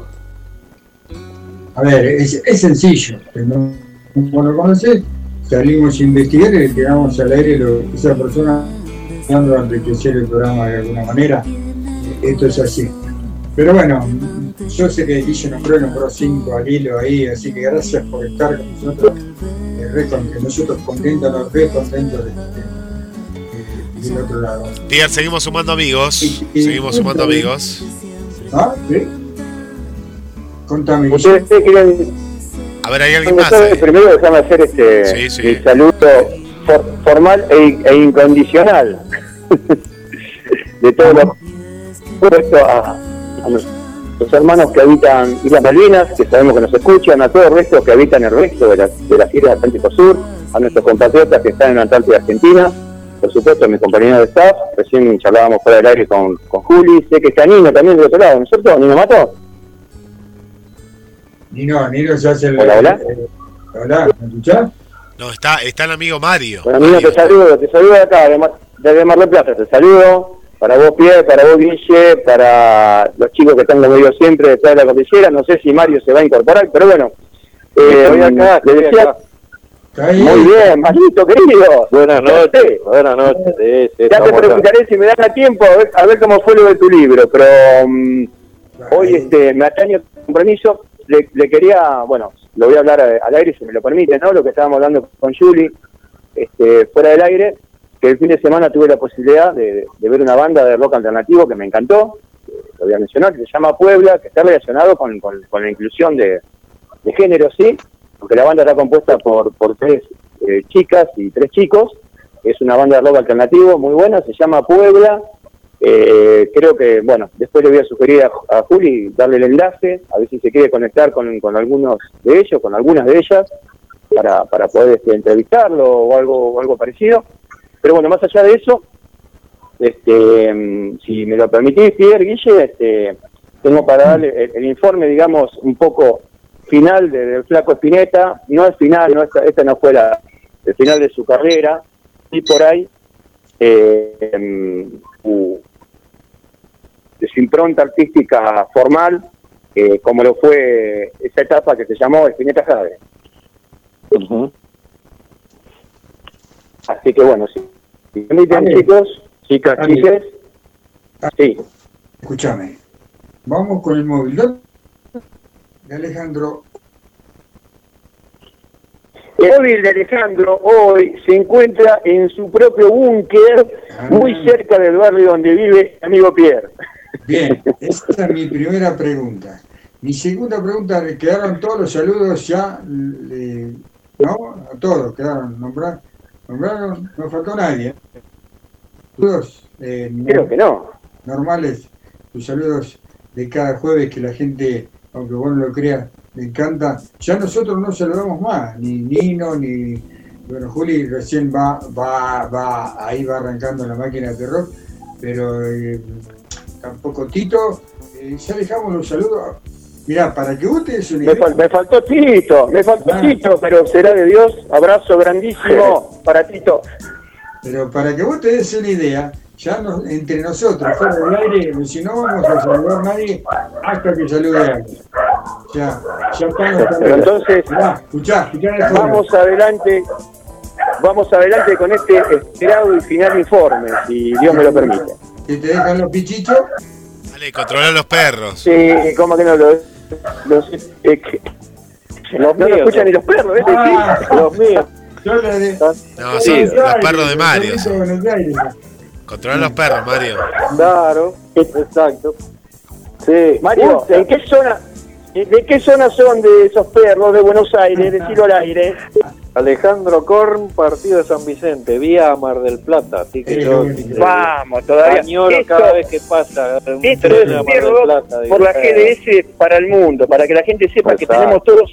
Speaker 3: A ver, es, es sencillo, no, como lo conoces, salimos a investigar y le tiramos al aire lo que esa persona tratando de enriquecer el programa de alguna manera. Esto es así. Pero bueno, yo sé que Guille nombró, nombró cinco al hilo ahí, así que gracias por estar con nosotros. Eh, re con- que nosotros contentos, nos re contentos de, de- de- del otro lado.
Speaker 1: Pierre, seguimos sumando amigos. Seguimos sumando amigos.
Speaker 3: ¿Ah? ¿Sí? Contame.
Speaker 12: Ustedes ustedes quieren
Speaker 1: A ver, hay alguien más. ahí.
Speaker 12: Primero déjame hacer este
Speaker 1: Sí, sí.
Speaker 12: el saludo for- formal e, e incondicional de todos los puesto a, a nuestros hermanos que habitan Islas Malvinas, que sabemos que nos escuchan, a todos el resto que habitan el resto de las, de las islas del Atlántico Sur, a nuestros compatriotas que están en la Antártida Argentina, por supuesto a mis compañeros de staff, recién charlábamos fuera del aire con, con Juli, sé que está Nino también del otro lado, ¿no es cierto? ¿Nino Mato?
Speaker 3: Nino, Nino se hace el.
Speaker 12: Hola, hola.
Speaker 3: eh, hola, ¿me escuchás?
Speaker 1: No, está, está el amigo Mario.
Speaker 12: Bueno, Nino, te saludo, te saludo de acá, de Mar, desde Mar del Plata, te saludo. Para vos, Pierre, para vos, Guille, para los chicos que están como digo siempre detrás de la cordillera. No sé si Mario se va a incorporar, pero bueno. Eh, hoy acá, te decía. Muy bien, Marito, querido.
Speaker 13: Buenas noches, buenas noches. Sí, sí,
Speaker 12: Ya te preguntaré si me dan a tiempo a ver, a ver cómo fue lo de tu libro, pero mm, hoy este, me atañe el compromiso. Le, le quería, bueno, lo voy a hablar al aire si me lo permite, ¿no? Lo que estábamos hablando con Julie, este, fuera del aire, que el fin de semana tuve la posibilidad de, ver una banda de rock alternativo que me encantó, lo voy a mencionar, que se llama Puebla, que está relacionado con, con- con la inclusión de, de género, sí, porque la banda está compuesta por, por tres eh, chicas y tres chicos, es una banda de rock alternativo muy buena, se llama Puebla. Eh, creo que, bueno, después le voy a sugerir a, Juli darle el enlace, a ver si se quiere conectar con, con algunos de ellos, con algunas de ellas, para, para poder este, entrevistarlo o algo, algo parecido. Pero bueno, más allá de eso, este, si me lo permitís, Pierre, Guille, este, tengo para darle el, informe, digamos, un poco final de- del Flaco Espineta. No es final, no esta, esta no fue la, el final de su carrera, y por ahí eh, em, su, de su impronta artística formal, eh, como lo fue esa etapa que se llamó Espineta Jade. Así que bueno, si, si me permiten, chicos, chicas, chiques, sí.
Speaker 3: Escúchame. Vamos con el móvil de Alejandro.
Speaker 12: El móvil de Alejandro hoy se encuentra en su propio búnker, muy cerca del barrio donde vive mi amigo Pierre.
Speaker 3: Bien, esa es mi primera pregunta. Mi segunda pregunta, ¿le quedaron todos los saludos ya? ¿No? A todos quedaron nombrados. ¿Nombraron? No faltó nadie. Saludos eh,
Speaker 12: Creo que no.
Speaker 3: normales, tus saludos de cada jueves que la gente, aunque vos no lo creas, le encanta. Ya nosotros no saludamos más, ni Nino, ni. Bueno, Juli recién va, va, va, ahí va arrancando la máquina de rock, pero eh, tampoco Tito. eh, ya dejamos los saludos. Mirá, para que vos te des una
Speaker 12: Me, fal- me faltó Tito, me faltó
Speaker 3: Ah.
Speaker 12: Tito, pero será de Dios. Abrazo grandísimo para Tito.
Speaker 3: Pero para que vos te des una idea, ya nos- entre nosotros, fuera del aire, si no vamos a saludar a nadie hasta que salude a alguien. Ya, ya están los
Speaker 12: Pero entonces,
Speaker 3: escuchá, escuchá
Speaker 12: vamos adelante, vamos adelante con este esperado y final informe, si Dios me lo permite.
Speaker 3: Que te dejan los pichichos.
Speaker 1: Dale, controlar los perros.
Speaker 12: Sí, ¿cómo que no lo los, eh, que- no, lo escuchan ni los perros, ¿ves?
Speaker 3: Ah.
Speaker 12: Sí, los míos.
Speaker 3: Yo le de-
Speaker 1: No, sí, los perros de Mario. Controlar los perros, Mario.
Speaker 13: Claro, exacto. Sí.
Speaker 12: Mario, ¿en qué zona, de qué zona son de esos perros de Buenos Aires? Decirlo al aire.
Speaker 13: Alejandro Korn, partido de San Vicente, vía Mar del Plata. Así que yo
Speaker 12: Vamos, todavía.
Speaker 13: añoro
Speaker 12: Esto-
Speaker 13: cada vez que pasa un
Speaker 12: Esto es
Speaker 13: a Mar del Plata. digo,
Speaker 12: por la
Speaker 13: eh,
Speaker 12: GDS para el mundo, para que la gente sepa que tenemos todos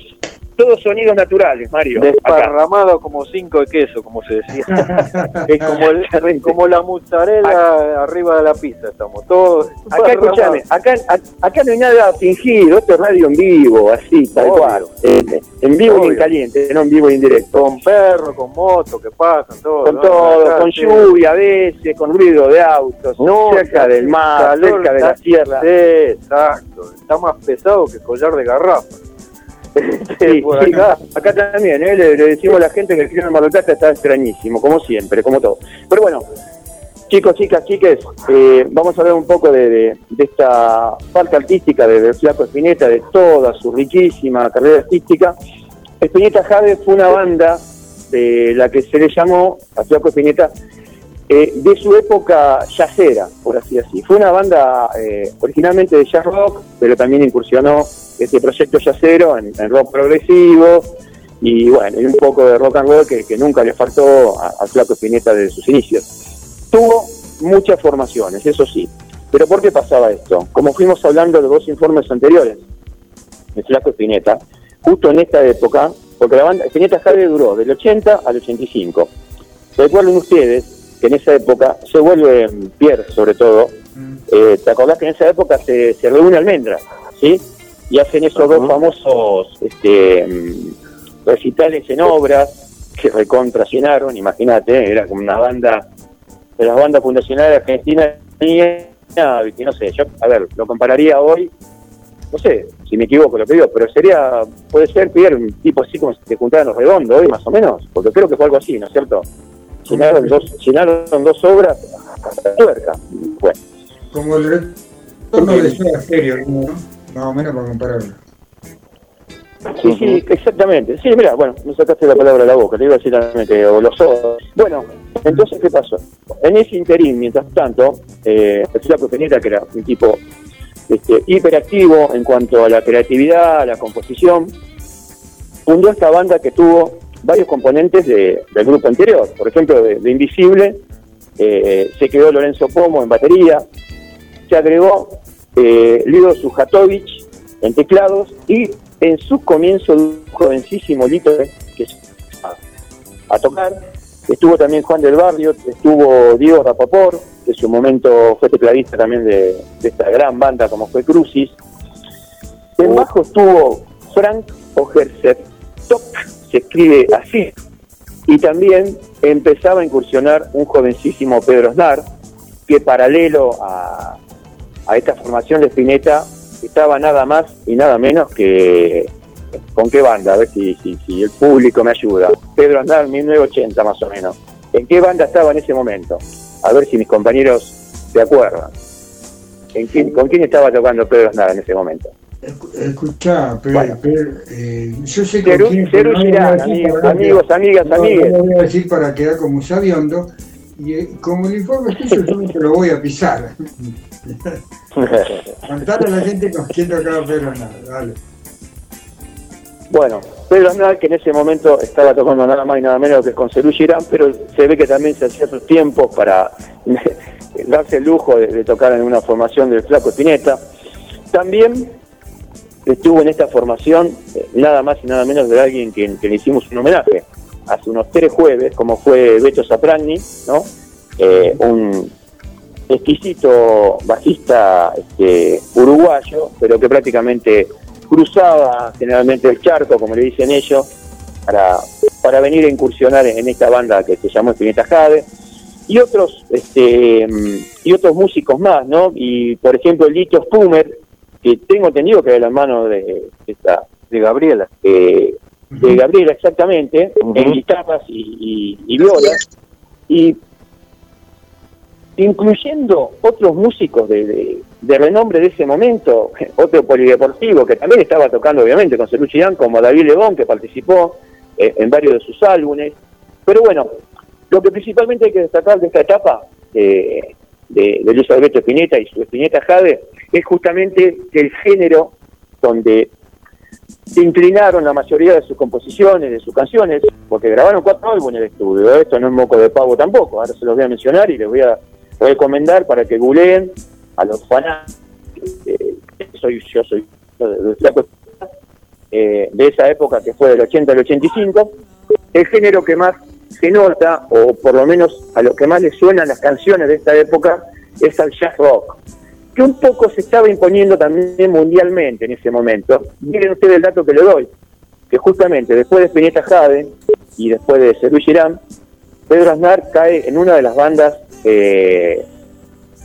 Speaker 12: todos sonidos naturales, Mario. acá.
Speaker 13: Desparramado como cinco de queso, como se decía. es como, el- como la mozzarella arriba de la pizza, estamos todos.
Speaker 12: Acá escúchame, acá, acá no hay nada fingido, esto es radio en vivo, así, tal
Speaker 13: Obvio.
Speaker 12: cual. Eh, en vivo y en
Speaker 13: Obvio.
Speaker 12: caliente, no en vivo y en directo.
Speaker 13: Con perro, con moto, que pasan, todo.
Speaker 12: Con
Speaker 13: ¿no?
Speaker 12: todo,
Speaker 13: Acá,
Speaker 12: con
Speaker 13: sí.
Speaker 12: lluvia a veces, con ruido de autos,
Speaker 13: No,
Speaker 12: cerca del mar,
Speaker 13: calor,
Speaker 12: cerca de la.
Speaker 13: Sí, exacto. Está más pesado que collar de garrafa.
Speaker 12: Sí,
Speaker 13: por
Speaker 12: sí,
Speaker 13: acá.
Speaker 12: acá también, ¿eh? le, le decimos a la gente que el clima de Mar del Plata está extrañísimo, como siempre, como todo. Pero bueno, chicos, chicas, chiques, eh, vamos a hablar un poco de, de- de esta parte artística de, de Flaco Espineta, de toda su riquísima carrera artística. Espineta Jade fue una banda de la que se le llamó a Flaco Espineta eh, de su época jazzera, por así decir. Fue una banda eh, originalmente de jazz rock, pero también incursionó este proyecto jazzero en, en rock progresivo y bueno, y un poco de rock and roll que, que nunca le faltó a, a Flaco Espineta de sus inicios. Tuvo muchas formaciones, eso sí. Pero ¿por qué pasaba esto? Como fuimos hablando de dos informes anteriores de Flaco Espineta, justo en esta época, porque la banda Espineta Jade duró del 80 al 85. Recuerden ustedes que en esa época se vuelve mm, Pierre, sobre todo. eh, ¿Te acordás que en esa época se, se reúne Almendra? ¿Sí? Y hacen esos dos famosos este, recitales en obras que recontracionaron, imagínate, era como una banda de las bandas fundacionales argentinas que no sé, yo, a ver, lo compararía hoy, no sé si me equivoco lo que digo, pero sería, puede ser Pierre, un tipo así como si te juntaran los redondos hoy más o menos, porque creo que fue algo así, ¿no es cierto? Llenaron dos, llenaron dos obras hasta la tuerca. Bueno,
Speaker 3: Como el retorno de Stereo, ¿no? Más o menos para compararlo.
Speaker 12: Sí, sí, exactamente. Sí, mira, bueno, me sacaste la palabra de la boca, te iba a decir que o los ojos. Bueno, entonces, ¿qué pasó? En ese interín, mientras tanto, eh, el Flaco Peneta, que era un tipo este, hiperactivo en cuanto a la creatividad, a la composición, fundó esta banda que tuvo varios componentes de- del grupo anterior. Por ejemplo, de, de Invisible, eh, se quedó Lorenzo Pomo en batería, se agregó eh, Lido Sujatovic en teclados y en su comienzo un jovencísimo Lito que es a, a tocar. Estuvo también Juan del Barrio, estuvo Diego Rapaport, que en su momento fue tecladista también de, esta gran banda como fue Crucis. En bajo estuvo Frank Ogerset, Tok, se escribe así. Y también empezaba a incursionar un jovencísimo Pedro Snar, que paralelo a, a esta formación de Spinetta estaba nada más y nada menos que con qué banda, a ver si, si, si el público me ayuda. Pedro Aznar, 1980 más o menos. ¿En qué banda estaba en ese momento? A ver si mis compañeros se acuerdan. ¿En quién- ¿Con quién estaba tocando Pedro Aznar en ese momento?
Speaker 3: Escuchá, pero,
Speaker 12: Bueno.
Speaker 3: pero, eh, yo sé
Speaker 12: Cerú
Speaker 3: pero no
Speaker 12: Girán, amigos,
Speaker 3: para
Speaker 12: amigas,
Speaker 3: no,
Speaker 12: amigues.
Speaker 3: No lo voy a decir para quedar como un sabiondo. Y eh, como el informe es tuyo, yo no te lo voy a pisar. Contar a la gente con quién tocaba Pedro Aznar, dale.
Speaker 12: Bueno, Pedro Aznar, que en ese momento estaba tocando nada más y nada menos que con Cerú Girán, pero se ve que también se hacía sus tiempos para darse el lujo de, de tocar en una formación del Flaco Spinetta. También estuvo en esta formación eh, nada más y nada menos de alguien que, que le hicimos un homenaje hace unos tres jueves, como fue Beto Sapragni, ¿no? Eh, un exquisito bajista este, uruguayo, pero que prácticamente cruzaba generalmente el charco, como le dicen ellos, para, para venir a incursionar en esta banda que se llamó Espineta Jade y otros este y otros músicos más, ¿no? Y por ejemplo Lito Spumer, que tengo entendido que era el hermano de, de
Speaker 13: De Gabriela.
Speaker 12: eh, de Gabriela exactamente, en guitarras y, y, y violas, y incluyendo otros músicos de, de- de renombre de ese momento, otro polideportivo que también estaba tocando obviamente con Girán, como David Lebón, que participó eh, en varios de sus álbumes. Pero bueno, lo que principalmente hay que destacar de esta etapa de, de, de Luis Alberto Spinetta y su Spinetta Jade es justamente que el género donde inclinaron la mayoría de sus composiciones, de sus canciones, porque grabaron cuatro álbumes de estudio. Esto no es moco de pavo tampoco. Ahora se los voy a mencionar y les voy a recomendar para que googleen a los fanáticos. eh, yo soy eh, de esa época que fue del 80 al 85. El género que más se nota, o por lo menos a lo que más le suenan las canciones de esta época, es al jazz rock que un poco se estaba imponiendo también mundialmente en ese momento. Miren ustedes el dato que le doy, que justamente después de Spinetta Jade y después de Cerú Girán, Pedro Aznar cae en una de las bandas eh,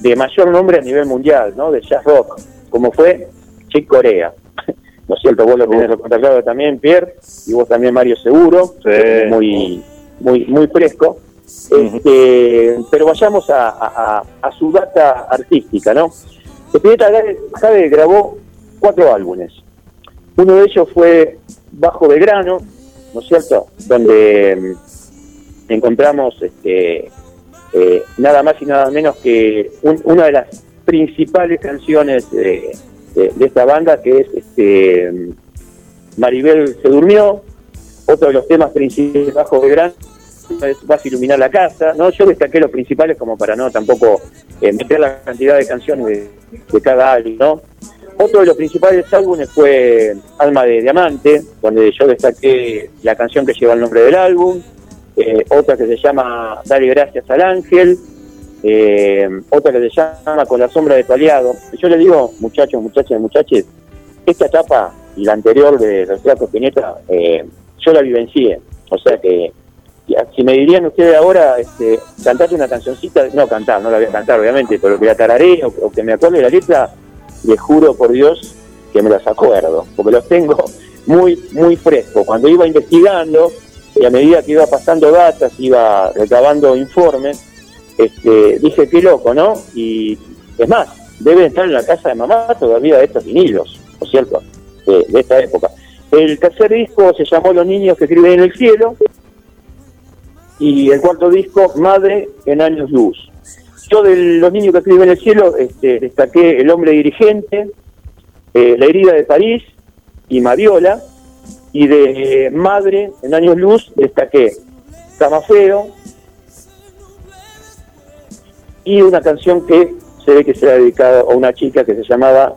Speaker 12: de mayor nombre a nivel mundial, ¿no? De jazz rock, como fue Chick Corea. ¿No es cierto? Vos lo tenés contactado también, Pierre, y vos también, Mario Seguro, muy, muy, muy fresco. Este, pero vayamos a- a su data artística, ¿no? Spinetta Jade- Jade grabó cuatro álbumes. Uno de ellos fue Bajo Belgrano, ¿no es cierto? Donde mm, encontramos este, eh, nada más y nada menos que un- una de las principales canciones de, esta banda, que es este, mm, Maribel se durmió, otro de los temas principales Bajo Belgrano Vas a iluminar la casa, ¿no? Yo destaqué los principales como para no tampoco eh, meter la cantidad de canciones de, cada álbum, ¿no? Otro de los principales álbumes fue Alma de Diamante, donde yo destaqué la canción que lleva el nombre del álbum, eh, otra que se llama Dale Gracias al Ángel, eh, otra que se llama Con la sombra de tu aliado. Yo le digo, muchachos, muchachas muchachos, esta etapa y la anterior de los Flaco Spinetta, eh, yo la vivencié, o sea que si me dirían ustedes ahora, este, cantate una cancioncita, no cantar, no la voy a cantar obviamente, pero que la tararé o, o que me acuerde de la letra, les juro por Dios que me las acuerdo, porque los tengo muy, muy frescos. Cuando iba investigando y a medida que iba pasando datas, iba recabando informes, este, dije, qué loco, ¿no? Y es más, deben estar en la casa de mamá todavía estos vinilos, ¿no es cierto? De, de esta época. El tercer disco se llamó Los niños que escriben en el cielo, y el cuarto disco, Madre en años luz. Yo de los niños que escriben en el cielo este, destaqué El hombre dirigente, eh, La herida de París y Mariola, y de Madre en años luz destaqué Camafeo y una canción que se ve que será dedicada a una chica que se llamaba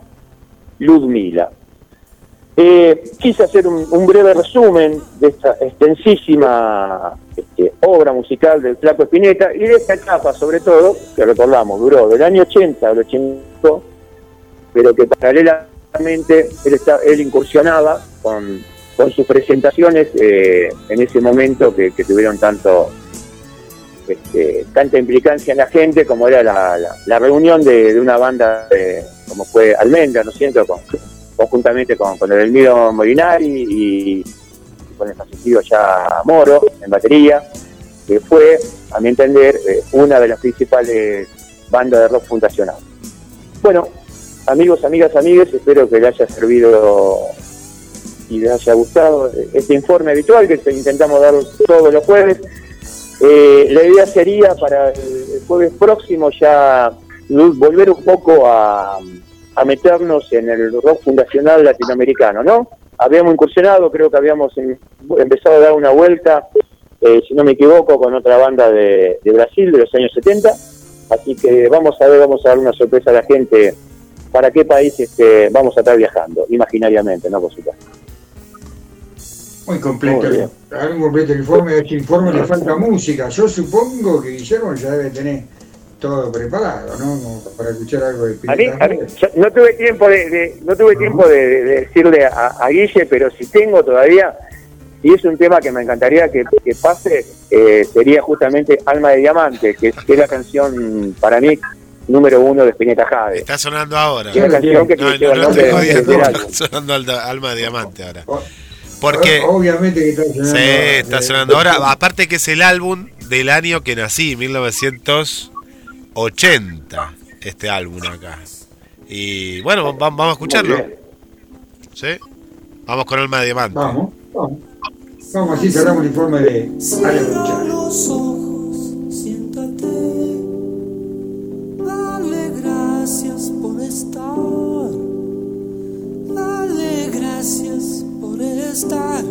Speaker 12: Ludmila. Eh, quise hacer un, breve resumen de esta extensísima este, obra musical del Flaco Espineta y de esta etapa, sobre todo, que recordamos, duró del año 80 al 85, pero que paralelamente él, está- él incursionaba con, sus presentaciones eh, en ese momento que, tuvieron tanto este, tanta implicancia en la gente como era la, reunión de, de una banda de- como fue Almendra, ¿no es cierto? Con- conjuntamente con, con el Elmiro Molinari y con el fallecido ya Moro en batería, que fue, a mi entender, eh, una de las principales bandas de rock fundacional. Bueno, amigos, amigas, amigues, espero que les haya servido y les haya gustado este informe habitual que intentamos dar todos los jueves. Eh, la idea sería para el jueves próximo ya volver un poco a, a meternos en el rock fundacional latinoamericano, ¿no? Habíamos incursionado, creo que habíamos em- empezado a dar una vuelta, eh, si no me equivoco, con otra banda de, de Brasil de los años 70, así que vamos a ver, vamos a dar una sorpresa a la gente para qué país este, vamos a estar viajando, imaginariamente, ¿no? Por supuesto.
Speaker 3: Muy completo.
Speaker 12: Muy
Speaker 3: completo el informe, a este informe le falta música. Yo supongo que Guillermo ya debe tener todo preparado, ¿no? Como para escuchar algo de
Speaker 12: A mí,
Speaker 3: Pirata
Speaker 12: a mí- no tuve tiempo de, de- no tuve tiempo de, de- de decirle a, a Guille, pero si tengo todavía, y es un tema que me encantaría que, que pase, eh, sería justamente Alma de Diamante, que es, que es la canción para mí número uno de Spinetta Jade.
Speaker 1: Está sonando ahora.
Speaker 12: Es la canción que
Speaker 1: No, no, no estoy
Speaker 12: de-
Speaker 1: jodiendo, está sonando Alma de Diamante ahora. Porque.
Speaker 3: Obviamente que está sonando.
Speaker 1: Sí,
Speaker 3: ahora.
Speaker 1: está sonando ahora. Aparte que es el álbum del año que nací, 1980, este álbum acá. Y bueno, va- vamos a escucharlo. ¿Sí? Vamos con Alma de Diamante.
Speaker 3: Vamos, vamos. Vamos, así cerramos el informe de Lucha.
Speaker 8: los ojos, siéntate. Dale gracias por estar. Dale gracias por estar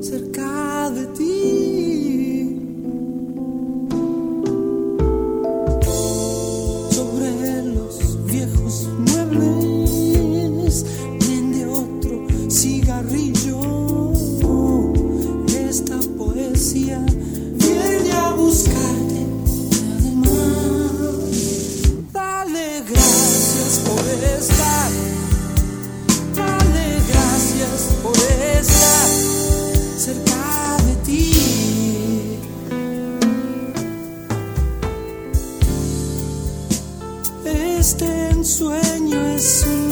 Speaker 8: cerca de ti. Este ensueño es un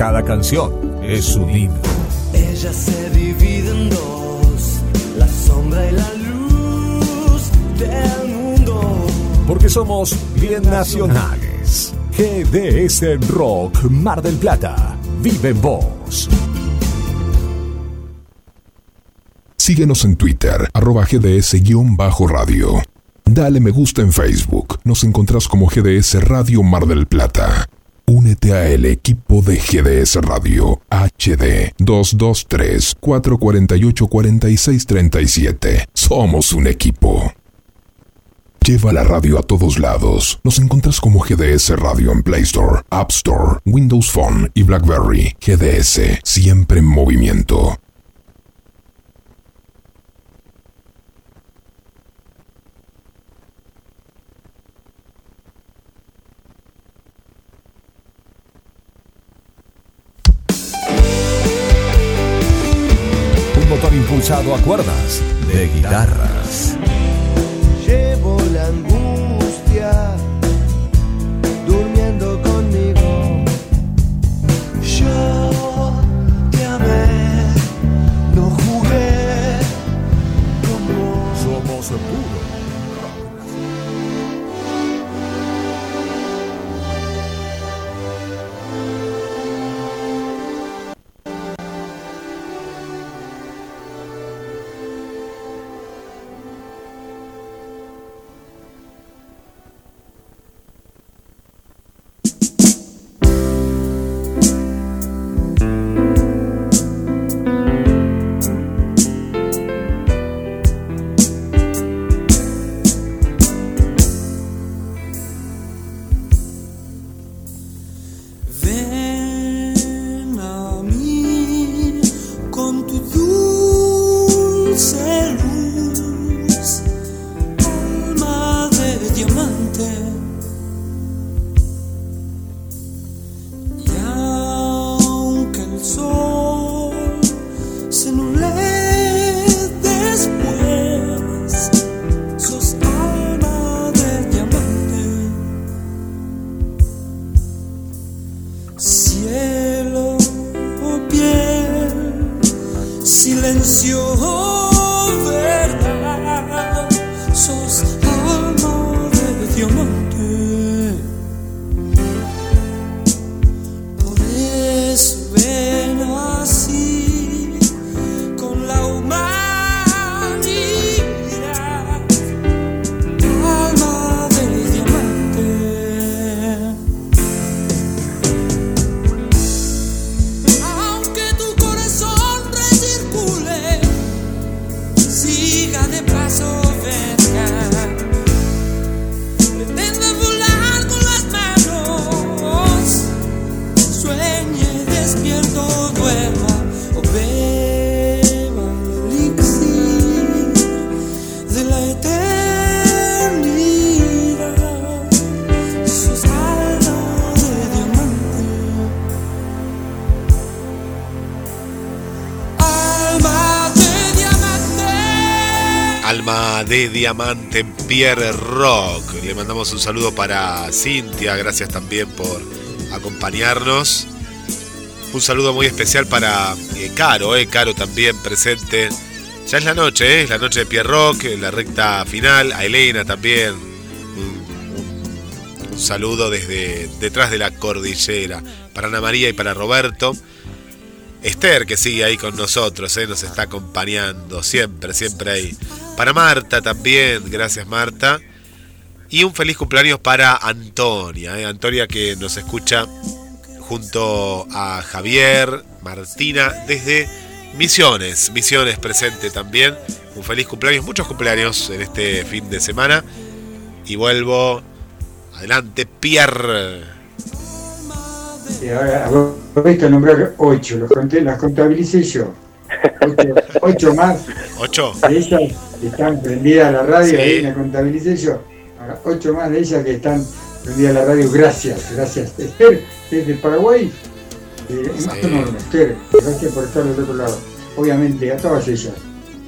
Speaker 8: Cada canción es un himno.
Speaker 2: Ella se divide en dos, la sombra y la luz del mundo.
Speaker 8: Porque somos bien nacionales. GDS Rock Mar del Plata. Vive en vos.
Speaker 7: Síguenos en Twitter, arroba GDS-radio. Dale me gusta en Facebook. Nos encontrás como GDS Radio Mar del Plata. Únete a el equipo de GDS Radio HD 223 448 4637. Somos un equipo. Lleva la radio a todos lados. Nos encuentras como GDS Radio en Play Store, App Store, Windows Phone y BlackBerry. GDS, siempre en movimiento.
Speaker 8: Impulsado a cuerdas de guitarras.
Speaker 2: De Diamante
Speaker 1: en Pierre Rock. Le mandamos un saludo para Cintia, gracias también por acompañarnos. Un saludo muy especial para eh, Caro, eh, Caro también presente. Ya es la noche, eh, es la noche de Pierre Rock, la recta final. A Elena también. Un saludo desde detrás de la cordillera. Para Ana María y para Roberto. Esther, que sigue ahí con nosotros, eh, nos está acompañando siempre, siempre ahí. Para Marta también, gracias Marta. Y un feliz cumpleaños para Antonia, eh, Antonia que nos escucha junto a Javier, Martina, desde Misiones, Misiones presente también. Un feliz cumpleaños, muchos cumpleaños en este fin de semana. Y vuelvo, adelante Pierre.
Speaker 3: Y ahora nombrar ocho, los conté, las contabilicé yo. Ocho, ocho más.
Speaker 1: ¿Ocho?
Speaker 3: De que están prendidas a la radio,
Speaker 1: Sí.
Speaker 3: ahí me contabilicé yo. Ahora, ocho más de ellas que están prendidas a la radio. Gracias, gracias. Esther, desde Paraguay. Eh, un acto enorme, Esther, gracias por estar del otro lado. Obviamente, a todas ellas.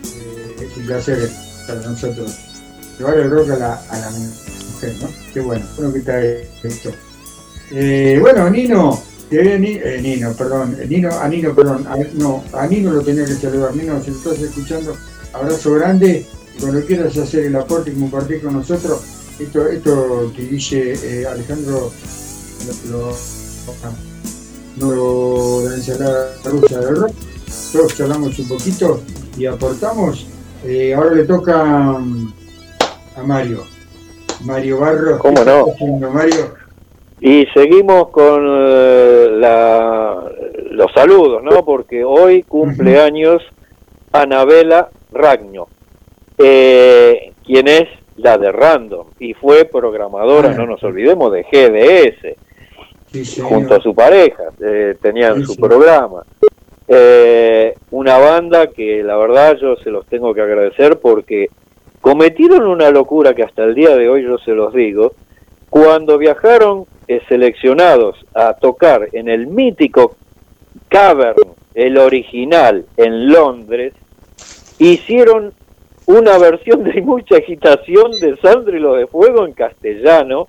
Speaker 3: eh, es un placer para nosotros llevar el rock a la, a la mujer, ¿no? Qué bueno, bueno que trae esto. Eh, bueno, Nino, eh, Nino, perdón, Nino, a Nino, perdón, a- no, a Nino lo tenía que saludar. Nino, si lo estás escuchando, abrazo grande. Cuando quieras hacer el aporte y compartir con nosotros, esto, esto que dice eh, Alejandro, lo, lo- no la ensalada rusa de rock, todos charlamos un poquito y aportamos. Eh, ahora le toca mm, a Mario. Mario Barros.
Speaker 13: ¿Cómo
Speaker 3: ¿Qué
Speaker 13: no?
Speaker 3: haciendo, Mario?
Speaker 13: Y seguimos con eh, la- los saludos, ¿no? Porque hoy cumple años Anabela Ragno, eh, quien es la de Random y fue programadora,
Speaker 3: Ah.
Speaker 13: no nos olvidemos, de GDS,
Speaker 3: Sí,
Speaker 13: junto a su pareja, eh, tenían
Speaker 3: Sí,
Speaker 13: su
Speaker 3: sí.
Speaker 13: programa. Eh, una banda que la verdad yo se los tengo que agradecer porque cometieron una locura que hasta el día de hoy yo se los digo, cuando viajaron eh, seleccionados a tocar en el mítico Cavern, el original, en Londres, hicieron una versión de mucha agitación de Sandro y los de Fuego en castellano,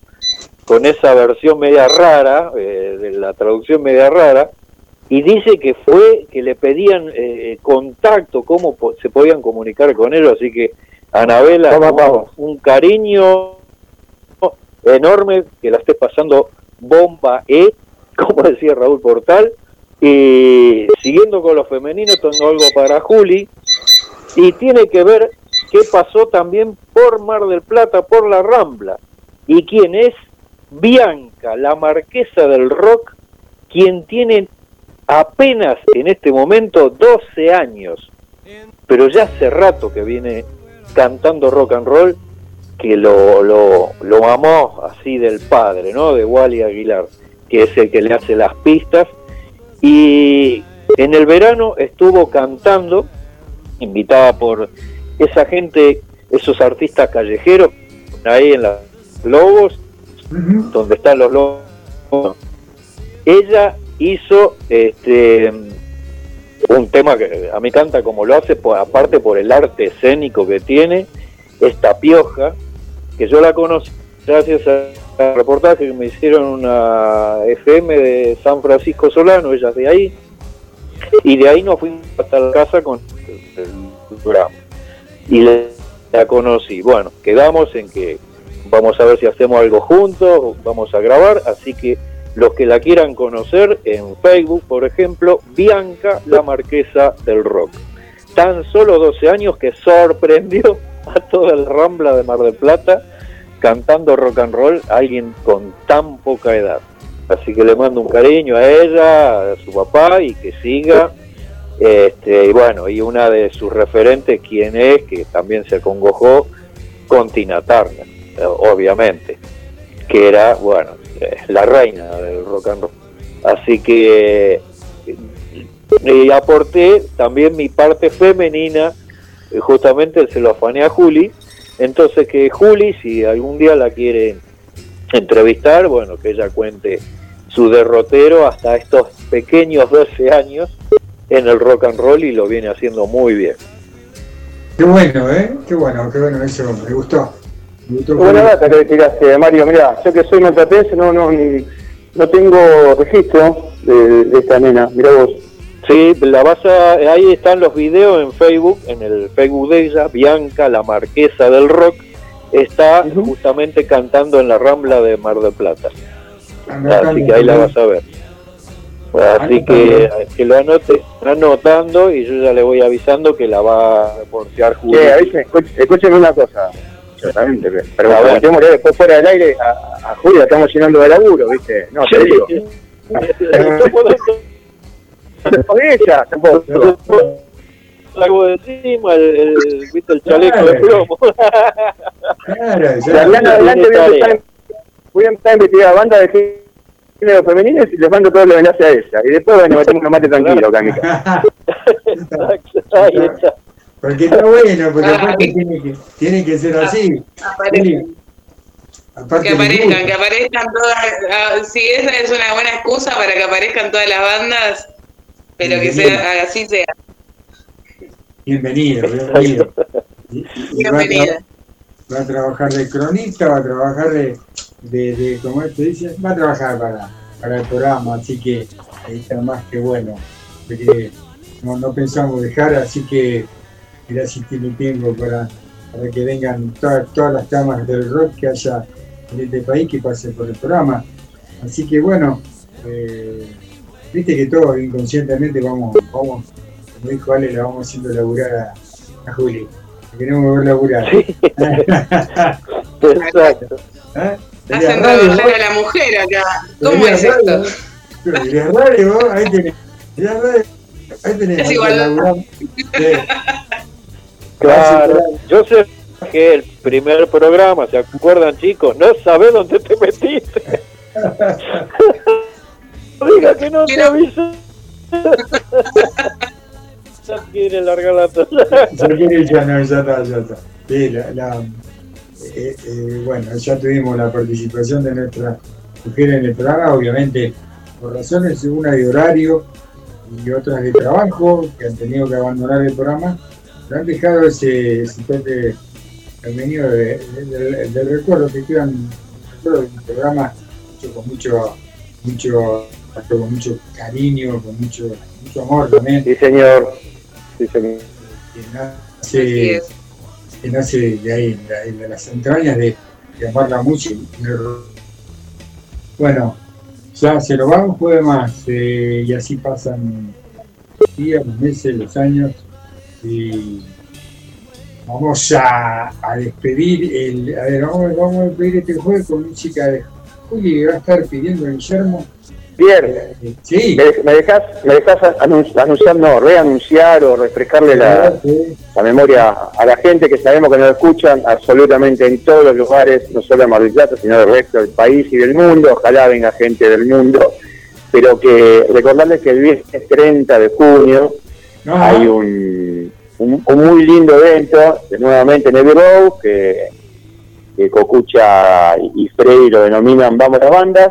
Speaker 13: con esa versión media rara, eh, de la traducción media rara, y dice que fue que le pedían eh, contacto, cómo po- se podían comunicar con ellos, así que Anabela, un, un cariño enorme, que la esté pasando bomba E, como decía Raúl Portal, y siguiendo con lo femenino, tengo algo para Juli, y tiene que ver qué pasó también por Mar del Plata, por la Rambla, y quién es Bianca, la marquesa del rock, quien tiene apenas en este momento 12 años, pero ya hace rato que viene cantando rock and roll, que lo, lo, lo amó así del padre, ¿no? De Wally Aguilar, que es el que le hace las pistas. Y en el verano estuvo cantando, invitada por esa gente, esos artistas callejeros, ahí en los Lobos, donde están los Lobos. Ella hizo este un tema que a mí canta como lo hace, por- aparte por el arte escénico que tiene, esta pioja, que yo la conocí gracias al reportaje que me hicieron una FM de San Francisco Solano, ella es de ahí, y de ahí nos fuimos hasta la casa con el programa. Y la conocí. Bueno, quedamos en que vamos a ver si hacemos algo juntos, vamos a grabar, así que los que la quieran conocer en Facebook, por ejemplo, Bianca, la marquesa del rock. Tan solo 12 años que sorprendió a toda la rambla de Mar del Plata cantando rock and roll a alguien con tan poca edad. Así que le mando un cariño a ella, a su papá y que siga. Este, y bueno, y una de sus referentes, quien es, que también se acongojó, con Tina Turner, obviamente, que era, bueno, la reina del rock and roll. Así que eh, y aporté también mi parte femenina, justamente se lo afané a Juli, entonces que Juli, si algún día la quiere entrevistar, bueno, que ella cuente su derrotero hasta estos pequeños 12 años en el rock and roll y lo viene haciendo muy bien.
Speaker 3: Qué bueno, ¿eh? Qué bueno, qué bueno eso, me gustó. Me gustó
Speaker 12: Buena
Speaker 3: que-
Speaker 12: data que tiraste, Mario. Mira, yo que soy malplatense no, no, ni- no tengo registro de, de esta nena. Mira vos.
Speaker 13: Sí, la vas a, ahí están los videos en Facebook, en el Facebook de ella, Bianca, la marquesa del rock, está justamente cantando en la Rambla de Mar del Plata. Así que ahí la vas a ver. Así que, que lo anote, anotando y yo ya le voy avisando que la va a reportear Julio.
Speaker 12: Che, avisen, escuch- escúchenme una cosa. Exactamente, pero
Speaker 13: A
Speaker 12: cometemos después fuera del aire a, a Julia, estamos llenando de laburo, ¿viste? No, te
Speaker 13: Sí,
Speaker 12: digo.
Speaker 13: sí.
Speaker 12: Con ella, tampoco.
Speaker 13: Algo de encima, el, el, ¿viste? el chaleco de plomo.
Speaker 3: Claro,
Speaker 12: De adelante voy a, empezar, voy a empezar a investigar bandas de género femenino y les mando todos los enlaces a ella. Y después, bueno, metemos una mate tranquilo acá en mi casa.
Speaker 13: Ahí está.
Speaker 3: Porque está bueno, porque aparte tiene que, tiene que ser así.
Speaker 11: Aparezcan.
Speaker 3: Aparte
Speaker 11: Que aparezcan, que aparezcan todas. ah, Sí, esa es una buena excusa para que aparezcan todas las bandas, pero que sea así sea.
Speaker 3: Bienvenido, bienvenido. Y- y va, a va trabajar de cronista, va a trabajar de, de, de ¿cómo es que dice? Va a trabajar para, para el programa, así que ahí está más que bueno. Porque no, no pensamos dejar, así que gracias tiene tiempo para, para que vengan todas, todas las camas del rock que haya en este país que pasen por el programa. Así que bueno, eh, viste que todos inconscientemente vamos, vamos, como dijo Ale, la vamos haciendo laburar a, a Juli. La queremos ver laburar.
Speaker 12: Exacto.
Speaker 3: ¿Eh?
Speaker 11: Hacen trabajar a la mujer acá. ¿Cómo es esto?
Speaker 3: Pero sería radio, vos, ahí tenés. Radio, ahí tenés.
Speaker 11: Es igual.
Speaker 3: Sí.
Speaker 12: Claro, yo sé que el primer programa, ¿se acuerdan chicos? No sabés dónde te metiste. Diga que no te avisó. Ya quiere largar la toalla.
Speaker 3: Ya quiere, ya no, ya está, ya está. Sí, la, la- eh, eh, bueno, ya tuvimos la participación de nuestra mujer en el programa, obviamente por razones, una de horario y otras de trabajo, que han tenido que abandonar el programa, pero han dejado ese, ese toque femenino de, de- de- del recuerdo que quedan recuerdo un programa hecho con mucho, mucho, con mucho cariño, con mucho, mucho amor también.
Speaker 12: Sí, señor. Sí, señor.
Speaker 3: nace, que nace de ahí, de, las entrañas de, de amarla mucho. y de- Bueno, ya se lo vamos, puede más, eh, y así pasan los días, los meses, los años, y vamos a, a despedir el, a ver, vamos, vamos a despedir este jueves con música de Juli, que va a estar pidiendo Guillermo.
Speaker 12: Pierre,
Speaker 3: Sí.
Speaker 12: ¿me, me dejas, me dejas anun- anunciar, no, reanunciar o refrescarle la, la memoria a la gente que sabemos que nos escuchan absolutamente en todos los lugares, no solo en Mar del Plata, sino del resto del país y del mundo. Ojalá venga gente del mundo, pero que recordarles que el viernes 30 de junio
Speaker 3: Ajá.
Speaker 12: hay un, un, un muy lindo evento, de nuevamente en que, que Cocucha y Freddy lo denominan Vamos las Bandas.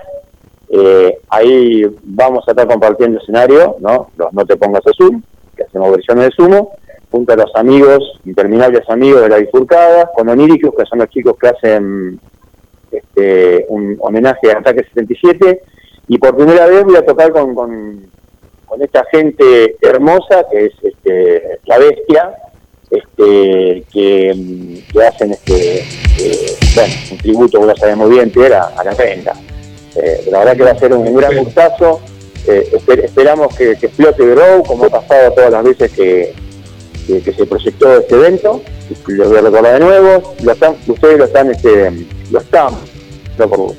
Speaker 12: Eh, ahí vamos a estar compartiendo escenario, ¿no? Los No Te Pongas Azul, que hacemos versiones de sumo, junto a los amigos, interminables amigos de la bifurcada, con Oníricos, que son los chicos que hacen este, un homenaje a Ataque 77, y por primera vez voy a tocar con, con, esta gente hermosa, que es este, La Bestia, este, que, que hacen este, eh, bueno, un tributo, vos lo sabemos bien, Pierre, a, a la venta. Eh, la verdad que va a ser un, un gran gustazo. Eh, esper- esperamos que, que explote Grow, como ha pasado todas las veces que, que, que se proyectó este evento. Lo voy a recordar de nuevo. Lo están, ustedes lo están, este, lo están, no por,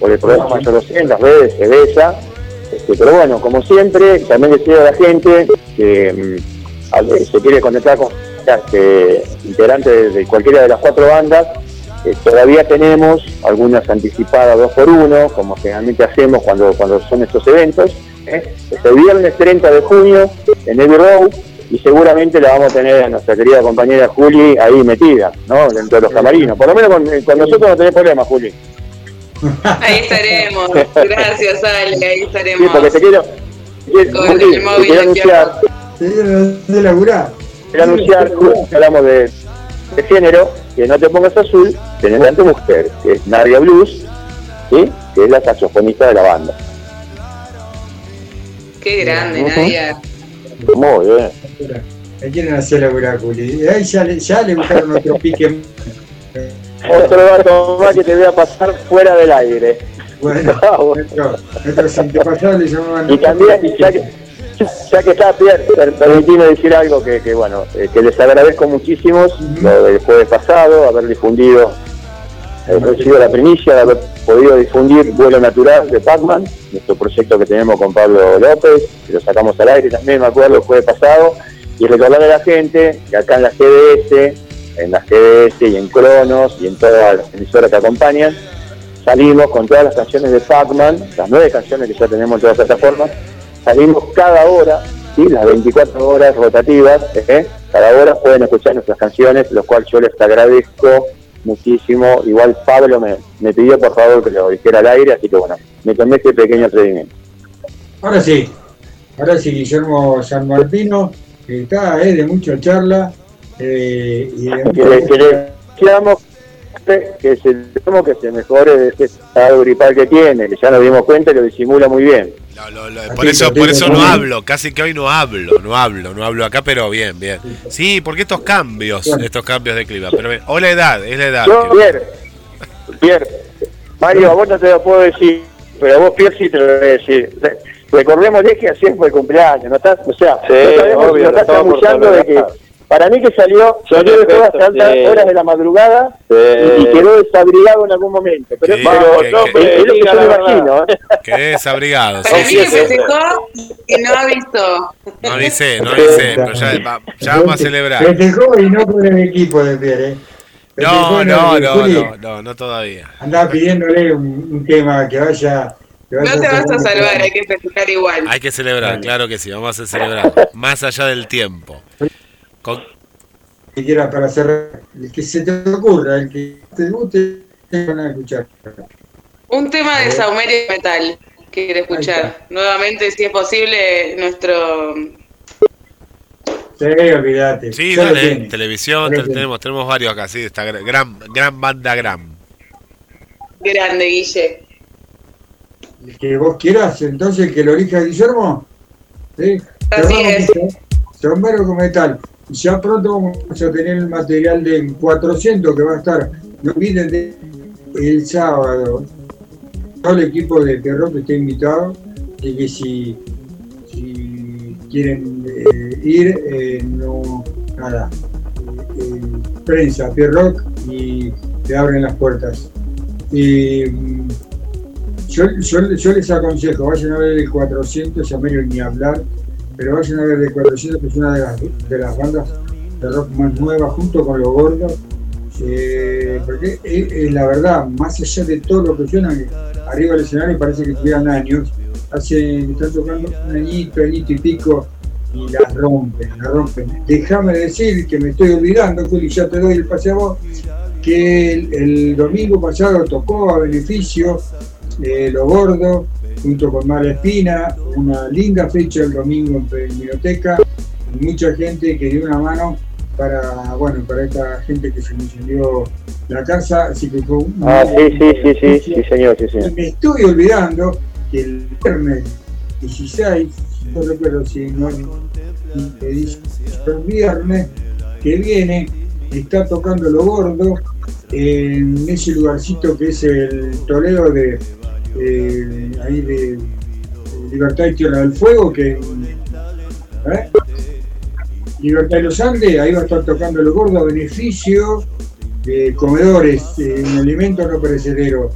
Speaker 12: por el programa, yo lo sé, en las redes se ve ya. Este, pero bueno, como siempre, también les pido a la gente que mm, se quiere conectar con este, integrantes de, de cualquiera de las cuatro bandas, eh, todavía tenemos algunas anticipadas dos por uno, como generalmente hacemos cuando, cuando son estos eventos. ¿eh? Este viernes 30 de junio en Abbey Road y seguramente la vamos a tener a nuestra querida compañera Juli ahí metida, ¿no? Dentro de los camarinos. Por lo menos con, con nosotros no tenés problema, Juli.
Speaker 11: Ahí estaremos. Gracias, Ale. Ahí
Speaker 12: Sí,
Speaker 11: estaremos.
Speaker 12: porque te quiero, quiero-
Speaker 11: Con
Speaker 12: Juli,
Speaker 11: el
Speaker 12: te quiero anunciar, quiero anunciar, hablamos de, de género, que no te pongas azul, tenés a tu mujer, que es Nadia Blues, ¿sí? que es la saxofonista de la banda.
Speaker 11: Qué grande. Nadia.
Speaker 12: Muy bien.
Speaker 3: Me quieren hacer laburar, Juli. Y ahí ya, le- ya le gustaron nuestros piques.
Speaker 12: Otro dato más que te voy a pasar fuera del aire.
Speaker 3: Bueno, nuestros nuestros antepasados le llamaban.
Speaker 12: Y también, ya que, ya que está Pierre, per- permitime decir algo que, que, bueno, eh, que les agradezco muchísimo lo del jueves pasado, haber difundido, haber recibido la primicia de haber podido difundir Vuelo Natural de Pacman, nuestro proyecto que tenemos con Pablo López, que lo sacamos al aire también, me acuerdo, el jueves pasado, y recordarle a la gente que acá en la GDS, en la GDS y en Cronos y en todas las emisoras que acompañan, salimos con todas las canciones de Pac-Man, las nueve canciones que ya tenemos en todas las plataformas, salimos cada hora, ¿sí? las 24 horas rotativas, ¿eh? cada hora pueden escuchar nuestras canciones, lo cual yo les agradezco muchísimo. Igual Pablo me, me pidió por favor que lo dijera al aire, así que bueno, me tomé este pequeño atrevimiento.
Speaker 3: Ahora sí, ahora sí, Guillermo San Martino, que está eh, de mucha charla. eh, y de
Speaker 12: Que, le- que le que que se mejore de este estado gripal que tiene, que ya nos dimos cuenta y lo disimula muy bien.
Speaker 1: Por eso, por eso no hablo, casi que hoy no hablo, no hablo, no hablo acá, pero bien, bien. Sí, porque estos cambios, estos cambios de clima, pero bien. o la edad, es la edad.
Speaker 12: Yo, Pierre, Pierre, Mario, a vos no te lo puedo decir, pero a vos, Pierre, sí te lo voy a decir. Re- Recordémosle que así fue el cumpleaños, ¿no estás? O sea,
Speaker 13: Sí,
Speaker 12: no sabemos
Speaker 13: obvio,
Speaker 12: si
Speaker 13: lo
Speaker 12: no estás chamullando de que. Para mí que salió, salió de todas
Speaker 13: efectos,
Speaker 12: altas
Speaker 13: sí.
Speaker 12: horas de la madrugada
Speaker 13: Sí.
Speaker 12: y, quedó desabrigado en algún momento. Pero,
Speaker 1: Sí,
Speaker 12: pero
Speaker 1: que-
Speaker 12: no,
Speaker 1: que-
Speaker 12: es- es lo que yo me imagino. ¿eh?
Speaker 1: Quedé desabrigado. Sí,
Speaker 11: mí
Speaker 1: sí,
Speaker 11: que
Speaker 1: sí.
Speaker 11: festejó y no avisó.
Speaker 1: No avisé, no avisé, pero ya, va- ya vamos a celebrar.
Speaker 3: Festejó y no con el equipo de Pierre, ¿eh?
Speaker 1: No, no, no, no, no, no todavía.
Speaker 3: Andaba pidiéndole un, un tema que vaya.
Speaker 11: No te vas a salvar, hay que festejar igual.
Speaker 1: Hay que celebrar, claro que sí, vamos a celebrar. Más allá del tiempo. Con-
Speaker 3: Que quiera para cerrar. El que se te ocurra, el que te guste, te van a escuchar.
Speaker 11: Un tema de Saumerio Metal quiere escuchar. Nuevamente, si es posible, nuestro
Speaker 3: Sí, olvídate.
Speaker 1: Sí,
Speaker 3: ya
Speaker 1: dale, televisión, te- tenemos, tenemos varios acá, sí, esta gra- gran, gran banda Gram.
Speaker 11: grande Guille.
Speaker 3: El que vos quieras, entonces el que lo elija Guillermo. ¿sí?
Speaker 11: Así es.
Speaker 3: Sombrero con metal. Ya pronto vamos a tener el material de 400 que va a estar. No olviden de el sábado. Todo el equipo de Perro que está invitado. Y que si, si quieren eh, ir, eh, no. Nada. prensa, Pierrock y te abren las puertas. Mm, yo, yo, yo les aconsejo, vayan a ver el 400, a medio ni hablar, pero vayan a ver el 400, que es una de las, de las bandas de rock más nuevas, junto con Los Gordos, eh, porque es, es la verdad, más allá de todo lo que suenan, arriba del escenario parece que tuvieran años, hace, están tocando un añito, añito y pico, y la rompen, la rompen. Déjame decir que me estoy olvidando, Juli, ya te doy el pase a vos, que el, domingo pasado tocó a beneficio de Lo Gordo, junto con Mala Espina, una linda fecha el domingo en biblioteca, mucha gente que dio una mano para, bueno, para esta gente que se incendió la casa, así que fue un
Speaker 12: Ah, sí, sí, sí, sí, sí, señor, sí,
Speaker 3: y
Speaker 12: señor.
Speaker 3: me estoy olvidando que el viernes 16, no recuerdo si no el viernes que viene está tocando lo gordo en ese lugarcito que es el Toledo de eh, ahí de, Libertad y Tierra del Fuego que ¿eh? Libertad de los Andes, ahí va a estar tocando lo gordo a beneficio de comedores, eh, un alimento no perecedero.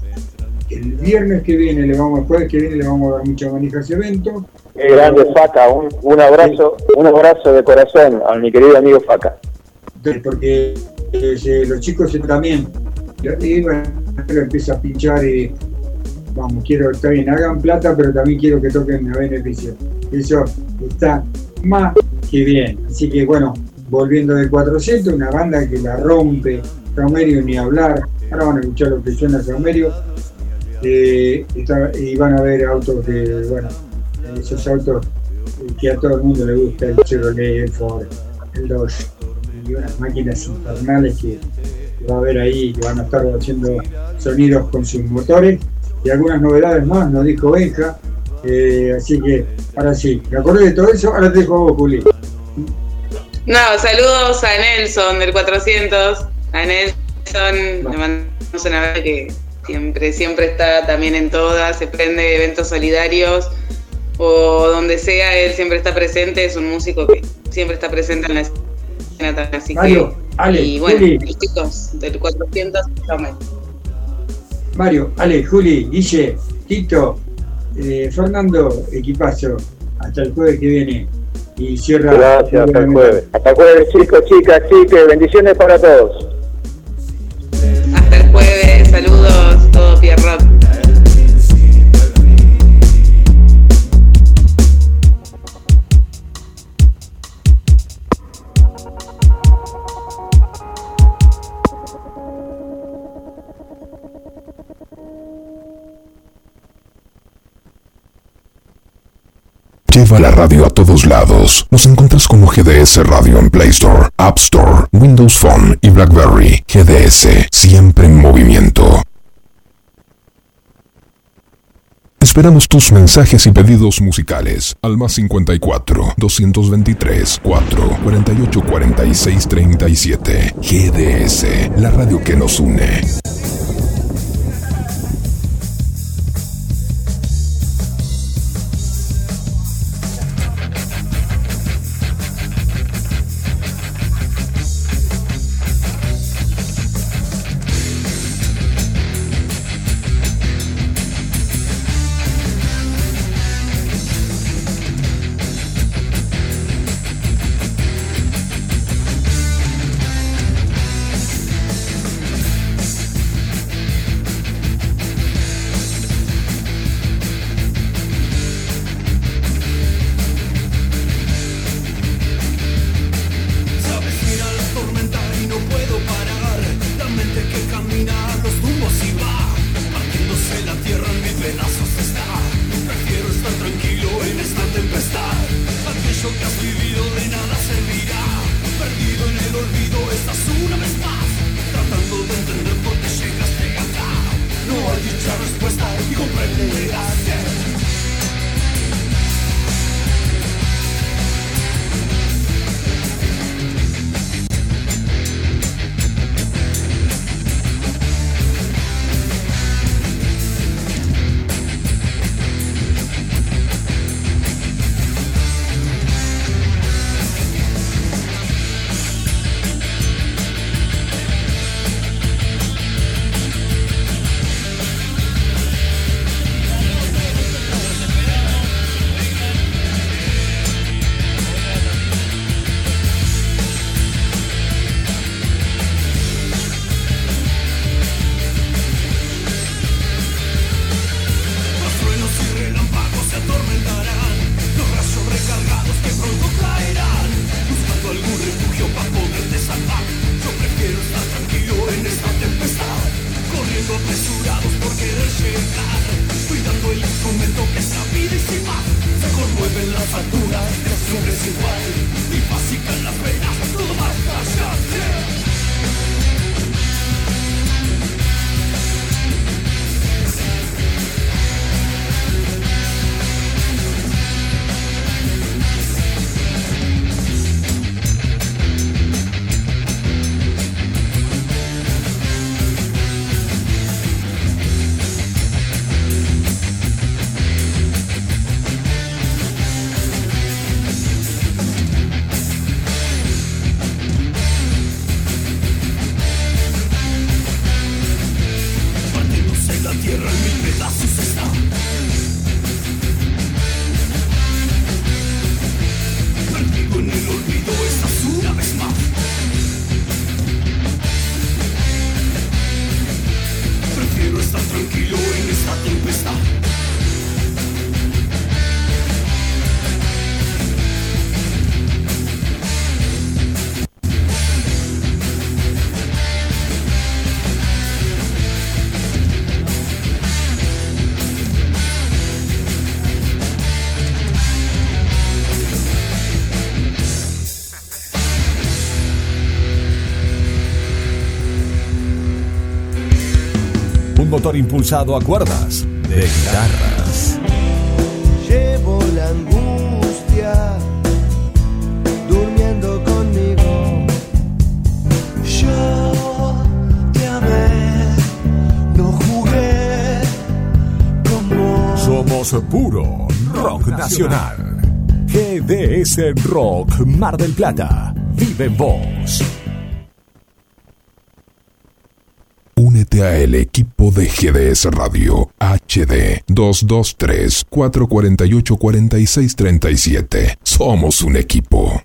Speaker 3: El viernes que viene, le vamos, el jueves que viene le vamos a dar mucha manija a ese evento.
Speaker 12: Qué grande Faca, un, un abrazo, un abrazo de corazón a mi querido amigo Faca.
Speaker 3: porque eh, los chicos también y bueno, empieza a pinchar y vamos, quiero, está bien, hagan plata, pero también quiero que toquen a beneficio. Eso está más que bien. Así que bueno, volviendo del 400, una banda que la rompe, Saumerio ni hablar, ahora van a escuchar lo que suena Saumerio, eh, y van a ver autos de, bueno, esos autos eh, que a todo el mundo le gusta, el Chevrolet, el Ford, el Dodge, y unas máquinas infernales que, que va a haber ahí, que van a estar haciendo sonidos con sus motores, y algunas novedades más, nos dijo Benja, eh, así que ahora sí, me acordé de todo eso, ahora te dejo a vos, Juli.
Speaker 11: No, saludos a Nelson del 400. A Nelson le mandamos un abrazo que siempre, siempre está también en todas, se prende de eventos solidarios o donde sea, él siempre está presente, es un músico que siempre está presente en la escena así
Speaker 3: Mario,
Speaker 11: que...
Speaker 3: Ale,
Speaker 11: y bueno,
Speaker 3: Juli.
Speaker 11: los chicos del 400, llamen.
Speaker 3: Mario, Ale, Juli, Guille, Tito, eh, Fernando, equipazo, hasta el jueves que viene. Y cierra.
Speaker 12: Gracias, hasta el jueves. Hasta el jueves, chicos, chicas, chiques, bendiciones para todos.
Speaker 14: Lleva la radio a todos lados. Nos encuentras como GDS Radio en Play Store, App Store, Windows Phone y BlackBerry. GDS, siempre en movimiento. Esperamos tus mensajes y pedidos musicales al más 54 223 4 48 46 37. GDS, la radio que nos une.
Speaker 9: Motor impulsado a cuerdas de guitarras.
Speaker 2: Llevo la angustia durmiendo conmigo. Yo te amé, no jugué como
Speaker 9: Somos puro rock nacional. GDS Rock Mar del Plata. Vive en vos.
Speaker 14: Al equipo de GDS Radio HD 223 448 4637. Somos un equipo.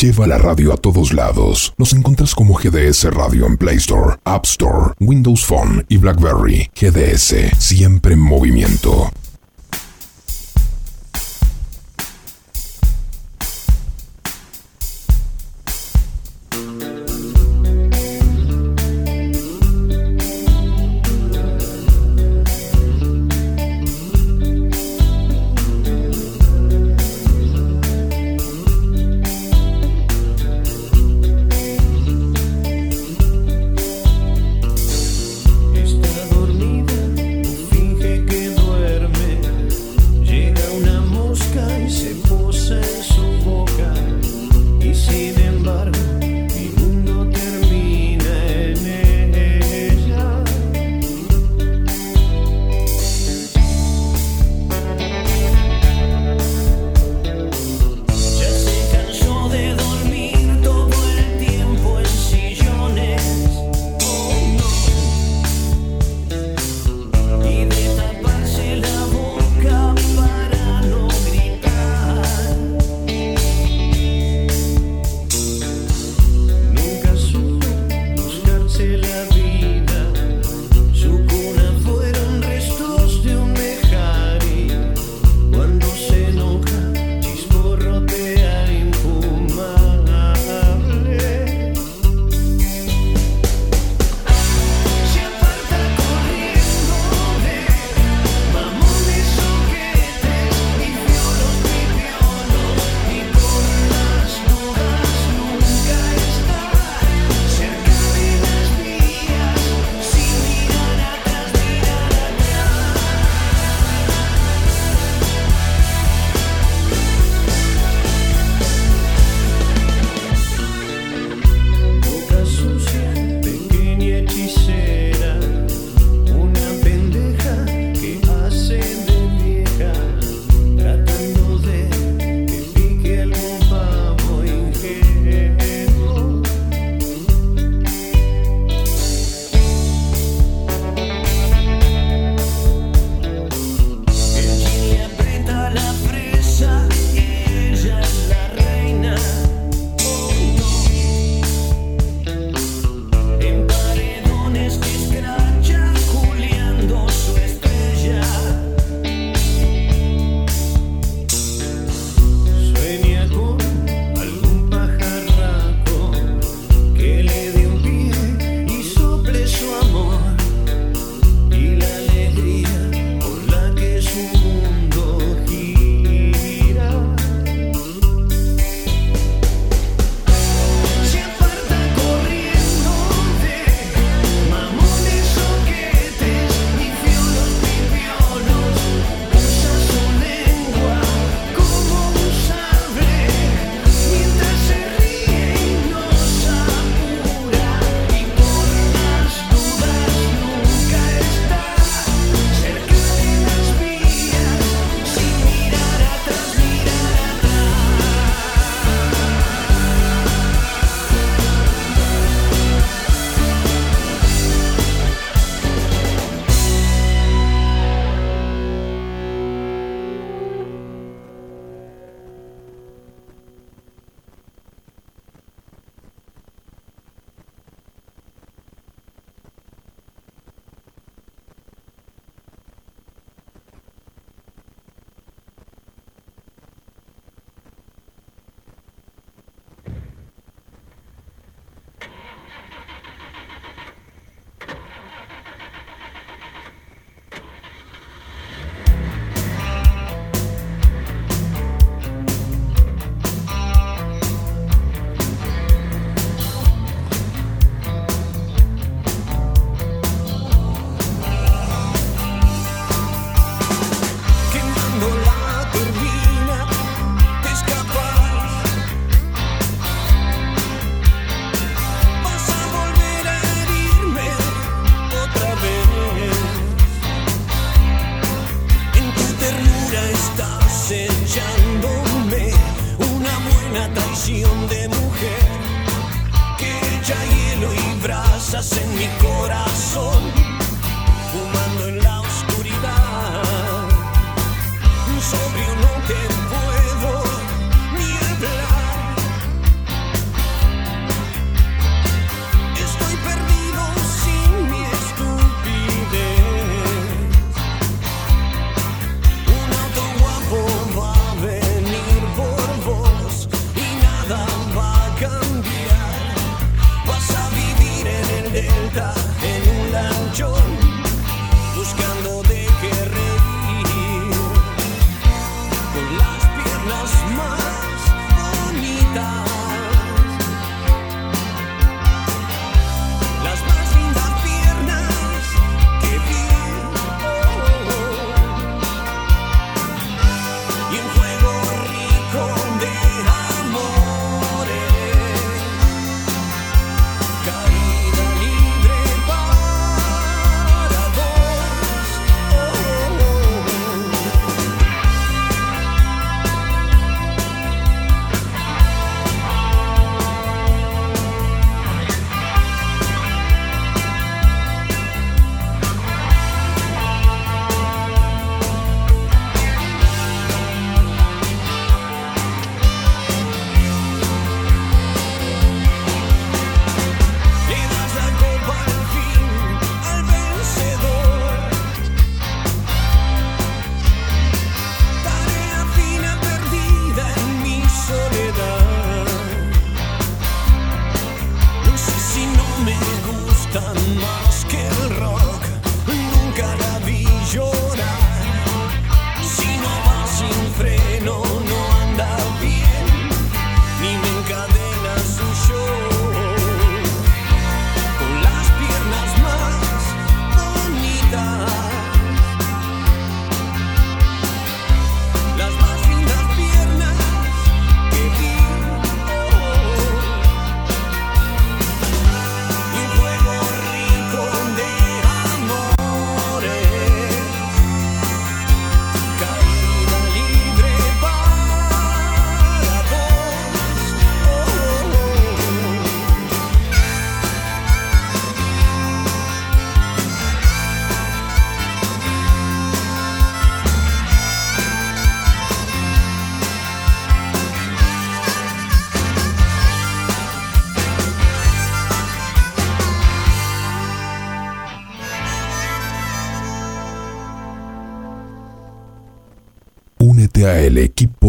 Speaker 14: Lleva la radio a todos lados. Nos encuentras como GDS Radio en Play Store, App Store, Windows Phone y BlackBerry. GDS, siempre en movimiento.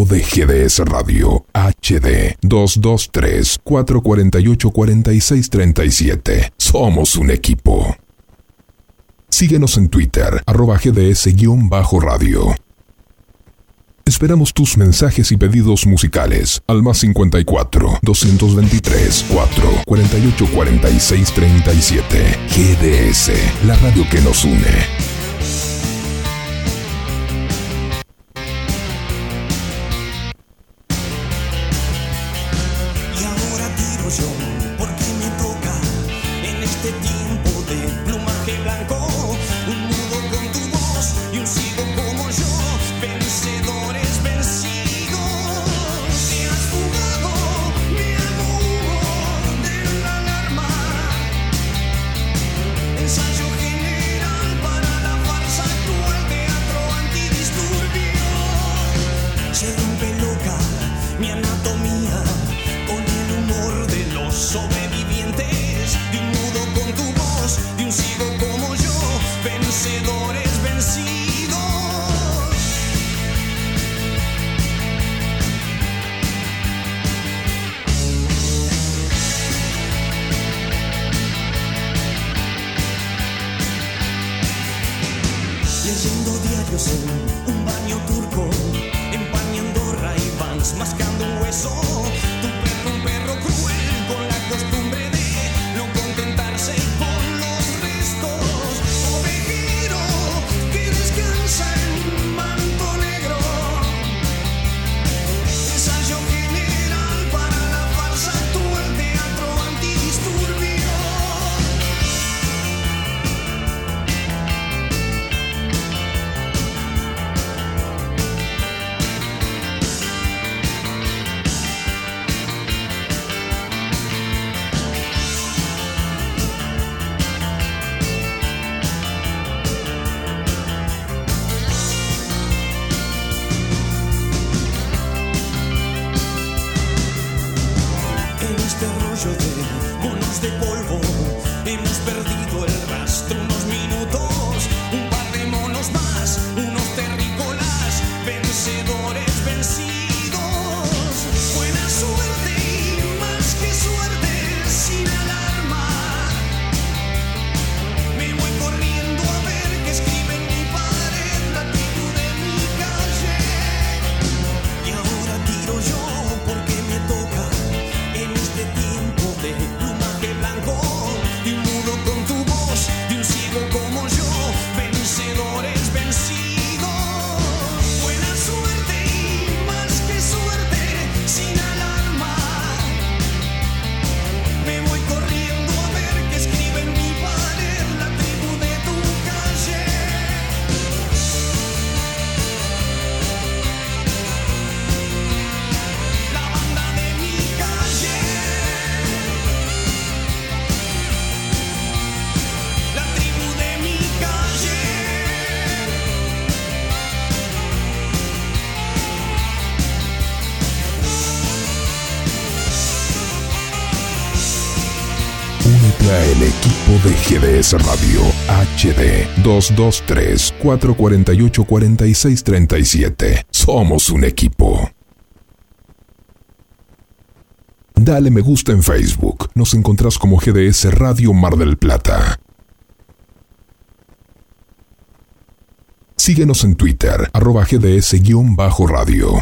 Speaker 7: de
Speaker 5: GDS Radio HD 223-448-4637. Somos un equipo. Síguenos en Twitter, arroba GDS-radio. Esperamos tus mensajes y pedidos musicales al más 54 223 4 48 46 37. GDS, la radio que nos une. GDS Radio HD 223 448 4637. Somos un equipo. Dale me gusta en Facebook. Nos encontrás como GDS Radio Mar del Plata. Síguenos en Twitter, arroba GDS-radio.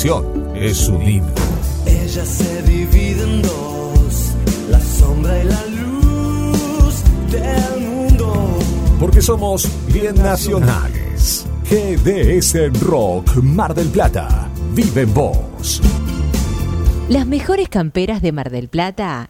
Speaker 9: Canción es un himno.
Speaker 15: Ella se divide en dos, la sombra y la luz del mundo.
Speaker 9: Porque somos bien nacionales. GDS Rock Mar del Plata. Vive en vos.
Speaker 16: Las mejores camperas de Mar del Plata